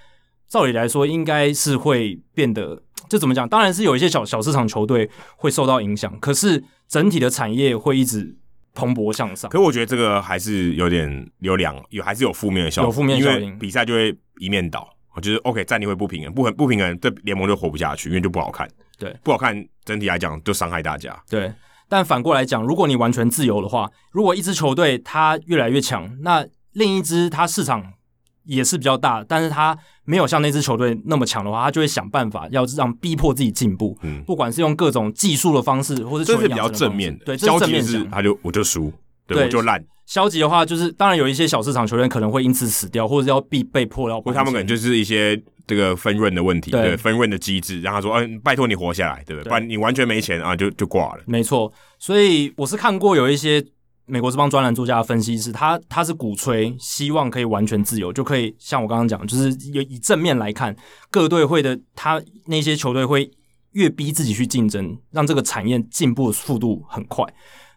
照理来说应该是会变得，就怎么讲？当然是有一些小小市场球队会受到影响，可是。整体的产业会一直蓬勃向上，可我觉得这个还是有点有两有还是有负面的效果，有负面效应，比赛就会一面倒，就是 OK 战力会不平衡，不很不平衡，这联盟就活不下去，因为就不好看，对，不好看，整体来讲就伤害大家，对。但反过来讲，如果你完全自由的话，如果一支球队它越来越强，那另一支它市场。也是比较大，但是他没有像那支球队那么强的话，他就会想办法要让逼迫自己进步。嗯，不管是用各种技术的方式，或者这是比较正面的。对，消极是他就我就输，对，我就烂。消极的话就是，当然有一些小市场球员可能会因此死掉，或者要被被迫要。或他们可能就是一些这个分润的问题，对，分润的机制，让他说，嗯，拜托你活下来，对不对？不然你完全没钱啊，就就挂了。没错，所以我是看过有一些。美国这帮专栏作家的分析是，他他是鼓吹希望可以完全自由，就可以像我刚刚讲，就是有以正面来看，各队会的他那些球队会越逼自己去竞争，让这个产业进步的速度很快。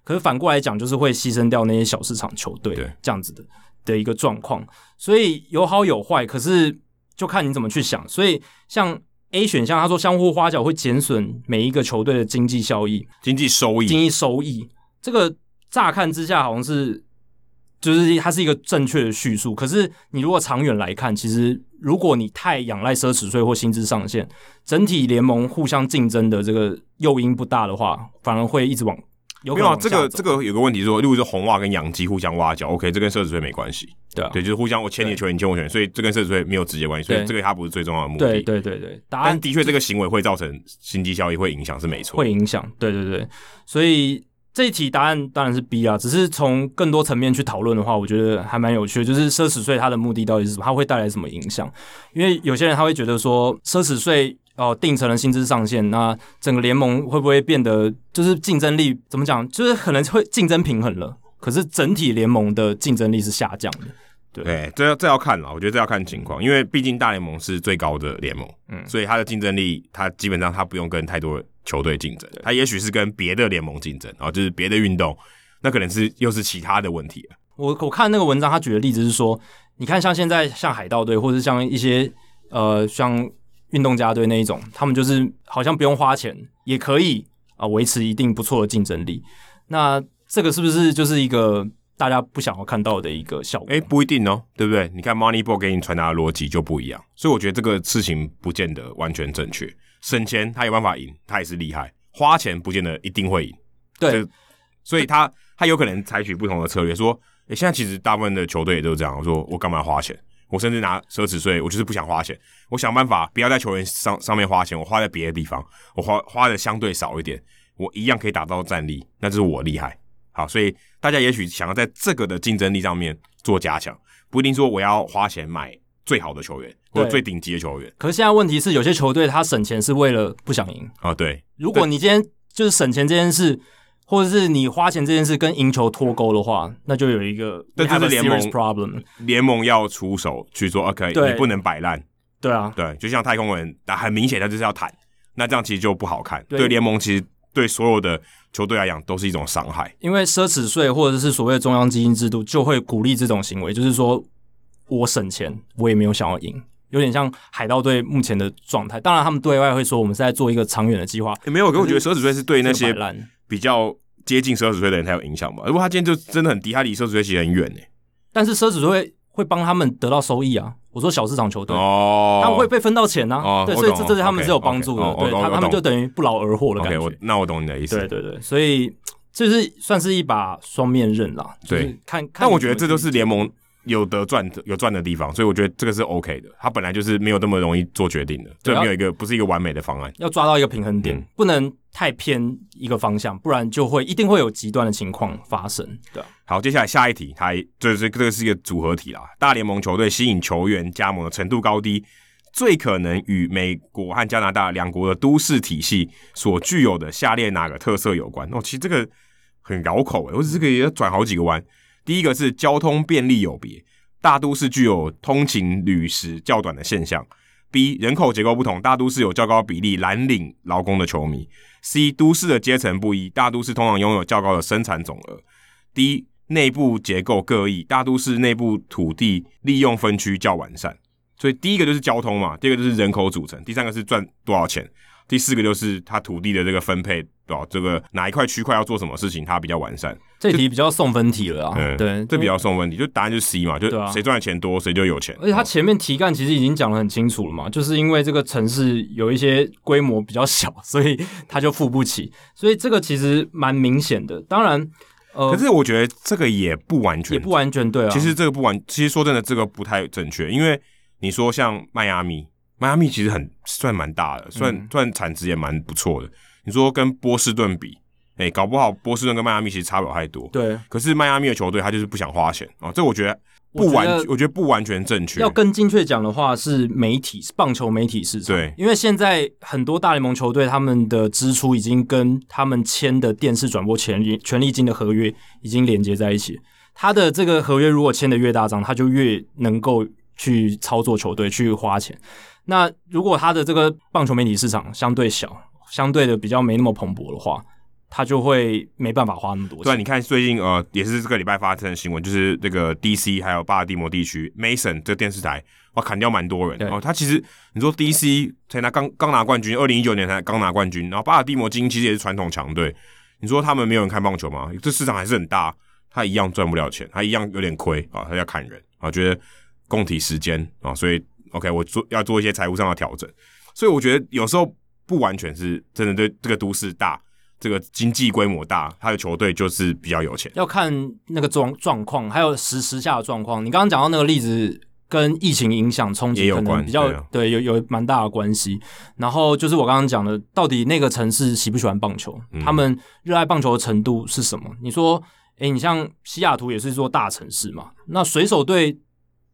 可是反过来讲，就是会牺牲掉那些小市场球队，这样子的的一个状况。所以有好有坏，可是就看你怎么去想。所以像 A 选项，他说相互花脚会减损每一个球队的经济效益、经济收益、经济收益这个。乍看之下好像是，就是它是一个正确的叙述。可是你如果长远来看，其实如果你太仰赖奢侈税或薪资上限，整体联盟互相竞争的这个诱因不大的话，反而会一直往有。没有啊，这个这个有个问题是说，例如说红袜跟洋基互相挖角，OK，这跟奢侈税没关系。对啊，对，就是互相我签你的球员，你签我球员，所以这跟奢侈税没有直接关系。所以这个它不是最重要的目的。对对对对，但的确这个行为会造成经济效益会影响是没错，会影响。对对对，所以。这一题答案当然是 B 啊，只是从更多层面去讨论的话，我觉得还蛮有趣的。就是奢侈税它的目的到底是什么？它会带来什么影响？因为有些人他会觉得说，奢侈税哦定成了薪资上限，那整个联盟会不会变得就是竞争力怎么讲？就是可能会竞争平衡了，可是整体联盟的竞争力是下降的。对，对，这要这要看了，我觉得这要看情况，因为毕竟大联盟是最高的联盟，嗯，所以它的竞争力，它基本上它不用跟太多球队竞争，它也许是跟别的联盟竞争，然后就是别的运动，那可能是又是其他的问题了。我我看那个文章，他举的例子是说，你看像现在像海盗队，或者像一些呃像运动家队那一种，他们就是好像不用花钱也可以啊维持一定不错的竞争力。那这个是不是就是一个？大家不想要看到的一个效果，哎、欸，不一定哦，对不对？你看 Moneyball 给你传达的逻辑就不一样，所以我觉得这个事情不见得完全正确。省钱他有办法赢，他也是厉害；花钱不见得一定会赢，对。所以他他有可能采取不同的策略，说，哎、欸，现在其实大部分的球队也都是这样，我说我干嘛花钱？我甚至拿奢侈税，我就是不想花钱，我想办法不要在球员上上面花钱，我花在别的地方，我花花的相对少一点，我一样可以打造战力，那就是我厉害。好，所以大家也许想要在这个的竞争力上面做加强，不一定说我要花钱买最好的球员或者最顶级的球员。可是现在问题是，有些球队他省钱是为了不想赢啊。对，如果你今天就是省钱这件事，或者是你花钱这件事跟赢球脱钩的话，那就有一个这就是联盟 problem，联盟要出手去做 OK，你不能摆烂。对啊，对，就像太空人，很明显他就是要谈，那这样其实就不好看。对联盟其实。对所有的球队来讲，都是一种伤害。因为奢侈税或者是所谓的中央基金制度，就会鼓励这种行为，就是说我省钱，我也没有想要赢，有点像海盗队目前的状态。当然，他们对外会说我们是在做一个长远的计划。没有，可我觉得奢侈税是对那些比较接近奢侈税的人才有影响吧？如果他今天就真的很低，他离奢侈税其实很远呢。但是奢侈税会会帮他们得到收益啊。我说小市场球队哦，他们会被分到钱呢、啊。哦，对，所以这这对他们是有帮助的。对，他他们就等于不劳而获的感觉。那我懂你的意思。对对对，所以这是算是一把双面刃啦。对，看看。但我觉得这都是联盟。有得赚的有赚的地方，所以我觉得这个是 OK 的。它本来就是没有那么容易做决定的，这没有一个不是一个完美的方案。要抓到一个平衡点，嗯、不能太偏一个方向，不然就会一定会有极端的情况发生。对，好，接下来下一题，它这是这个是一个组合题啦。大联盟球队吸引球员加盟的程度高低，最可能与美国和加拿大两国的都市体系所具有的下列哪个特色有关？哦，其实这个很绕口诶，我这个也要转好几个弯。第一个是交通便利有别，大都市具有通勤旅时较短的现象。B 人口结构不同，大都市有较高比例蓝领劳工的球迷。C 都市的阶层不一，大都市通常拥有较高的生产总额。D 内部结构各异，大都市内部土地利用分区较完善。所以第一个就是交通嘛，第二个就是人口组成，第三个是赚多少钱。第四个就是它土地的这个分配，对吧？这个哪一块区块要做什么事情，它比较完善。这题比较送分题了啊。嗯，对，这比较送分题，就答案就是 C 嘛，就谁赚的钱多，谁就有钱。而且它前面题干其实已经讲的很清楚了嘛，就是因为这个城市有一些规模比较小，所以它就付不起。所以这个其实蛮明显的。当然，呃，可是我觉得这个也不完全，也不完全对啊。其实这个不完，其实说真的，这个不太正确，因为你说像迈阿密。迈阿密其实很算蛮大的，算、嗯、算产值也蛮不错的。你说跟波士顿比，哎、欸，搞不好波士顿跟迈阿密其实差不了太多。对，可是迈阿密的球队他就是不想花钱啊，这我觉得不完，我觉得，我觉得不完全正确。要更精确讲的话，是媒体，是棒球媒体市场。对，因为现在很多大联盟球队他们的支出已经跟他们签的电视转播权利权利金的合约已经连接在一起。他的这个合约如果签的越大张，他就越能够去操作球队去花钱。那如果他的这个棒球媒体市场相对小，相对的比较没那么蓬勃的话，他就会没办法花那么多钱。对，你看最近呃，也是这个礼拜发生的新闻，就是这个 DC 还有巴尔的摩地区 Mason 这个电视台哇砍掉蛮多人。然后、哦、他其实你说 DC 才拿刚刚拿冠军，二零一九年才刚拿冠军，然后巴尔的摩金其实也是传统强队，你说他们没有人看棒球吗？这市场还是很大，他一样赚不了钱，他一样有点亏啊，他要砍人啊，觉得供体时间啊，所以。OK，我做要做一些财务上的调整，所以我觉得有时候不完全是真的对这个都市大，这个经济规模大，他的球队就是比较有钱。要看那个状状况，还有时时下的状况。你刚刚讲到那个例子，跟疫情影响冲击可能比较对、有有蛮大的关系。然后就是我刚刚讲的，到底那个城市喜不喜欢棒球，嗯、他们热爱棒球的程度是什么？你说，诶，你像西雅图也是一座大城市嘛？那水手队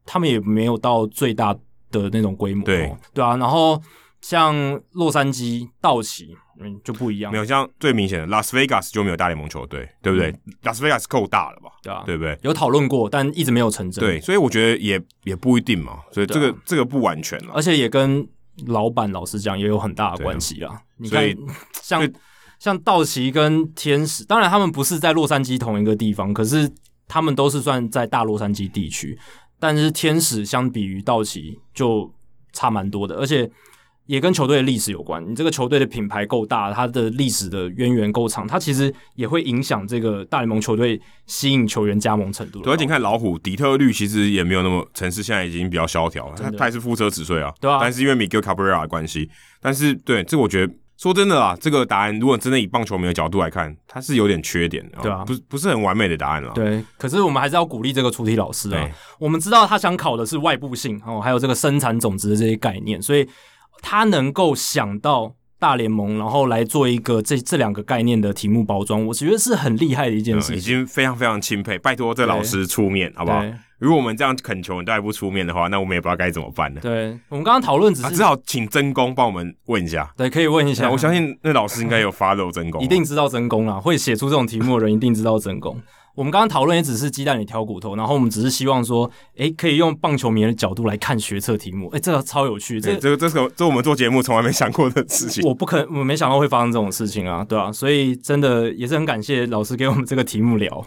他们也没有到最大。的那种规模，对对啊，然后像洛杉矶道奇，嗯，就不一样。没有像最明显的拉斯维加斯就没有大联盟球队，对不对？拉斯维加斯够大了吧？对啊，对不对？有讨论过，但一直没有成真。对，所以我觉得也也不一定嘛。所以这个、啊、这个不完全了，而且也跟老板老实讲也有很大的关系啦。你看，像像道奇跟天使，当然他们不是在洛杉矶同一个地方，可是他们都是算在大洛杉矶地区。但是天使相比于道奇就差蛮多的，而且也跟球队的历史有关。你这个球队的品牌够大，它的历史的渊源够长，它其实也会影响这个大联盟球队吸引球员加盟程度。而且你看老虎底特律其实也没有那么城市，现在已经比较萧条了，它它也是负车子税啊，对啊。但是因为 Miguel Cabrera 的关系，但是对这个我觉得。说真的啊，这个答案如果真的以棒球迷的角度来看，它是有点缺点的，对啊，不不是很完美的答案了。对，可是我们还是要鼓励这个出题老师啊。我们知道他想考的是外部性哦，还有这个生产总值的这些概念，所以他能够想到大联盟，然后来做一个这这两个概念的题目包装，我觉得是很厉害的一件事情，嗯，已经非常非常钦佩。拜托这老师出面好不好？如果我们这样恳求你都还不出面的话，那我们也不知道该怎么办了。对，我们刚刚讨论只是、啊、只好请真公帮我们问一下。对，可以问一下。我相信那老师应该有 follow 真功，一定知道真功啦。会写出这种题目的人一定知道真功。<laughs> 我们刚刚讨论也只是鸡蛋里挑骨头，然后我们只是希望说，可以用棒球迷的角度来看学测题目。哎、欸，这个超有趣。这个、这个、这是这我们做节目从来没想过的事情。我不可能，我没想到会发生这种事情啊，对啊，所以真的也是很感谢老师给我们这个题目聊。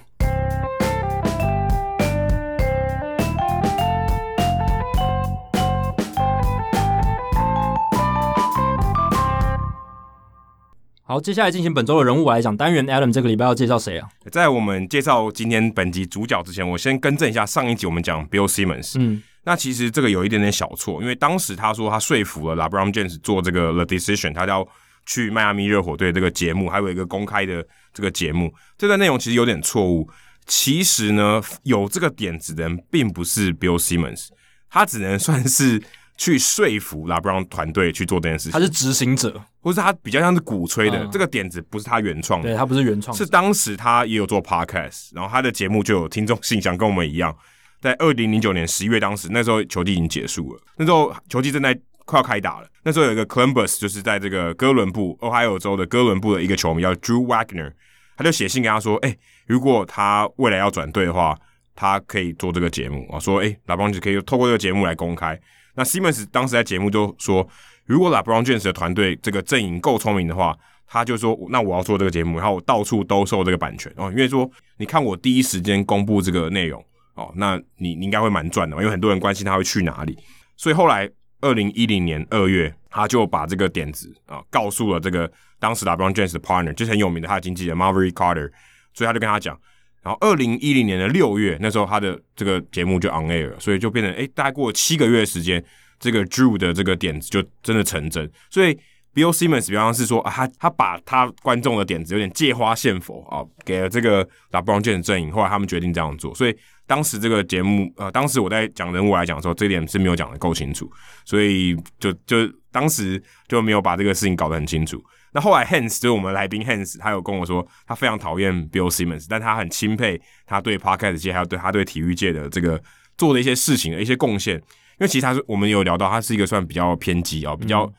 好，接下来进行本周的人物来讲单元，Adam 这个礼拜要介绍谁啊？在我们介绍今天本集主角之前，我先更正一下上一集我们讲 Bill Simmons。嗯，那其实这个有一点点小错，因为当时他说他说服了 LeBron James 做这个 The Decision，他要去迈阿密热火队这个节目，还有一个公开的这个节目，这段内容其实有点错误。其实呢，有这个点子的人并不是 Bill Simmons，他只能算是。去说服 LeBron 团队去做这件事情，他是执行者，或是他比较像是鼓吹的。嗯、这个点子不是他原创的，对，他不是原创，是当时他也有做 podcast，然后他的节目就有听众信箱，跟我们一样，在二零零九年十一月，当时那时候球季已经结束了，那时候球季正在快要开打了。那时候有一个 Columbus，就是在这个哥伦布，俄亥俄州的哥伦布的一个球迷叫 Drew Wagner，他就写信跟他说：“哎、欸，如果他未来要转队的话，他可以做这个节目。啊，说哎，LeBron 就可以透过这个节目来公开。”那 Simmons 当时在节目就说，如果 LeBron James 的团队这个阵营够聪明的话，他就说，那我要做这个节目，然后我到处兜售这个版权。哦，因为说你看我第一时间公布这个内容哦，那你你应该会蛮赚的，因为很多人关心他会去哪里，所以后来二零一零年二月，他就把这个点子啊告诉了这个当时 LeBron James 的 partner，就是很有名的他的经纪人 Marv Ray Carter，所以他就跟他讲。然后，二零一零年的六月，那时候他的这个节目就 on air 了，所以就变成诶，大概过了七个月时间，这个 Drew 的这个点子就真的成真。所以 Bill Simmons 比方是说啊，他他把他观众的点子有点借花献佛啊，给了这个 LeBron James 阵营，后来他们决定这样做。所以当时这个节目，呃，当时我在讲人物来讲的时候，这点是没有讲得够清楚，所以就就当时就没有把这个事情搞得很清楚。那后来，Hans 就是我们来宾，Hans 他有跟我说，他非常讨厌 Bill Simmons，但他很钦佩他对 Podcast 界还有对他对体育界的这个做的一些事情的一些贡献。因为其实他是我们有聊到，他是一个算比较偏激啊，比较、嗯、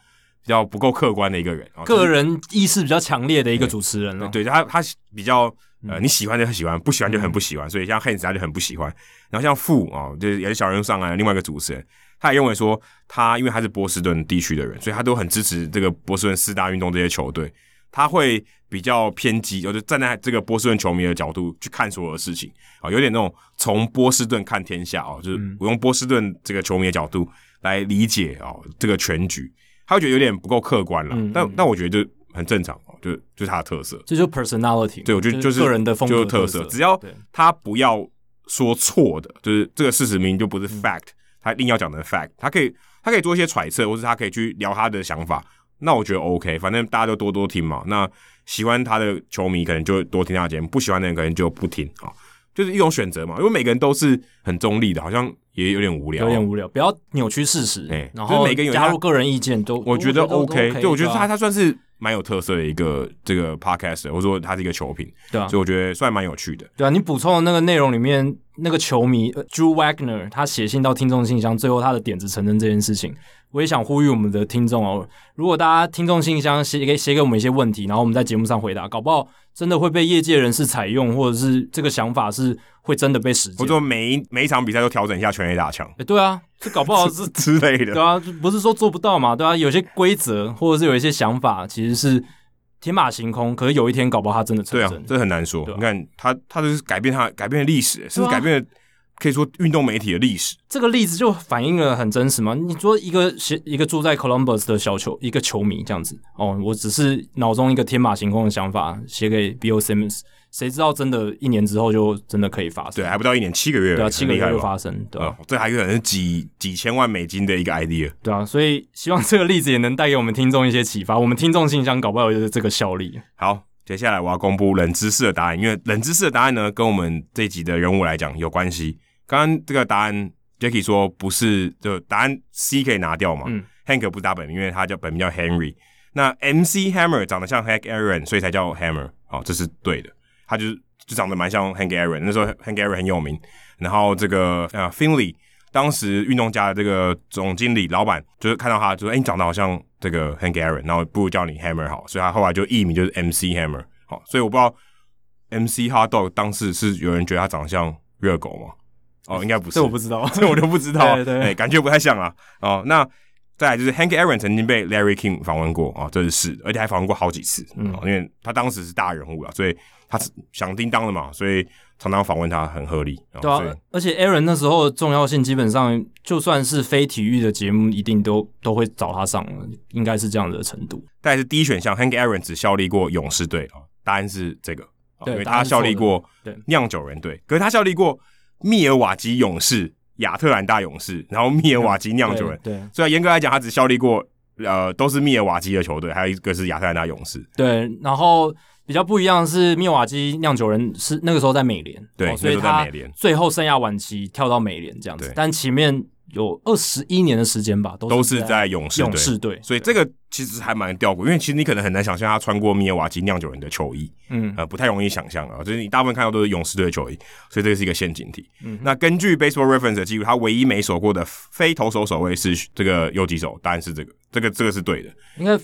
比较不够客观的一个人，个人意识比较强烈的一个主持人了。对，他他比较呃你喜欢就很喜欢，不喜欢就很不喜欢，所以像 Hans 他就很不喜欢。然后像傅啊，就是也是小人物上来另外一个主持人。他也认为说，他因为他是波士顿地区的人，所以他都很支持这个波士顿四大运动这些球队。他会比较偏激，就是站在这个波士顿球迷的角度去看所有的事情啊，有点那种从波士顿看天下哦，就是我用波士顿这个球迷的角度来理解哦这个全局。他会觉得有点不够客观了，嗯嗯但但我觉得就很正常，就就是他的特色，这就 personality。对，我觉得就是个人的风格就是特色，只要他不要说错的，就是这个事实明明就不是 fact。嗯他一定要讲的 fact，他可以，他可以做一些揣测，或是他可以去聊他的想法。那我觉得 OK，反正大家都多多听嘛。那喜欢他的球迷可能就多听他的节目，不喜欢的人可能就不听啊，就是一种选择嘛。因为每个人都是很中立的，好像也有点无聊，有点无聊，不要扭曲事实。哎、欸，然后每个人加入个人意见都，我觉得 OK。对，就我觉得他他算是。蛮有特色的一个这个 podcast，或者说他是一个球评，对啊，所以我觉得算蛮有趣的。对啊，你补充的那个内容里面，那个球迷呃 Drew Wagner 他写信到听众信箱，最后他的点子成真这件事情，我也想呼吁我们的听众哦，如果大家听众信箱写给写给我们一些问题，然后我们在节目上回答，搞不好真的会被业界人士采用，或者是这个想法是会真的被实践。或者说每一每一场比赛都调整一下全垒打墙，哎，对啊，这搞不好是 <laughs> 之类的，对啊，不是说做不到嘛，对啊，有些规则或者是有一些想法其实是。天马行空，可是有一天搞不好他真的成真。对啊，这很难说。你看他，他就是改变他改变了历史，甚至改变了可以说运动媒体的历史。这个例子就反映了很真实嘛。你说一个一个住在 Columbus 的小球，一个球迷这样子哦，我只是脑中一个天马行空的想法写给 Bill Simmons。谁知道真的，一年之后就真的可以发生？对，还不到一年，七个月，对啊，七个月就发生，对啊，这还可能是几几千万美金的一个 idea，对啊，所以希望这个例子也能带给我们听众一些启发。我们听众信箱搞不好就是这个效力。好，接下来我要公布冷知识的答案，因为冷知识的答案呢，跟我们这一集的人物来讲有关系。刚刚这个答案，Jacky 说不是，就答案 C 可以拿掉嘛？嗯，Hank 不是他本名，因为他叫本名叫 Henry。那 MC Hammer 长得像 Hank Aaron，所以才叫 Hammer。好，这是对的，他就是。就长得蛮像 Hank Aaron，那时候 Hank Aaron 很有名。然后这个呃 Finley 当时运动家的这个总经理老板，就是看到他，就说：“哎，你长得好像这个 Hank Aaron，然后不如叫你 Hammer 好。”所以他后来就艺名就是 MC Hammer。好，所以我不知道 MC Hot Dog 当时是有人觉得他长得像热狗吗？哦，应该不是，这我不知道，<laughs> 这我就不知道。对 <laughs> 对，对，感觉不太像啊。哦，那再来就是 Hank Aaron 曾经被 Larry King 访问过啊，这是是，而且还访问过好几次，嗯，因为他当时是大人物啊，所以他是响叮当的嘛，所以常常访问他很合理。对啊，而且 Aaron 那时候的重要性基本上就算是非体育的节目，一定都都会找他上，应该是这样的程度。但是第一选项，Hank Aaron 只效力过勇士队啊，答案是这个，因为他效力过酿酒人队，可是他效力过密尔瓦基勇士。亚特兰大勇士，然后密尔瓦基酿酒人，对，所以严格来讲，他只效力过，呃，都是密尔瓦基的球队，还有一个是亚特兰大勇士。对，然后比较不一样的是，密尔瓦基酿酒人是那个时候在美联，对，哦，所以他最后生涯晚期跳到美联这样子，但前面。有二十一年的时间吧，都是在勇士勇士队，所以这个其实还蛮吊诡，因为其实你可能很难想象他穿过密尔瓦基酿酒人的球衣，嗯，呃，不太容易想象啊，就是你大部分看到都是勇士队的球衣，所以这个是一个陷阱题。嗯，那根据 Baseball Reference 的记录，他唯一没守过的非投手守卫是这个右击手，答案是这个，这个这个是对的，应该。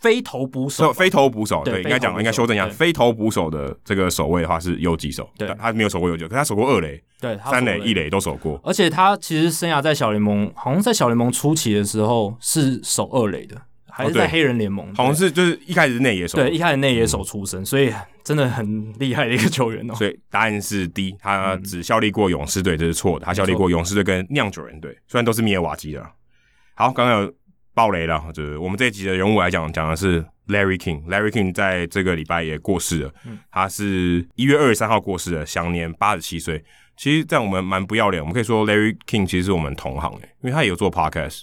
非投捕手，非投捕手，对，应该讲，应该修正一下，非投捕手的这个守卫的话是游击手，对，他没有守过游击，可他守过二垒，对，三垒、一垒都守过，而且他其实生涯在小联盟，好像在小联盟初期的时候是守二垒的，还是在黑人联盟，好像是就是一开始是内野手，对，一开始内野手出身，所以真的很厉害的一个球员哦。<laughs> 所以答案是 D，他只效力过勇士队，这是错的，他效力过勇士队跟酿酒人队，虽然都是密尔瓦基的。好，刚刚有爆雷了，就是我们这一集的人物来讲，讲的是。Larry King，Larry King 在这个礼拜也过世了。嗯、他是一月二十三号过世的，享年八十七岁。其实，在我们蛮不要脸，我们可以说 Larry King 其实是我们同行诶，因为他也有做 podcast。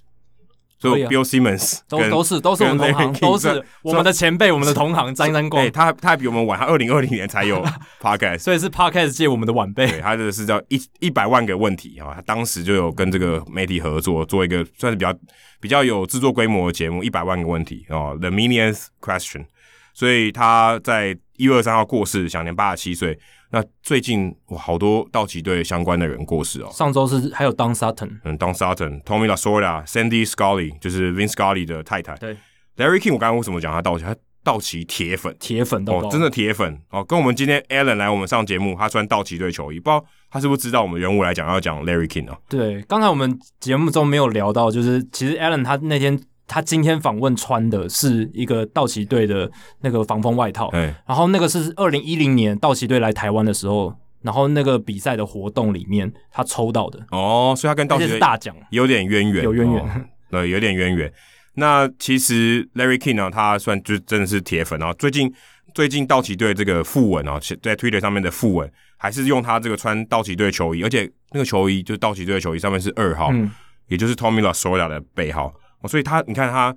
所以 Bill Simmons 都都是都是我们同行，都是我们的前辈，我们的同行。沾沾光，他他还比我们晚，他二零二零年才有 <laughs> podcast，所以是 podcast 借我们的晚辈。对，他这个是叫一一百万个问题啊，他当时就有跟这个媒体合作，做一个算是比较比较有制作规模的节目，一百万个问题哦，The Millionth Question。所以他在一月二十三号过世，享年八十七岁。那最近哇，好多道奇队相关的人过世哦。上周是还有 Don Sutton，嗯，Don Sutton，Tommy Lasorda，Sandy Scully，就是 Vin Scully 的太太。对，Larry King，我刚刚为什么讲他道奇？他道奇铁粉，铁粉哦，真的铁粉哦。跟我们今天 Alan 来我们上节目，他穿道奇队球衣，不知道他是不是知道我们人物来讲要讲 Larry King 哦。对，刚才我们节目中没有聊到，就是其实 Alan 他那天。他今天访问穿的是一个道奇队的那个防风外套，欸、然后那个是二零一零年道奇队来台湾的时候，然后那个比赛的活动里面他抽到的哦，所以他跟道奇队大奖有点渊源，有渊源，哦，对，有点渊源。那其实 Larry King 呢，他算就真的是铁粉啊。最近最近道奇队这个副文啊，在 Twitter 上面的副文还是用他这个穿道奇队球衣，而且那个球衣就是道奇队的球衣上面是二号，嗯、也就是 Tommy Lasorda 的背号。所以他，你看他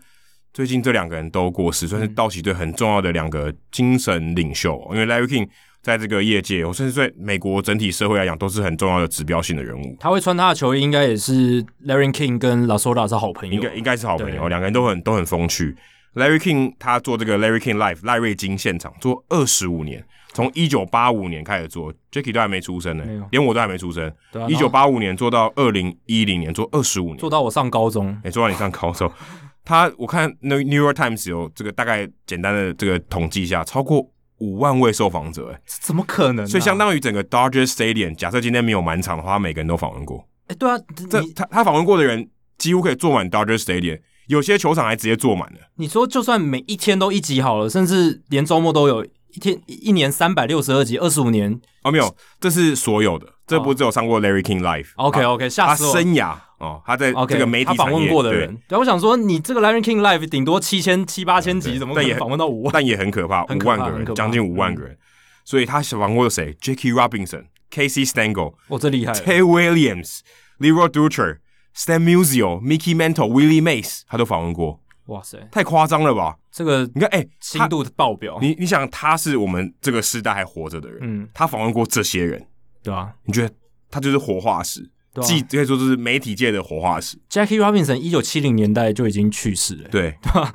最近这两个人都过世，算是道奇队很重要的两个精神领袖。因为 Larry King 在这个业界，我甚至在美国整体社会来讲，都是很重要的指标性的人物。他会穿他的球衣，应该也是 Larry King 跟 Lasorda 是好朋友，应该应该是好朋友，两个人都很都很风趣。Larry King 他做这个 Larry King Live 赖瑞金现场做二十五年，从一九八五年开始做，Jackie 都还没出生呢，有连我都还没出生。一九八五年做到二零一零年，做二十五年，做到我上高中，哎、欸，做到你上高中。<laughs> 他我看那 New York Times 有这个大概简单的这个统计一下，超过五万位受访者，哎，怎么可能、啊？所以相当于整个 Dodger Stadium，假设今天没有满场的话，他每个人都访问过。哎、欸，对啊，这他他访问过的人几乎可以坐满 Dodger Stadium。有些球场还直接坐满了。你说，就算每一天都一集好了，甚至连周末都有一天，一年三百六十二集，二十五年哦，没有，这是所有的，这不只有上过 Larry King Live。OK OK，下次他生涯哦，他在这个媒体访问过的人，对，我想说，你这个 Larry King Live 顶多七千七八千集，怎么可能访问到五万？但也很可怕，五万个人，将近五万个人。所以他访问过谁？Jackie Robinson、Casey Stengel，哇，这厉害！Tay Williams、Leroy Dutcher、Stan Musial、Mickey Mantle、Willie Mays，他都访问过。哇塞，太夸张了吧！这个你看，哎、欸，深度的爆表。你你想，他是我们这个时代还活着的人，嗯，他访问过这些人，对啊，你觉得他就是活化石，对啊，既可以说是媒体界的活化石。Jackie Robinson 一九七零年代就已经去世了，对，对吧？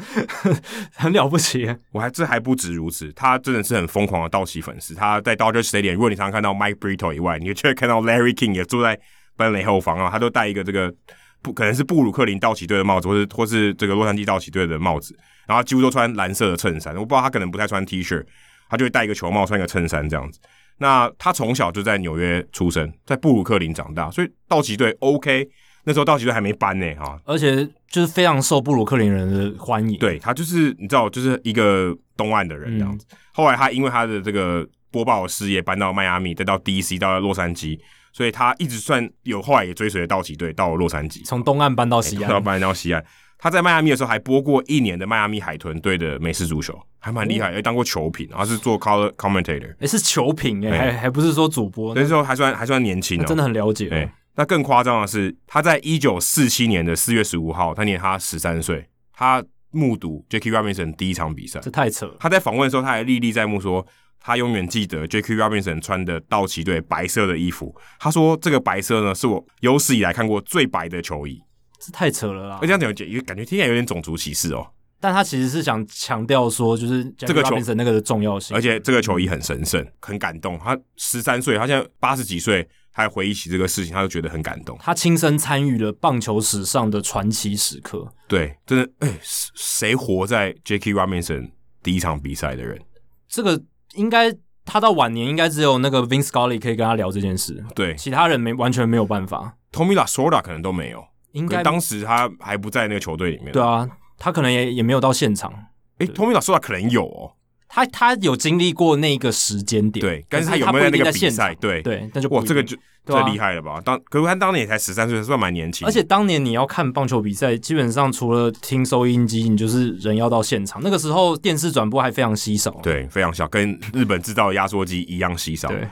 很了不起。我还这还不止如此，他真的是很疯狂的道奇粉丝。他在 Dodger Stadium，如果你常常看到 Mike Brito 以外，你就会看到 Larry King 也坐在本垒后方啊，他都戴一个这个。不可能是布鲁克林道奇队的帽子，或是或是这个洛杉矶道奇队的帽子，然后几乎都穿蓝色的衬衫。我不知道他可能不太穿 T 恤，他就会戴一个球帽，穿一个衬衫这样子。那他从小就在纽约出生，在布鲁克林长大，所以道奇队 OK，那时候道奇队还没搬呢，哈，而且就是非常受布鲁克林人的欢迎。对，他就是你知道，就是一个东岸的人这样子。嗯、后来他因为他的这个播报事业搬到迈阿密，再到 DC，到了洛杉矶，所以他一直算有，后来也追随了道奇队到了洛杉矶，从东岸搬到西岸，欸、搬到西岸。他在迈阿密的时候还播过一年的迈阿密海豚队的美式足球，还蛮厉害，也、哦、当过球评，然后是做 color commentator，哎，是球评哎，还还不是说主播，那时候还算还算年轻、喔，真的很了解、喔。那更夸张的是，他在一九四七年的四月十五号，他年他十三岁，他目睹 Jackie Robinson 第一场比赛，这太扯了。他在访问的时候，他还历历在目说，他永远记得 Jackie Robinson 穿的道奇队白色的衣服。他说，这个白色呢，是我有史以来看过最白的球衣。这太扯了啦！而且这样讲，因为感觉听起来有点种族歧视哦。但他其实是想强调说，就是这个球那个的重要性。而且这个球衣很神圣，很感动。他十三岁，他现在八十几岁，还回忆起这个事情，他就觉得很感动。他亲身参与了棒球史上的传奇时刻。对，真的，哎，谁活在 Jackie Robinson 第一场比赛的人？这个应该他到晚年应该只有那个 Vin Scully 可以跟他聊这件事。对，其他人没完全没有办法。Tommy Lasorda 可能都没有。应该当时他还不在那个球队里面。对啊，他可能也也没有到现场。诶，Tommy Lasorda 可能有哦，他他有经历过那个时间点。对，但是他有没有在那个比赛？对对，那就哇，这个就最厉害了吧？当可是他当年也才十三岁，算蛮年轻。而且当年你要看棒球比赛，基本上除了听收音机，你就是人要到现场。那个时候电视转播还非常稀少，对，非常小，跟日本制造的压缩机一样稀少。对，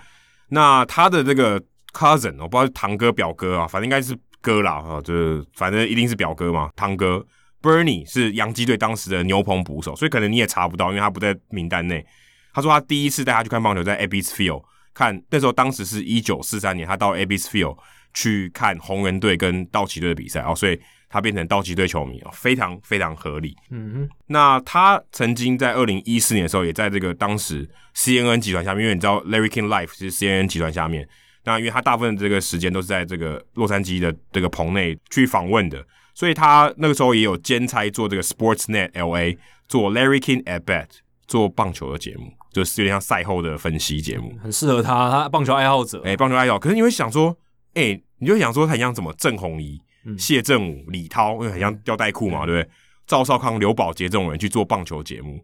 那他的这个 cousin，我不知道是堂哥表哥啊，反正应该是。哥啦，哈，就是反正一定是表哥嘛。堂哥 Bernie 是洋基队当时的牛棚捕手，所以可能你也查不到，因为他不在名单内。他说他第一次带他去看棒球，在 Ebbets Field 看，那时候当时是一九四三年，他到 Ebbets Field 去看红人队跟道奇队的比赛哦，所以他变成道奇队球迷哦，非常非常合理。嗯哼，那他曾经在二零一四年的时候，也在这个当时 CNN 集团下面，因为你知道 Larry King Life 是 CNN 集团下面。那因为他大部分的这个时间都是在这个洛杉矶的这个棚内去访问的，所以他那个时候也有兼差做这个 Sportsnet LA 做 Larry King at Bat 做棒球的节目，就是有点像赛后的分析节目，很适合他，他棒球爱好者，哎、欸，棒球爱好者。可是你会想说，哎、欸，你就想说他很像什么郑红仪、嗯、谢振武、李涛，因为很像吊带裤嘛，嗯、对不对？赵少康、刘宝杰这种人去做棒球节目，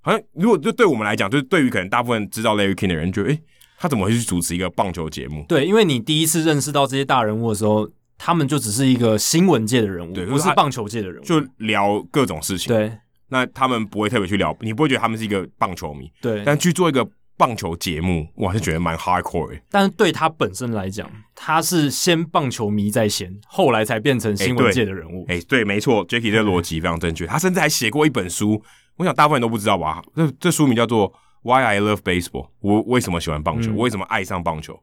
好像如果就对我们来讲，就是对于可能大部分知道 Larry King 的人，就哎。欸他怎么会去主持一个棒球节目？对，因为你第一次认识到这些大人物的时候，他们就只是一个新闻界的人物，不是棒球界的人物，就聊各种事情。对，那他们不会特别去聊，你不会觉得他们是一个棒球迷。对，但去做一个棒球节目，我还是觉得蛮 hardcore 的。但是对他本身来讲，他是先棒球迷在先，后来才变成新闻界的人物。哎、欸，对，没错，Jackie 这个逻辑非常正确。他甚至还写过一本书，我想大部分人都不知道吧？这这书名叫做。Why I love baseball？我为什么喜欢棒球？我、嗯、为什么爱上棒球？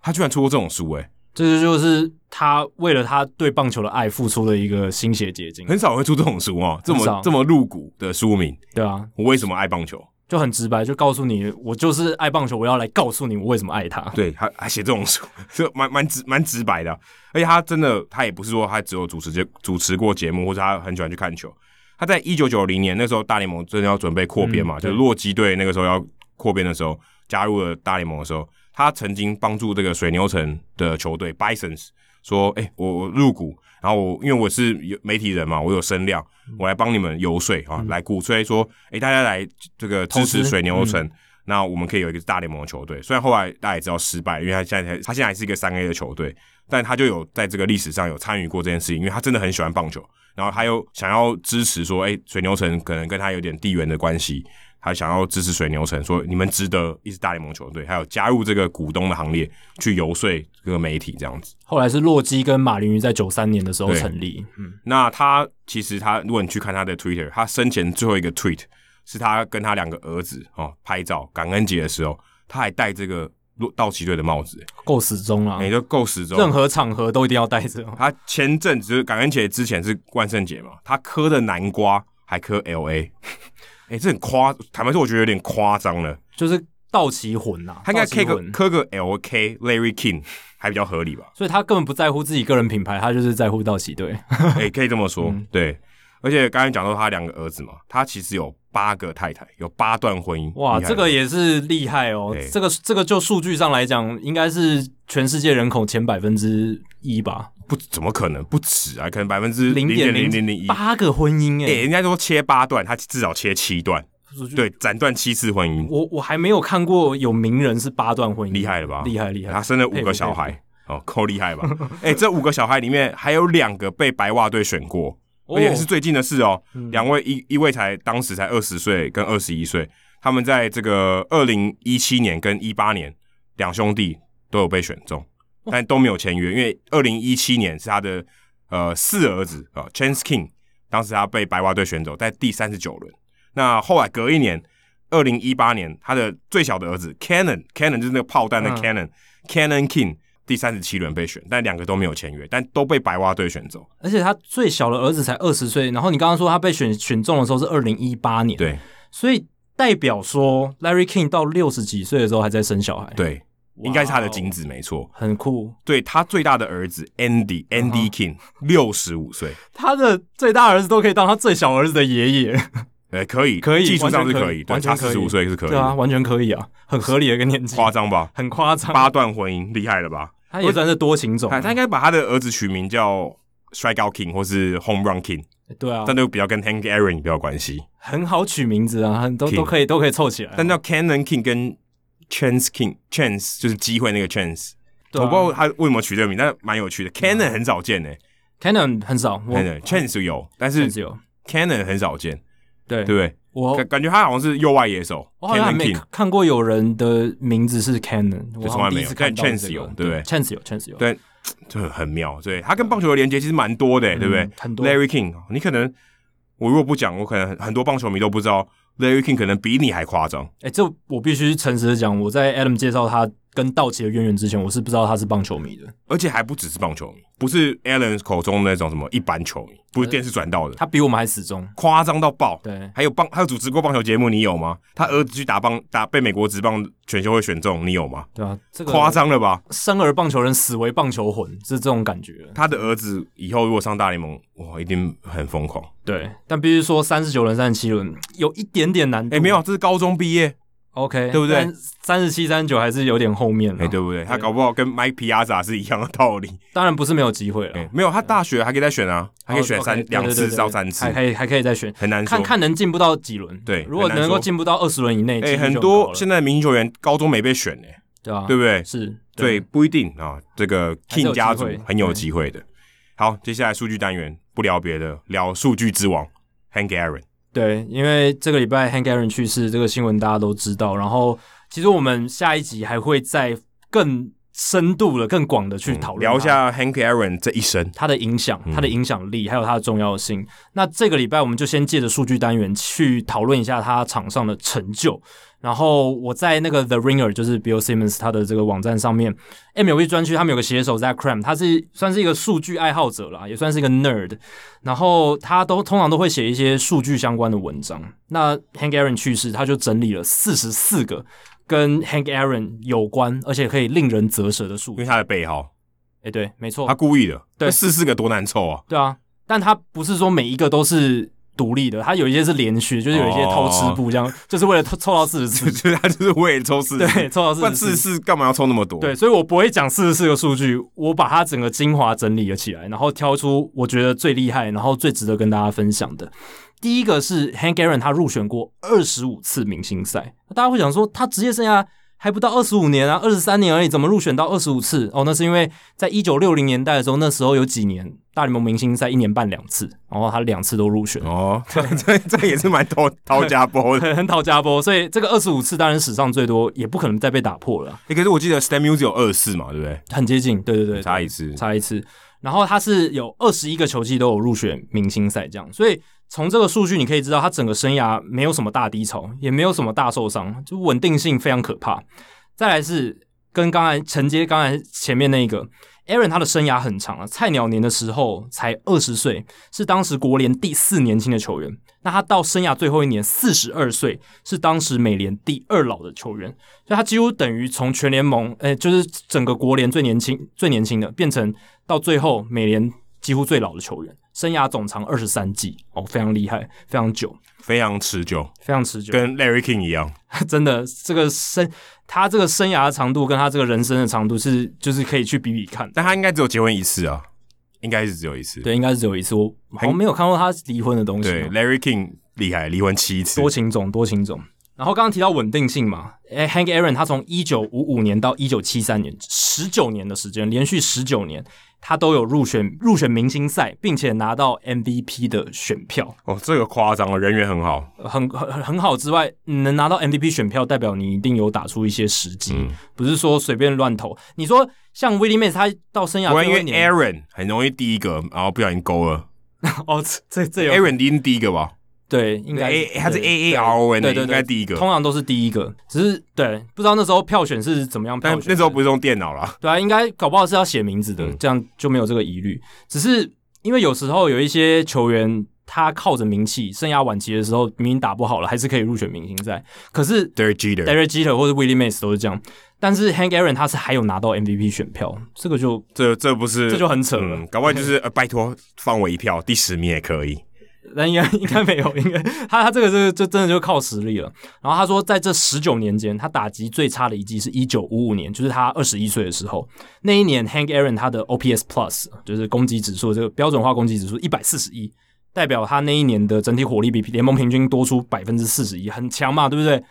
他居然出过这种书、欸，诶这就是他为了他对棒球的爱付出的一个心血结晶。很少会出这种书哦，这么这么露骨的书名。对啊，我为什么爱棒球？就很直白，就告诉你，我就是爱棒球，我要来告诉你我为什么爱他。对，还还写这种书，<laughs> 就蛮蛮直蛮直白的。而且他真的，他也不是说他只有主持节主持过节目，或者他很喜欢去看球。他在一九九零年那时候，大联盟真的要准备扩编嘛，嗯、就是洛基队那个时候要扩编的时候，加入了大联盟的时候，他曾经帮助这个水牛城的球队 Bisons 说：“哎、欸，我我入股，然后我因为我是有媒体人嘛，我有声量，我来帮你们游说啊，嗯、来鼓吹说，哎、欸，大家来这个支持水牛城，嗯、那我们可以有一个大联盟的球队。虽然后来大家也知道失败，因为他现在他现在还是一个三 A 的球队，但他就有在这个历史上有参与过这件事情，因为他真的很喜欢棒球。”然后他又想要支持说，哎，水牛城可能跟他有点地缘的关系，他想要支持水牛城，说你们值得一支大联盟球队，还有加入这个股东的行列，去游说这个媒体这样子。后来是洛基跟马林鱼在九三年的时候成立。嗯，那他其实他，如果你去看他的 Twitter，他生前最后一个 tweet 是他跟他两个儿子哦拍照，感恩节的时候，他还戴这个。道奇队的帽子够死忠啊！也就够死忠，任何场合都一定要戴着。他前阵子感恩节之前是万圣节嘛，他磕的南瓜还磕 L A，哎、欸，这很夸，坦白说我觉得有点夸张了，就是道奇魂呐、啊。他应该 K 个磕个 L K Larry King 还比较合理吧？所以他根本不在乎自己个人品牌，他就是在乎道奇队。<laughs> 哎、欸，可以这么说，嗯、对。而且刚才讲到他两个儿子嘛，他其实有八个太太，有八段婚姻。哇，这个也是厉害哦。这个这个就数据上来讲，应该是全世界人口前百分之一吧？不怎么可能不止啊？可能百分之零点零零零一八个婚姻哎、欸，人家说切八段，他至少切七段，对，斩断七次婚姻。我我还没有看过有名人是八段婚姻，厉害了吧？厉害厉害，他生了五个小孩，哦，够厉害吧？哎、欸，这五个小孩里面还有两个被白袜队选过，而且是最近的事哦。两、嗯、位一一位才当时才二十岁，跟二十一岁，他们在这个二零一七年跟一八年两兄弟都有被选中。但都没有签约，因为二零一七年是他的呃四儿子啊、呃、Chance King，当时他被白袜队选走在第三十九轮。那后来隔一年，二零一八年他的最小的儿子 Cannon Cannon 就是那个炮弹的 Cannon、嗯、Cannon King 第三十七轮被选，但两个都没有签约，但都被白袜队选走。而且他最小的儿子才二十岁，然后你刚刚说他被选选中的时候是二零一八年，对，所以代表说 Larry King 到六十几岁的时候还在生小孩，对。应该是他的精子，没错，很酷。对，他最大的儿子 Andy <laughs> Andy King 六十五岁，他的最大儿子都可以当他最小儿子的爷爷。哎，可以，可以，技术上是可以，完全四十五岁是可以，对啊，完全可以啊，很合理的一个年纪。夸张吧？很夸张。八段婚姻，厉害了吧？他也算是多情种。他应该把他的儿子取名叫 Strikeout King 或是 Home Run King。对啊，但都比较跟 Hank Aaron 比较关系。很好取名字啊，都都可以都可以凑起来。但叫 Cannon King 跟 Chance King Chance 就是机会那个 Chance，、啊、我不知道他为什么取这个名，但蛮有趣的。Cannon 很少见诶、欸、Cannon 很少，Chance 有，但是 Cannon 很少见，对对不对？我感感觉他好像是右外野手。我好像还没看过有人的名字是 Cannon，我从来没有。但 Chance 有，对不对？Chance 有，Chance 有，对，就很妙。对，他跟棒球的连接其实蛮多的、欸，对不对？很多。Larry King，你可能我如果不讲，我可能很多棒球迷都不知道。Larry King 可能比你还夸张，哎、欸，这我必须诚实的讲，我在 Adam 介绍他跟道奇的渊源之前，我是不知道他是棒球迷的，而且还不只是棒球迷，不是 Alan 口中那种什么一般球迷，不是电视转到的，他比我们还死忠，夸张到爆。对，还有棒，还有主持过棒球节目，你有吗？他儿子去打棒，打被美国职棒选秀会选中，你有吗？对啊，这个夸张了吧？生而棒球人，死为棒球魂，是这种感觉。他的儿子以后如果上大联盟，哇，一定很疯狂。对，但必须说三十九轮、三十七轮有一点点难度。哎、欸，没有，这是高中毕业。OK，对不对？三十七、三十九还是有点后面了，哎、欸，对不对？他搞不好跟 Mike Piazza 是一样的道理。当然不是没有机会了，欸、没有，他大学还可以再选啊，还可以选三两、oh, 次到三次，还可以还可以再选，很难说看看能进步到几轮。对，如果能够进步到二十轮以内，哎、欸，很多现在明星球员高中没被选呢、欸，对啊，对不对？是，对，对不一定啊。这个 King 家族很有机会的。好，接下来数据单元不聊别的，聊数据之王 Hank Aaron。对，因为这个礼拜 Hank Aaron 去世，这个新闻大家都知道，然后。其实我们下一集还会再更深度的、更广的去讨论、嗯、聊一下 Hank Aaron 这一生他的影响、他的影响力，还有他的重要性。嗯、那这个礼拜我们就先借着数据单元去讨论一下他场上的成就。然后我在那个 The Ringer，就是 Bill Simmons 他的这个网站上面，MLB 专区他们有个写手 Zach Kram，他是算是一个数据爱好者啦，也算是一个 nerd。然后他都通常都会写一些数据相关的文章。那 Hank Aaron 去世，他就整理了四十四个。跟 Hank Aaron 有关，而且可以令人啧舌的数据，因为他的背号，哎、欸，对，没错，他故意的，对，四四个多难凑啊，对啊，但他不是说每一个都是独立的，他有一些是连续，就是有一些偷吃步这样，哦、就是为了凑到四十四，<laughs> 就是他就是为了凑四对，凑到四十四，四十四干嘛要凑那么多？对，所以我不会讲四十四个数据，我把它整个精华整理了起来，然后挑出我觉得最厉害，然后最值得跟大家分享的。第一个是 Hank Aaron，他入选过二十五次明星赛，大家会想说他职业生涯。还不到二十五年啊，二十三年而已，怎么入选到二十五次？哦，那是因为在一九六零年代的时候，那时候有几年大联盟明星赛一年办两次，然后他两次都入选。哦，<laughs> 这这这也是蛮讨讨价波的，很讨价波。所以这个二十五次当然史上最多，也不可能再被打破了。欸，可是我记得 Stan Music 有二十四嘛，对不对？很接近，对对对，差一次，差一次。然后他是有二十一个球季都有入选明星赛，这样，所以。从这个数据你可以知道，他整个生涯没有什么大低潮，也没有什么大受伤，就稳定性非常可怕。再来是跟刚才承接刚才前面那个 Aaron，他的生涯很长啊，菜鸟年的时候才二十岁，是当时国联第四年轻的球员。那他到生涯最后一年四十二岁，是当时美联第二老的球员，所以他几乎等于从全联盟，诶，就是整个国联最年轻、最年轻的，变成到最后美联几乎最老的球员。生涯总长二十三季哦，非常厉害，非常久，非常持久，非常持久，跟 Larry King 一样。<laughs> 真的，这个生他这个生涯的长度跟他这个人生的长度是，就是可以去比比看。但他应该只有结婚一次啊，应该是只有一次。对，应该是只有一次。我好像没有看过他离婚的东西。对，Larry King 厉害，离婚七次，多情种，多情种。然后刚刚提到稳定性嘛，诶，Hank Aaron 他从一九五五年到一九七三年，十九年的时间，连续十九年，他都有入选入选明星赛，并且拿到 MVP 的选票。哦，这个夸张了，人缘很好，很很很好之外，能拿到 MVP 选票，代表你一定有打出一些时机，嗯、不是说随便乱投。你说像 Willie Mays，他到生涯最后一年，因为 Aaron 很容易第一个，然后不小心勾了。<laughs> 哦，这这有 Aaron 一定第一个吧？对，应该 A 他是 A A R O N，对对，应该第一个，通常都是第一个，只是对，不知道那时候票选是怎么样票选。那时候不是用电脑啦，对啊，应该搞不好是要写名字的，嗯、这样就没有这个疑虑。只是因为有时候有一些球员，他靠着名气，生涯晚期的时候明明打不好了，还是可以入选明星赛。可是 Derek Jeter、Derek Jeter 或者 Willie Mays 都是这样，但是 Hank Aaron 他是还有拿到 MVP 选票，这个就这这不是这就很扯了，嗯、搞不好 <laughs> 就是呃，拜托放我一票，第十名也可以。那应该 <laughs> 应该没有，应该他他这个是就真的就靠实力了。然后他说，在这十九年间，他打击最差的一季是一九五五年，就是他二十一岁的时候。那一年，Hank Aaron 他的 OPS Plus 就是攻击指数这个标准化攻击指数一百四十一，代表他那一年的整体火力比联盟平均多出百分之四十一，很强嘛，对不对？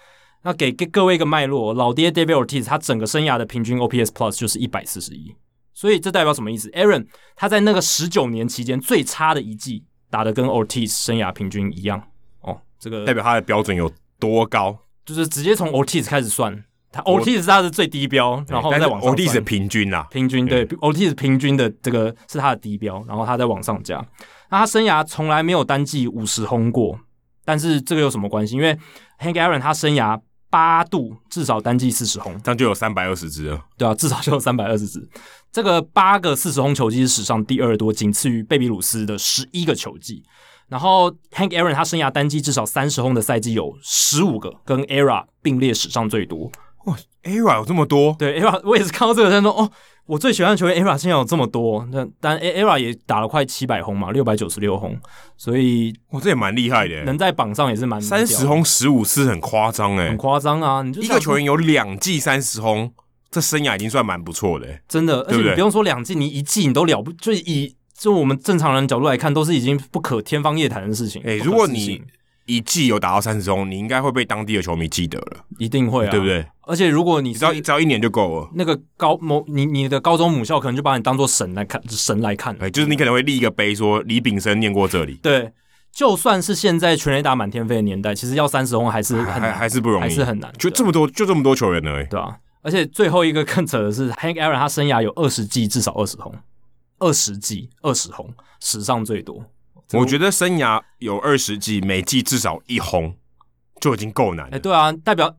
那给给各位一个脉络，老爹 David Ortiz 他整个生涯的平均 OPS Plus 就是一百四十一，所以这代表什么意思？Aaron 他在那个十九年期间最差的一季。打的跟 Ortiz 生涯平均一样哦，这个代表他的标准有多高？就是直接从 Ortiz 开始算，他 Ortiz 是他的最低标，然后再往上。Ortiz 平均啊，平均对，Ortiz 平均的这个是他的低标，然后他再往上加。那他生涯从来没有单季五十轰过，但是这个有什么关系？因为 Hank Aaron 他生涯八度至少单季四十轰，这样就有三百二十支了。对啊，至少就有三百二十支。这个八个四十轰球季是史上第二多，仅次于贝比鲁斯的十一个球季。然后 Hank Aaron 他生涯单季至少三十轰的赛季有十五个，跟 Era 并列史上最多。哇，Era 有这么多？对，Era 我也是看到这个在说，哦，我最喜欢的球员 Era 现在有这么多。那但 Era 也打了快七百轰嘛，六百九十六轰，所以哇，这也蛮厉害的，能在榜上也是蛮三十轰十五次，很夸张哎，很夸张啊！你就一个球员有两季三十轰。这生涯已经算蛮不错的，真的，而且你不用说两季，你一季你都了不，就以就我们正常人角度来看，都是已经不可天方夜谭的事情。哎，如果你一季有打到三十轰，你应该会被当地的球迷记得了，一定会啊，对不对？而且如果你只要只要一年就够了，那个高某你你的高中母校可能就把你当做神来看，神来看，哎，就是你可能会立一个碑，说李炳生念过这里。对，就算是现在全垒打满天飞的年代，其实要三十轰还是很还还是不容易，还是很难，就这么多就这么多球员呢，对吧？而且最后一个更扯的是，Hank Aaron 他生涯有二十季至少二十轰，二十季二十轰，史上最多。我觉得生涯有二十季，每季至少一轰就已经够难了。哎、欸，对啊，代表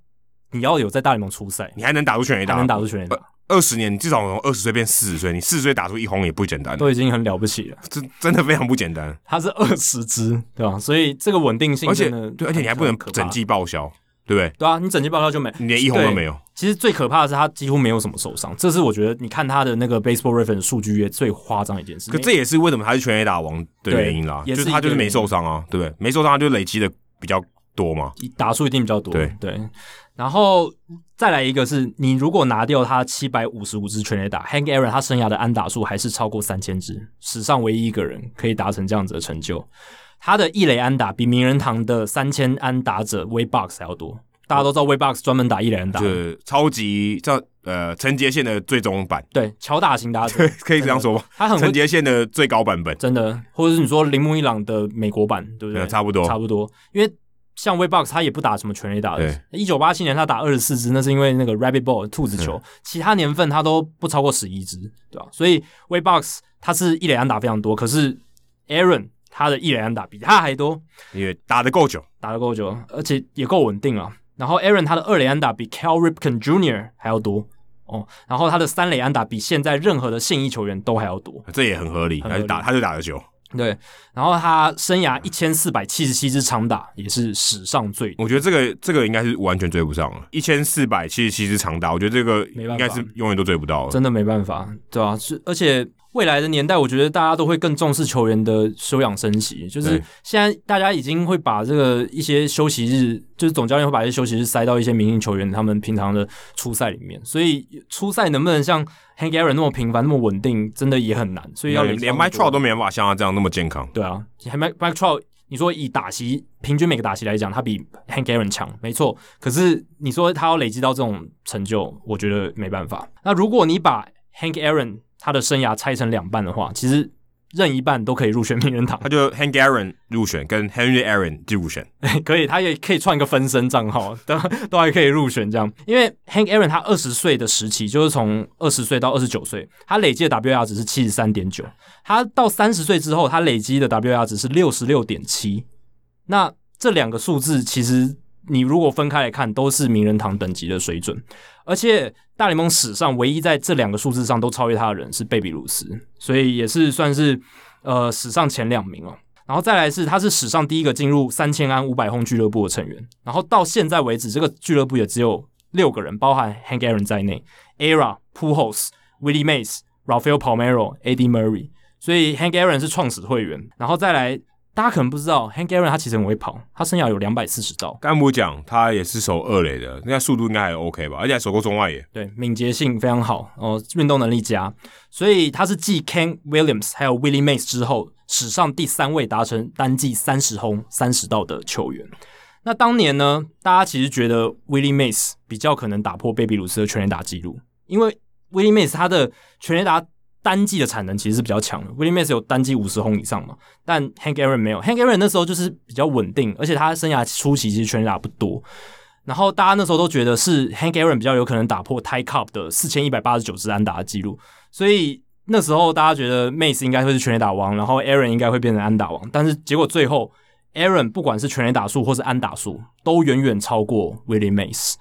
你要有在大联盟出赛，你还能打出全垒打，能打出全垒打。二十年，你至少从二十岁变四十岁，你四十岁打出一轰也不简单，都已经很了不起了。这真的非常不简单。他是二十支，对吧？所以这个稳定性，而且对，而且你还不能整季报销。对不对？对啊，你整季报销就没，你连一红都没有。其实最可怕的是他几乎没有什么受伤，这是我觉得你看他的那个 Baseball Reference 数据也最夸张一件事。可这也是为什么他是全 A 打王的原因啦，就是他就是没受伤啊，对不对？没受伤他就累积的比较多嘛，打数一定比较多。对对，然后再来一个是你如果拿掉他七百五十五支全垒打，Hank Aaron 他生涯的安打数还是超过三千支，史上唯一一个人可以达成这样子的成就。他的一垒安打比名人堂的三千安打者 Wade Boggs 还要多，大家都知道 Wade Boggs 专门打一垒安打，就是超级叫呃陈杰宪的最终版，对，强打型打者 <laughs> 可以这样说吧？他很陈杰宪的最高版本，真的，或者是你说铃木一朗的美国版，对不对？差不多，差不多。因为像 Wade Boggs 他也不打什么全垒打的，一九八七年他打二十四支，那是因为那个 Rabbit Ball 兔子球，其他年份他都不超过十一支，对吧？所以 Wade Boggs 他是一垒安打非常多，可是 Aaron。他的一垒安打比他还多，因为打得够久，打得够久，而且也够稳定啊。然后 Aaron 他的二垒安打比 Cal Ripken Jr. 还要多哦。然后他的三垒安打比现在任何的现役球员都还要多，这也很合理。他就打，他就打得久。对，然后他生涯一千四百七十七支长打也是史上最多。我觉得这个这个应该是完全追不上了，一千四百七十七支长打，我觉得这个应该是永远都追不到了，真的没办法，对吧？是而且。未来的年代，我觉得大家都会更重视球员的休养生息。就是现在大家已经会把这个一些休息日，就是总教练会把一些休息日塞到一些明星球员他们平常的初赛里面。所以初赛能不能像 Hank Aaron 那么频繁、那么稳定，真的也很难。所以要连 Mike Trout 都没办法像他这样那么健康。对啊，Mike Mike Trout，你说以打席平均每个打席来讲，他比 Hank Aaron 强，没错。可是你说他要累积到这种成就，我觉得没办法。那如果你把 Hank Aaron 他的生涯拆成两半的话，其实任一半都可以入选名人堂。他就 Hank Aaron 入选，跟 Henry Aaron 就入选，<laughs> 可以，他也可以创一个分身账号，<laughs> 都都还可以入选这样。因为 Hank Aaron 他二十岁的时期，就是从二十岁到二十九岁，他累计的 WAR 值是七十三点九。他到三十岁之后，他累积的 WAR 值是六十六点七。那这两个数字其实。你如果分开来看，都是名人堂等级的水准，而且大联盟史上唯一在这两个数字上都超越他的人是贝比鲁斯，所以也是算是呃史上前两名哦。然后再来是他是史上第一个进入三千安五百轰俱乐部的成员，然后到现在为止，这个俱乐部也只有六个人，包含 Hank Aaron 在内，Era、Pujols、Willie Mays、Rafael Palmero、Eddie Murray，所以 Hank Aaron 是创始会员，然后再来。大家可能不知道，Hank Aaron 他其实很会跑，他生涯有两百四十招。刚不讲，他也是守二垒的，那速度应该还 OK 吧？而且还守过中外野。对，敏捷性非常好哦，运动能力佳，所以他是继 Ken Williams 还有 Willie Mays 之后，史上第三位达成单季三十轰三十道的球员。那当年呢，大家其实觉得 Willie Mays 比较可能打破贝比鲁斯的全垒打纪录，因为 Willie Mays 他的全垒打。单季的产能其实是比较强的，Willie Mays 有单季五十轰以上嘛，但 Hank Aaron 没有，Hank Aaron 那时候就是比较稳定，而且他生涯初期其实全打不多，然后大家那时候都觉得是 Hank Aaron 比较有可能打破 Ty Cobb 的四千一百八十九支安打的记录，所以那时候大家觉得 Mays 应该会是全垒打王，然后 Aaron 应该会变成安打王，但是结果最后 Aaron 不管是全垒打数或是安打数都远远超过 Willie Mays，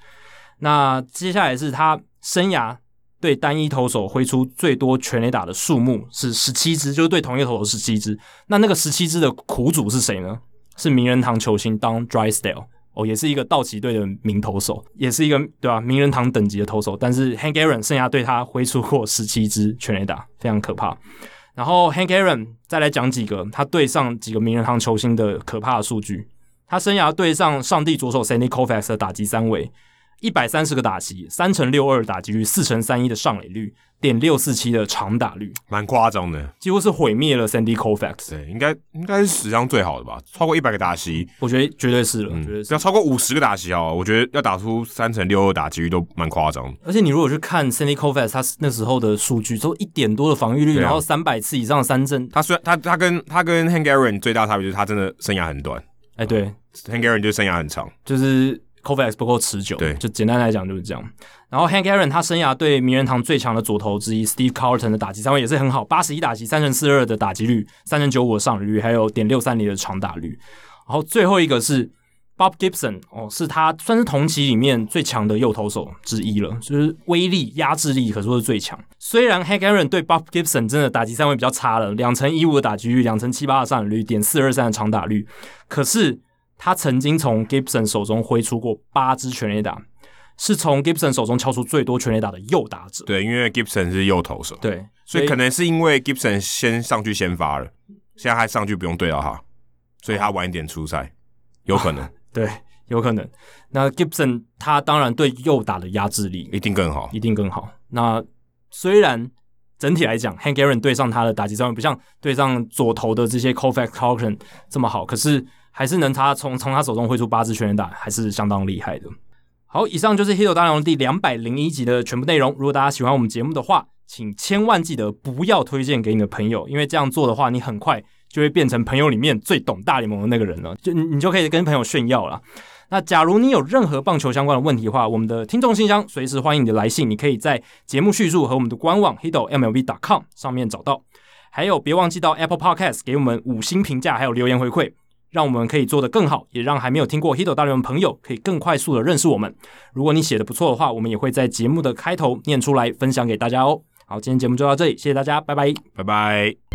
那接下来是他生涯。对单一投手挥出最多全垒打的数目是十七支，就是对同一投手十七支。那那个十七支的苦主是谁呢？是名人堂球星 Don Drysdale 哦，也是一个道奇队的名投手，也是一个对吧？名人堂等级的投手。但是 Hank Aaron 生涯对他挥出过十七支全垒打，非常可怕。然后 Hank Aaron 再来讲几个他对上几个名人堂球星的可怕的数据。他生涯对上上帝左手 Sandy Koufax 的打击三围。一百三十个打席，三成六二打击率，四成三一的上垒率，点六四七的长打率，蛮夸张的，几乎是毁灭了 Sandy Koufax。对，应该应该是史上最好的吧？超过一百个打席，我觉得绝对是了。嗯、绝对是要超过五十个打席哦，我觉得要打出三成六二打击率都蛮夸张。而且你如果去看 Sandy Koufax 他那时候的数据，都一点多的防御率，啊、然后三百次以上的三振。他虽然他他跟他跟 Hank Aaron 最大差别就是他真的生涯很短。哎，对、嗯、，Hank Aaron 就生涯很长，就是。Koufax 不够持久，对，就简单来讲就是这样。然后 Hank Aaron 他生涯对名人堂最强的左投之一 Steve Carlton 的打击三围也是很好，八十一打击，三成四二的打击率，三成九五的上垒率，还有点六三零的长打率。然后最后一个是 Bob Gibson，哦，是他算是同期里面最强的右投手之一了，就是威力、压制力可说是最强。虽然 Hank Aaron 对 Bob Gibson 真的打击三围比较差了，两成一五的打击率，两成七八的上垒率，点四二三的长打率，可是。他曾经从 Gibson 手中挥出过八支全垒打，是从 Gibson 手中敲出最多全垒打的右打者。对，因为 Gibson 是右投手，对，所以可能是因为 Gibson 先上去先发了，现在他上去不用对到他，所以他晚一点出赛，有可能。<laughs> 对，有可能。那 Gibson 他当然对右打的压制力一定更好，一定更好。那虽然整体来讲，Hank Aaron 对上他的打击上面不像对上左投的这些 Koufax、Carlton 这么好，可是。还是能他从从他手中挥出八支全垒打，还是相当厉害的。好，以上就是《h i t 大联盟》第两百零一集的全部内容。如果大家喜欢我们节目的话，请千万记得不要推荐给你的朋友，因为这样做的话，你很快就会变成朋友里面最懂大联盟的那个人了，就你就可以跟朋友炫耀了。那假如你有任何棒球相关的问题的话，我们的听众信箱随时欢迎你的来信，你可以在节目叙述和我们的官网 Hito MLB dot com 上面找到。还有，别忘记到 Apple Podcast 给我们五星评价，还有留言回馈。让我们可以做得更好，也让还没有听过 Hito 大联盟朋友可以更快速的认识我们。如果你写的不错的话，我们也会在节目的开头念出来，分享给大家哦。好，今天节目就到这里，谢谢大家，拜拜，拜拜。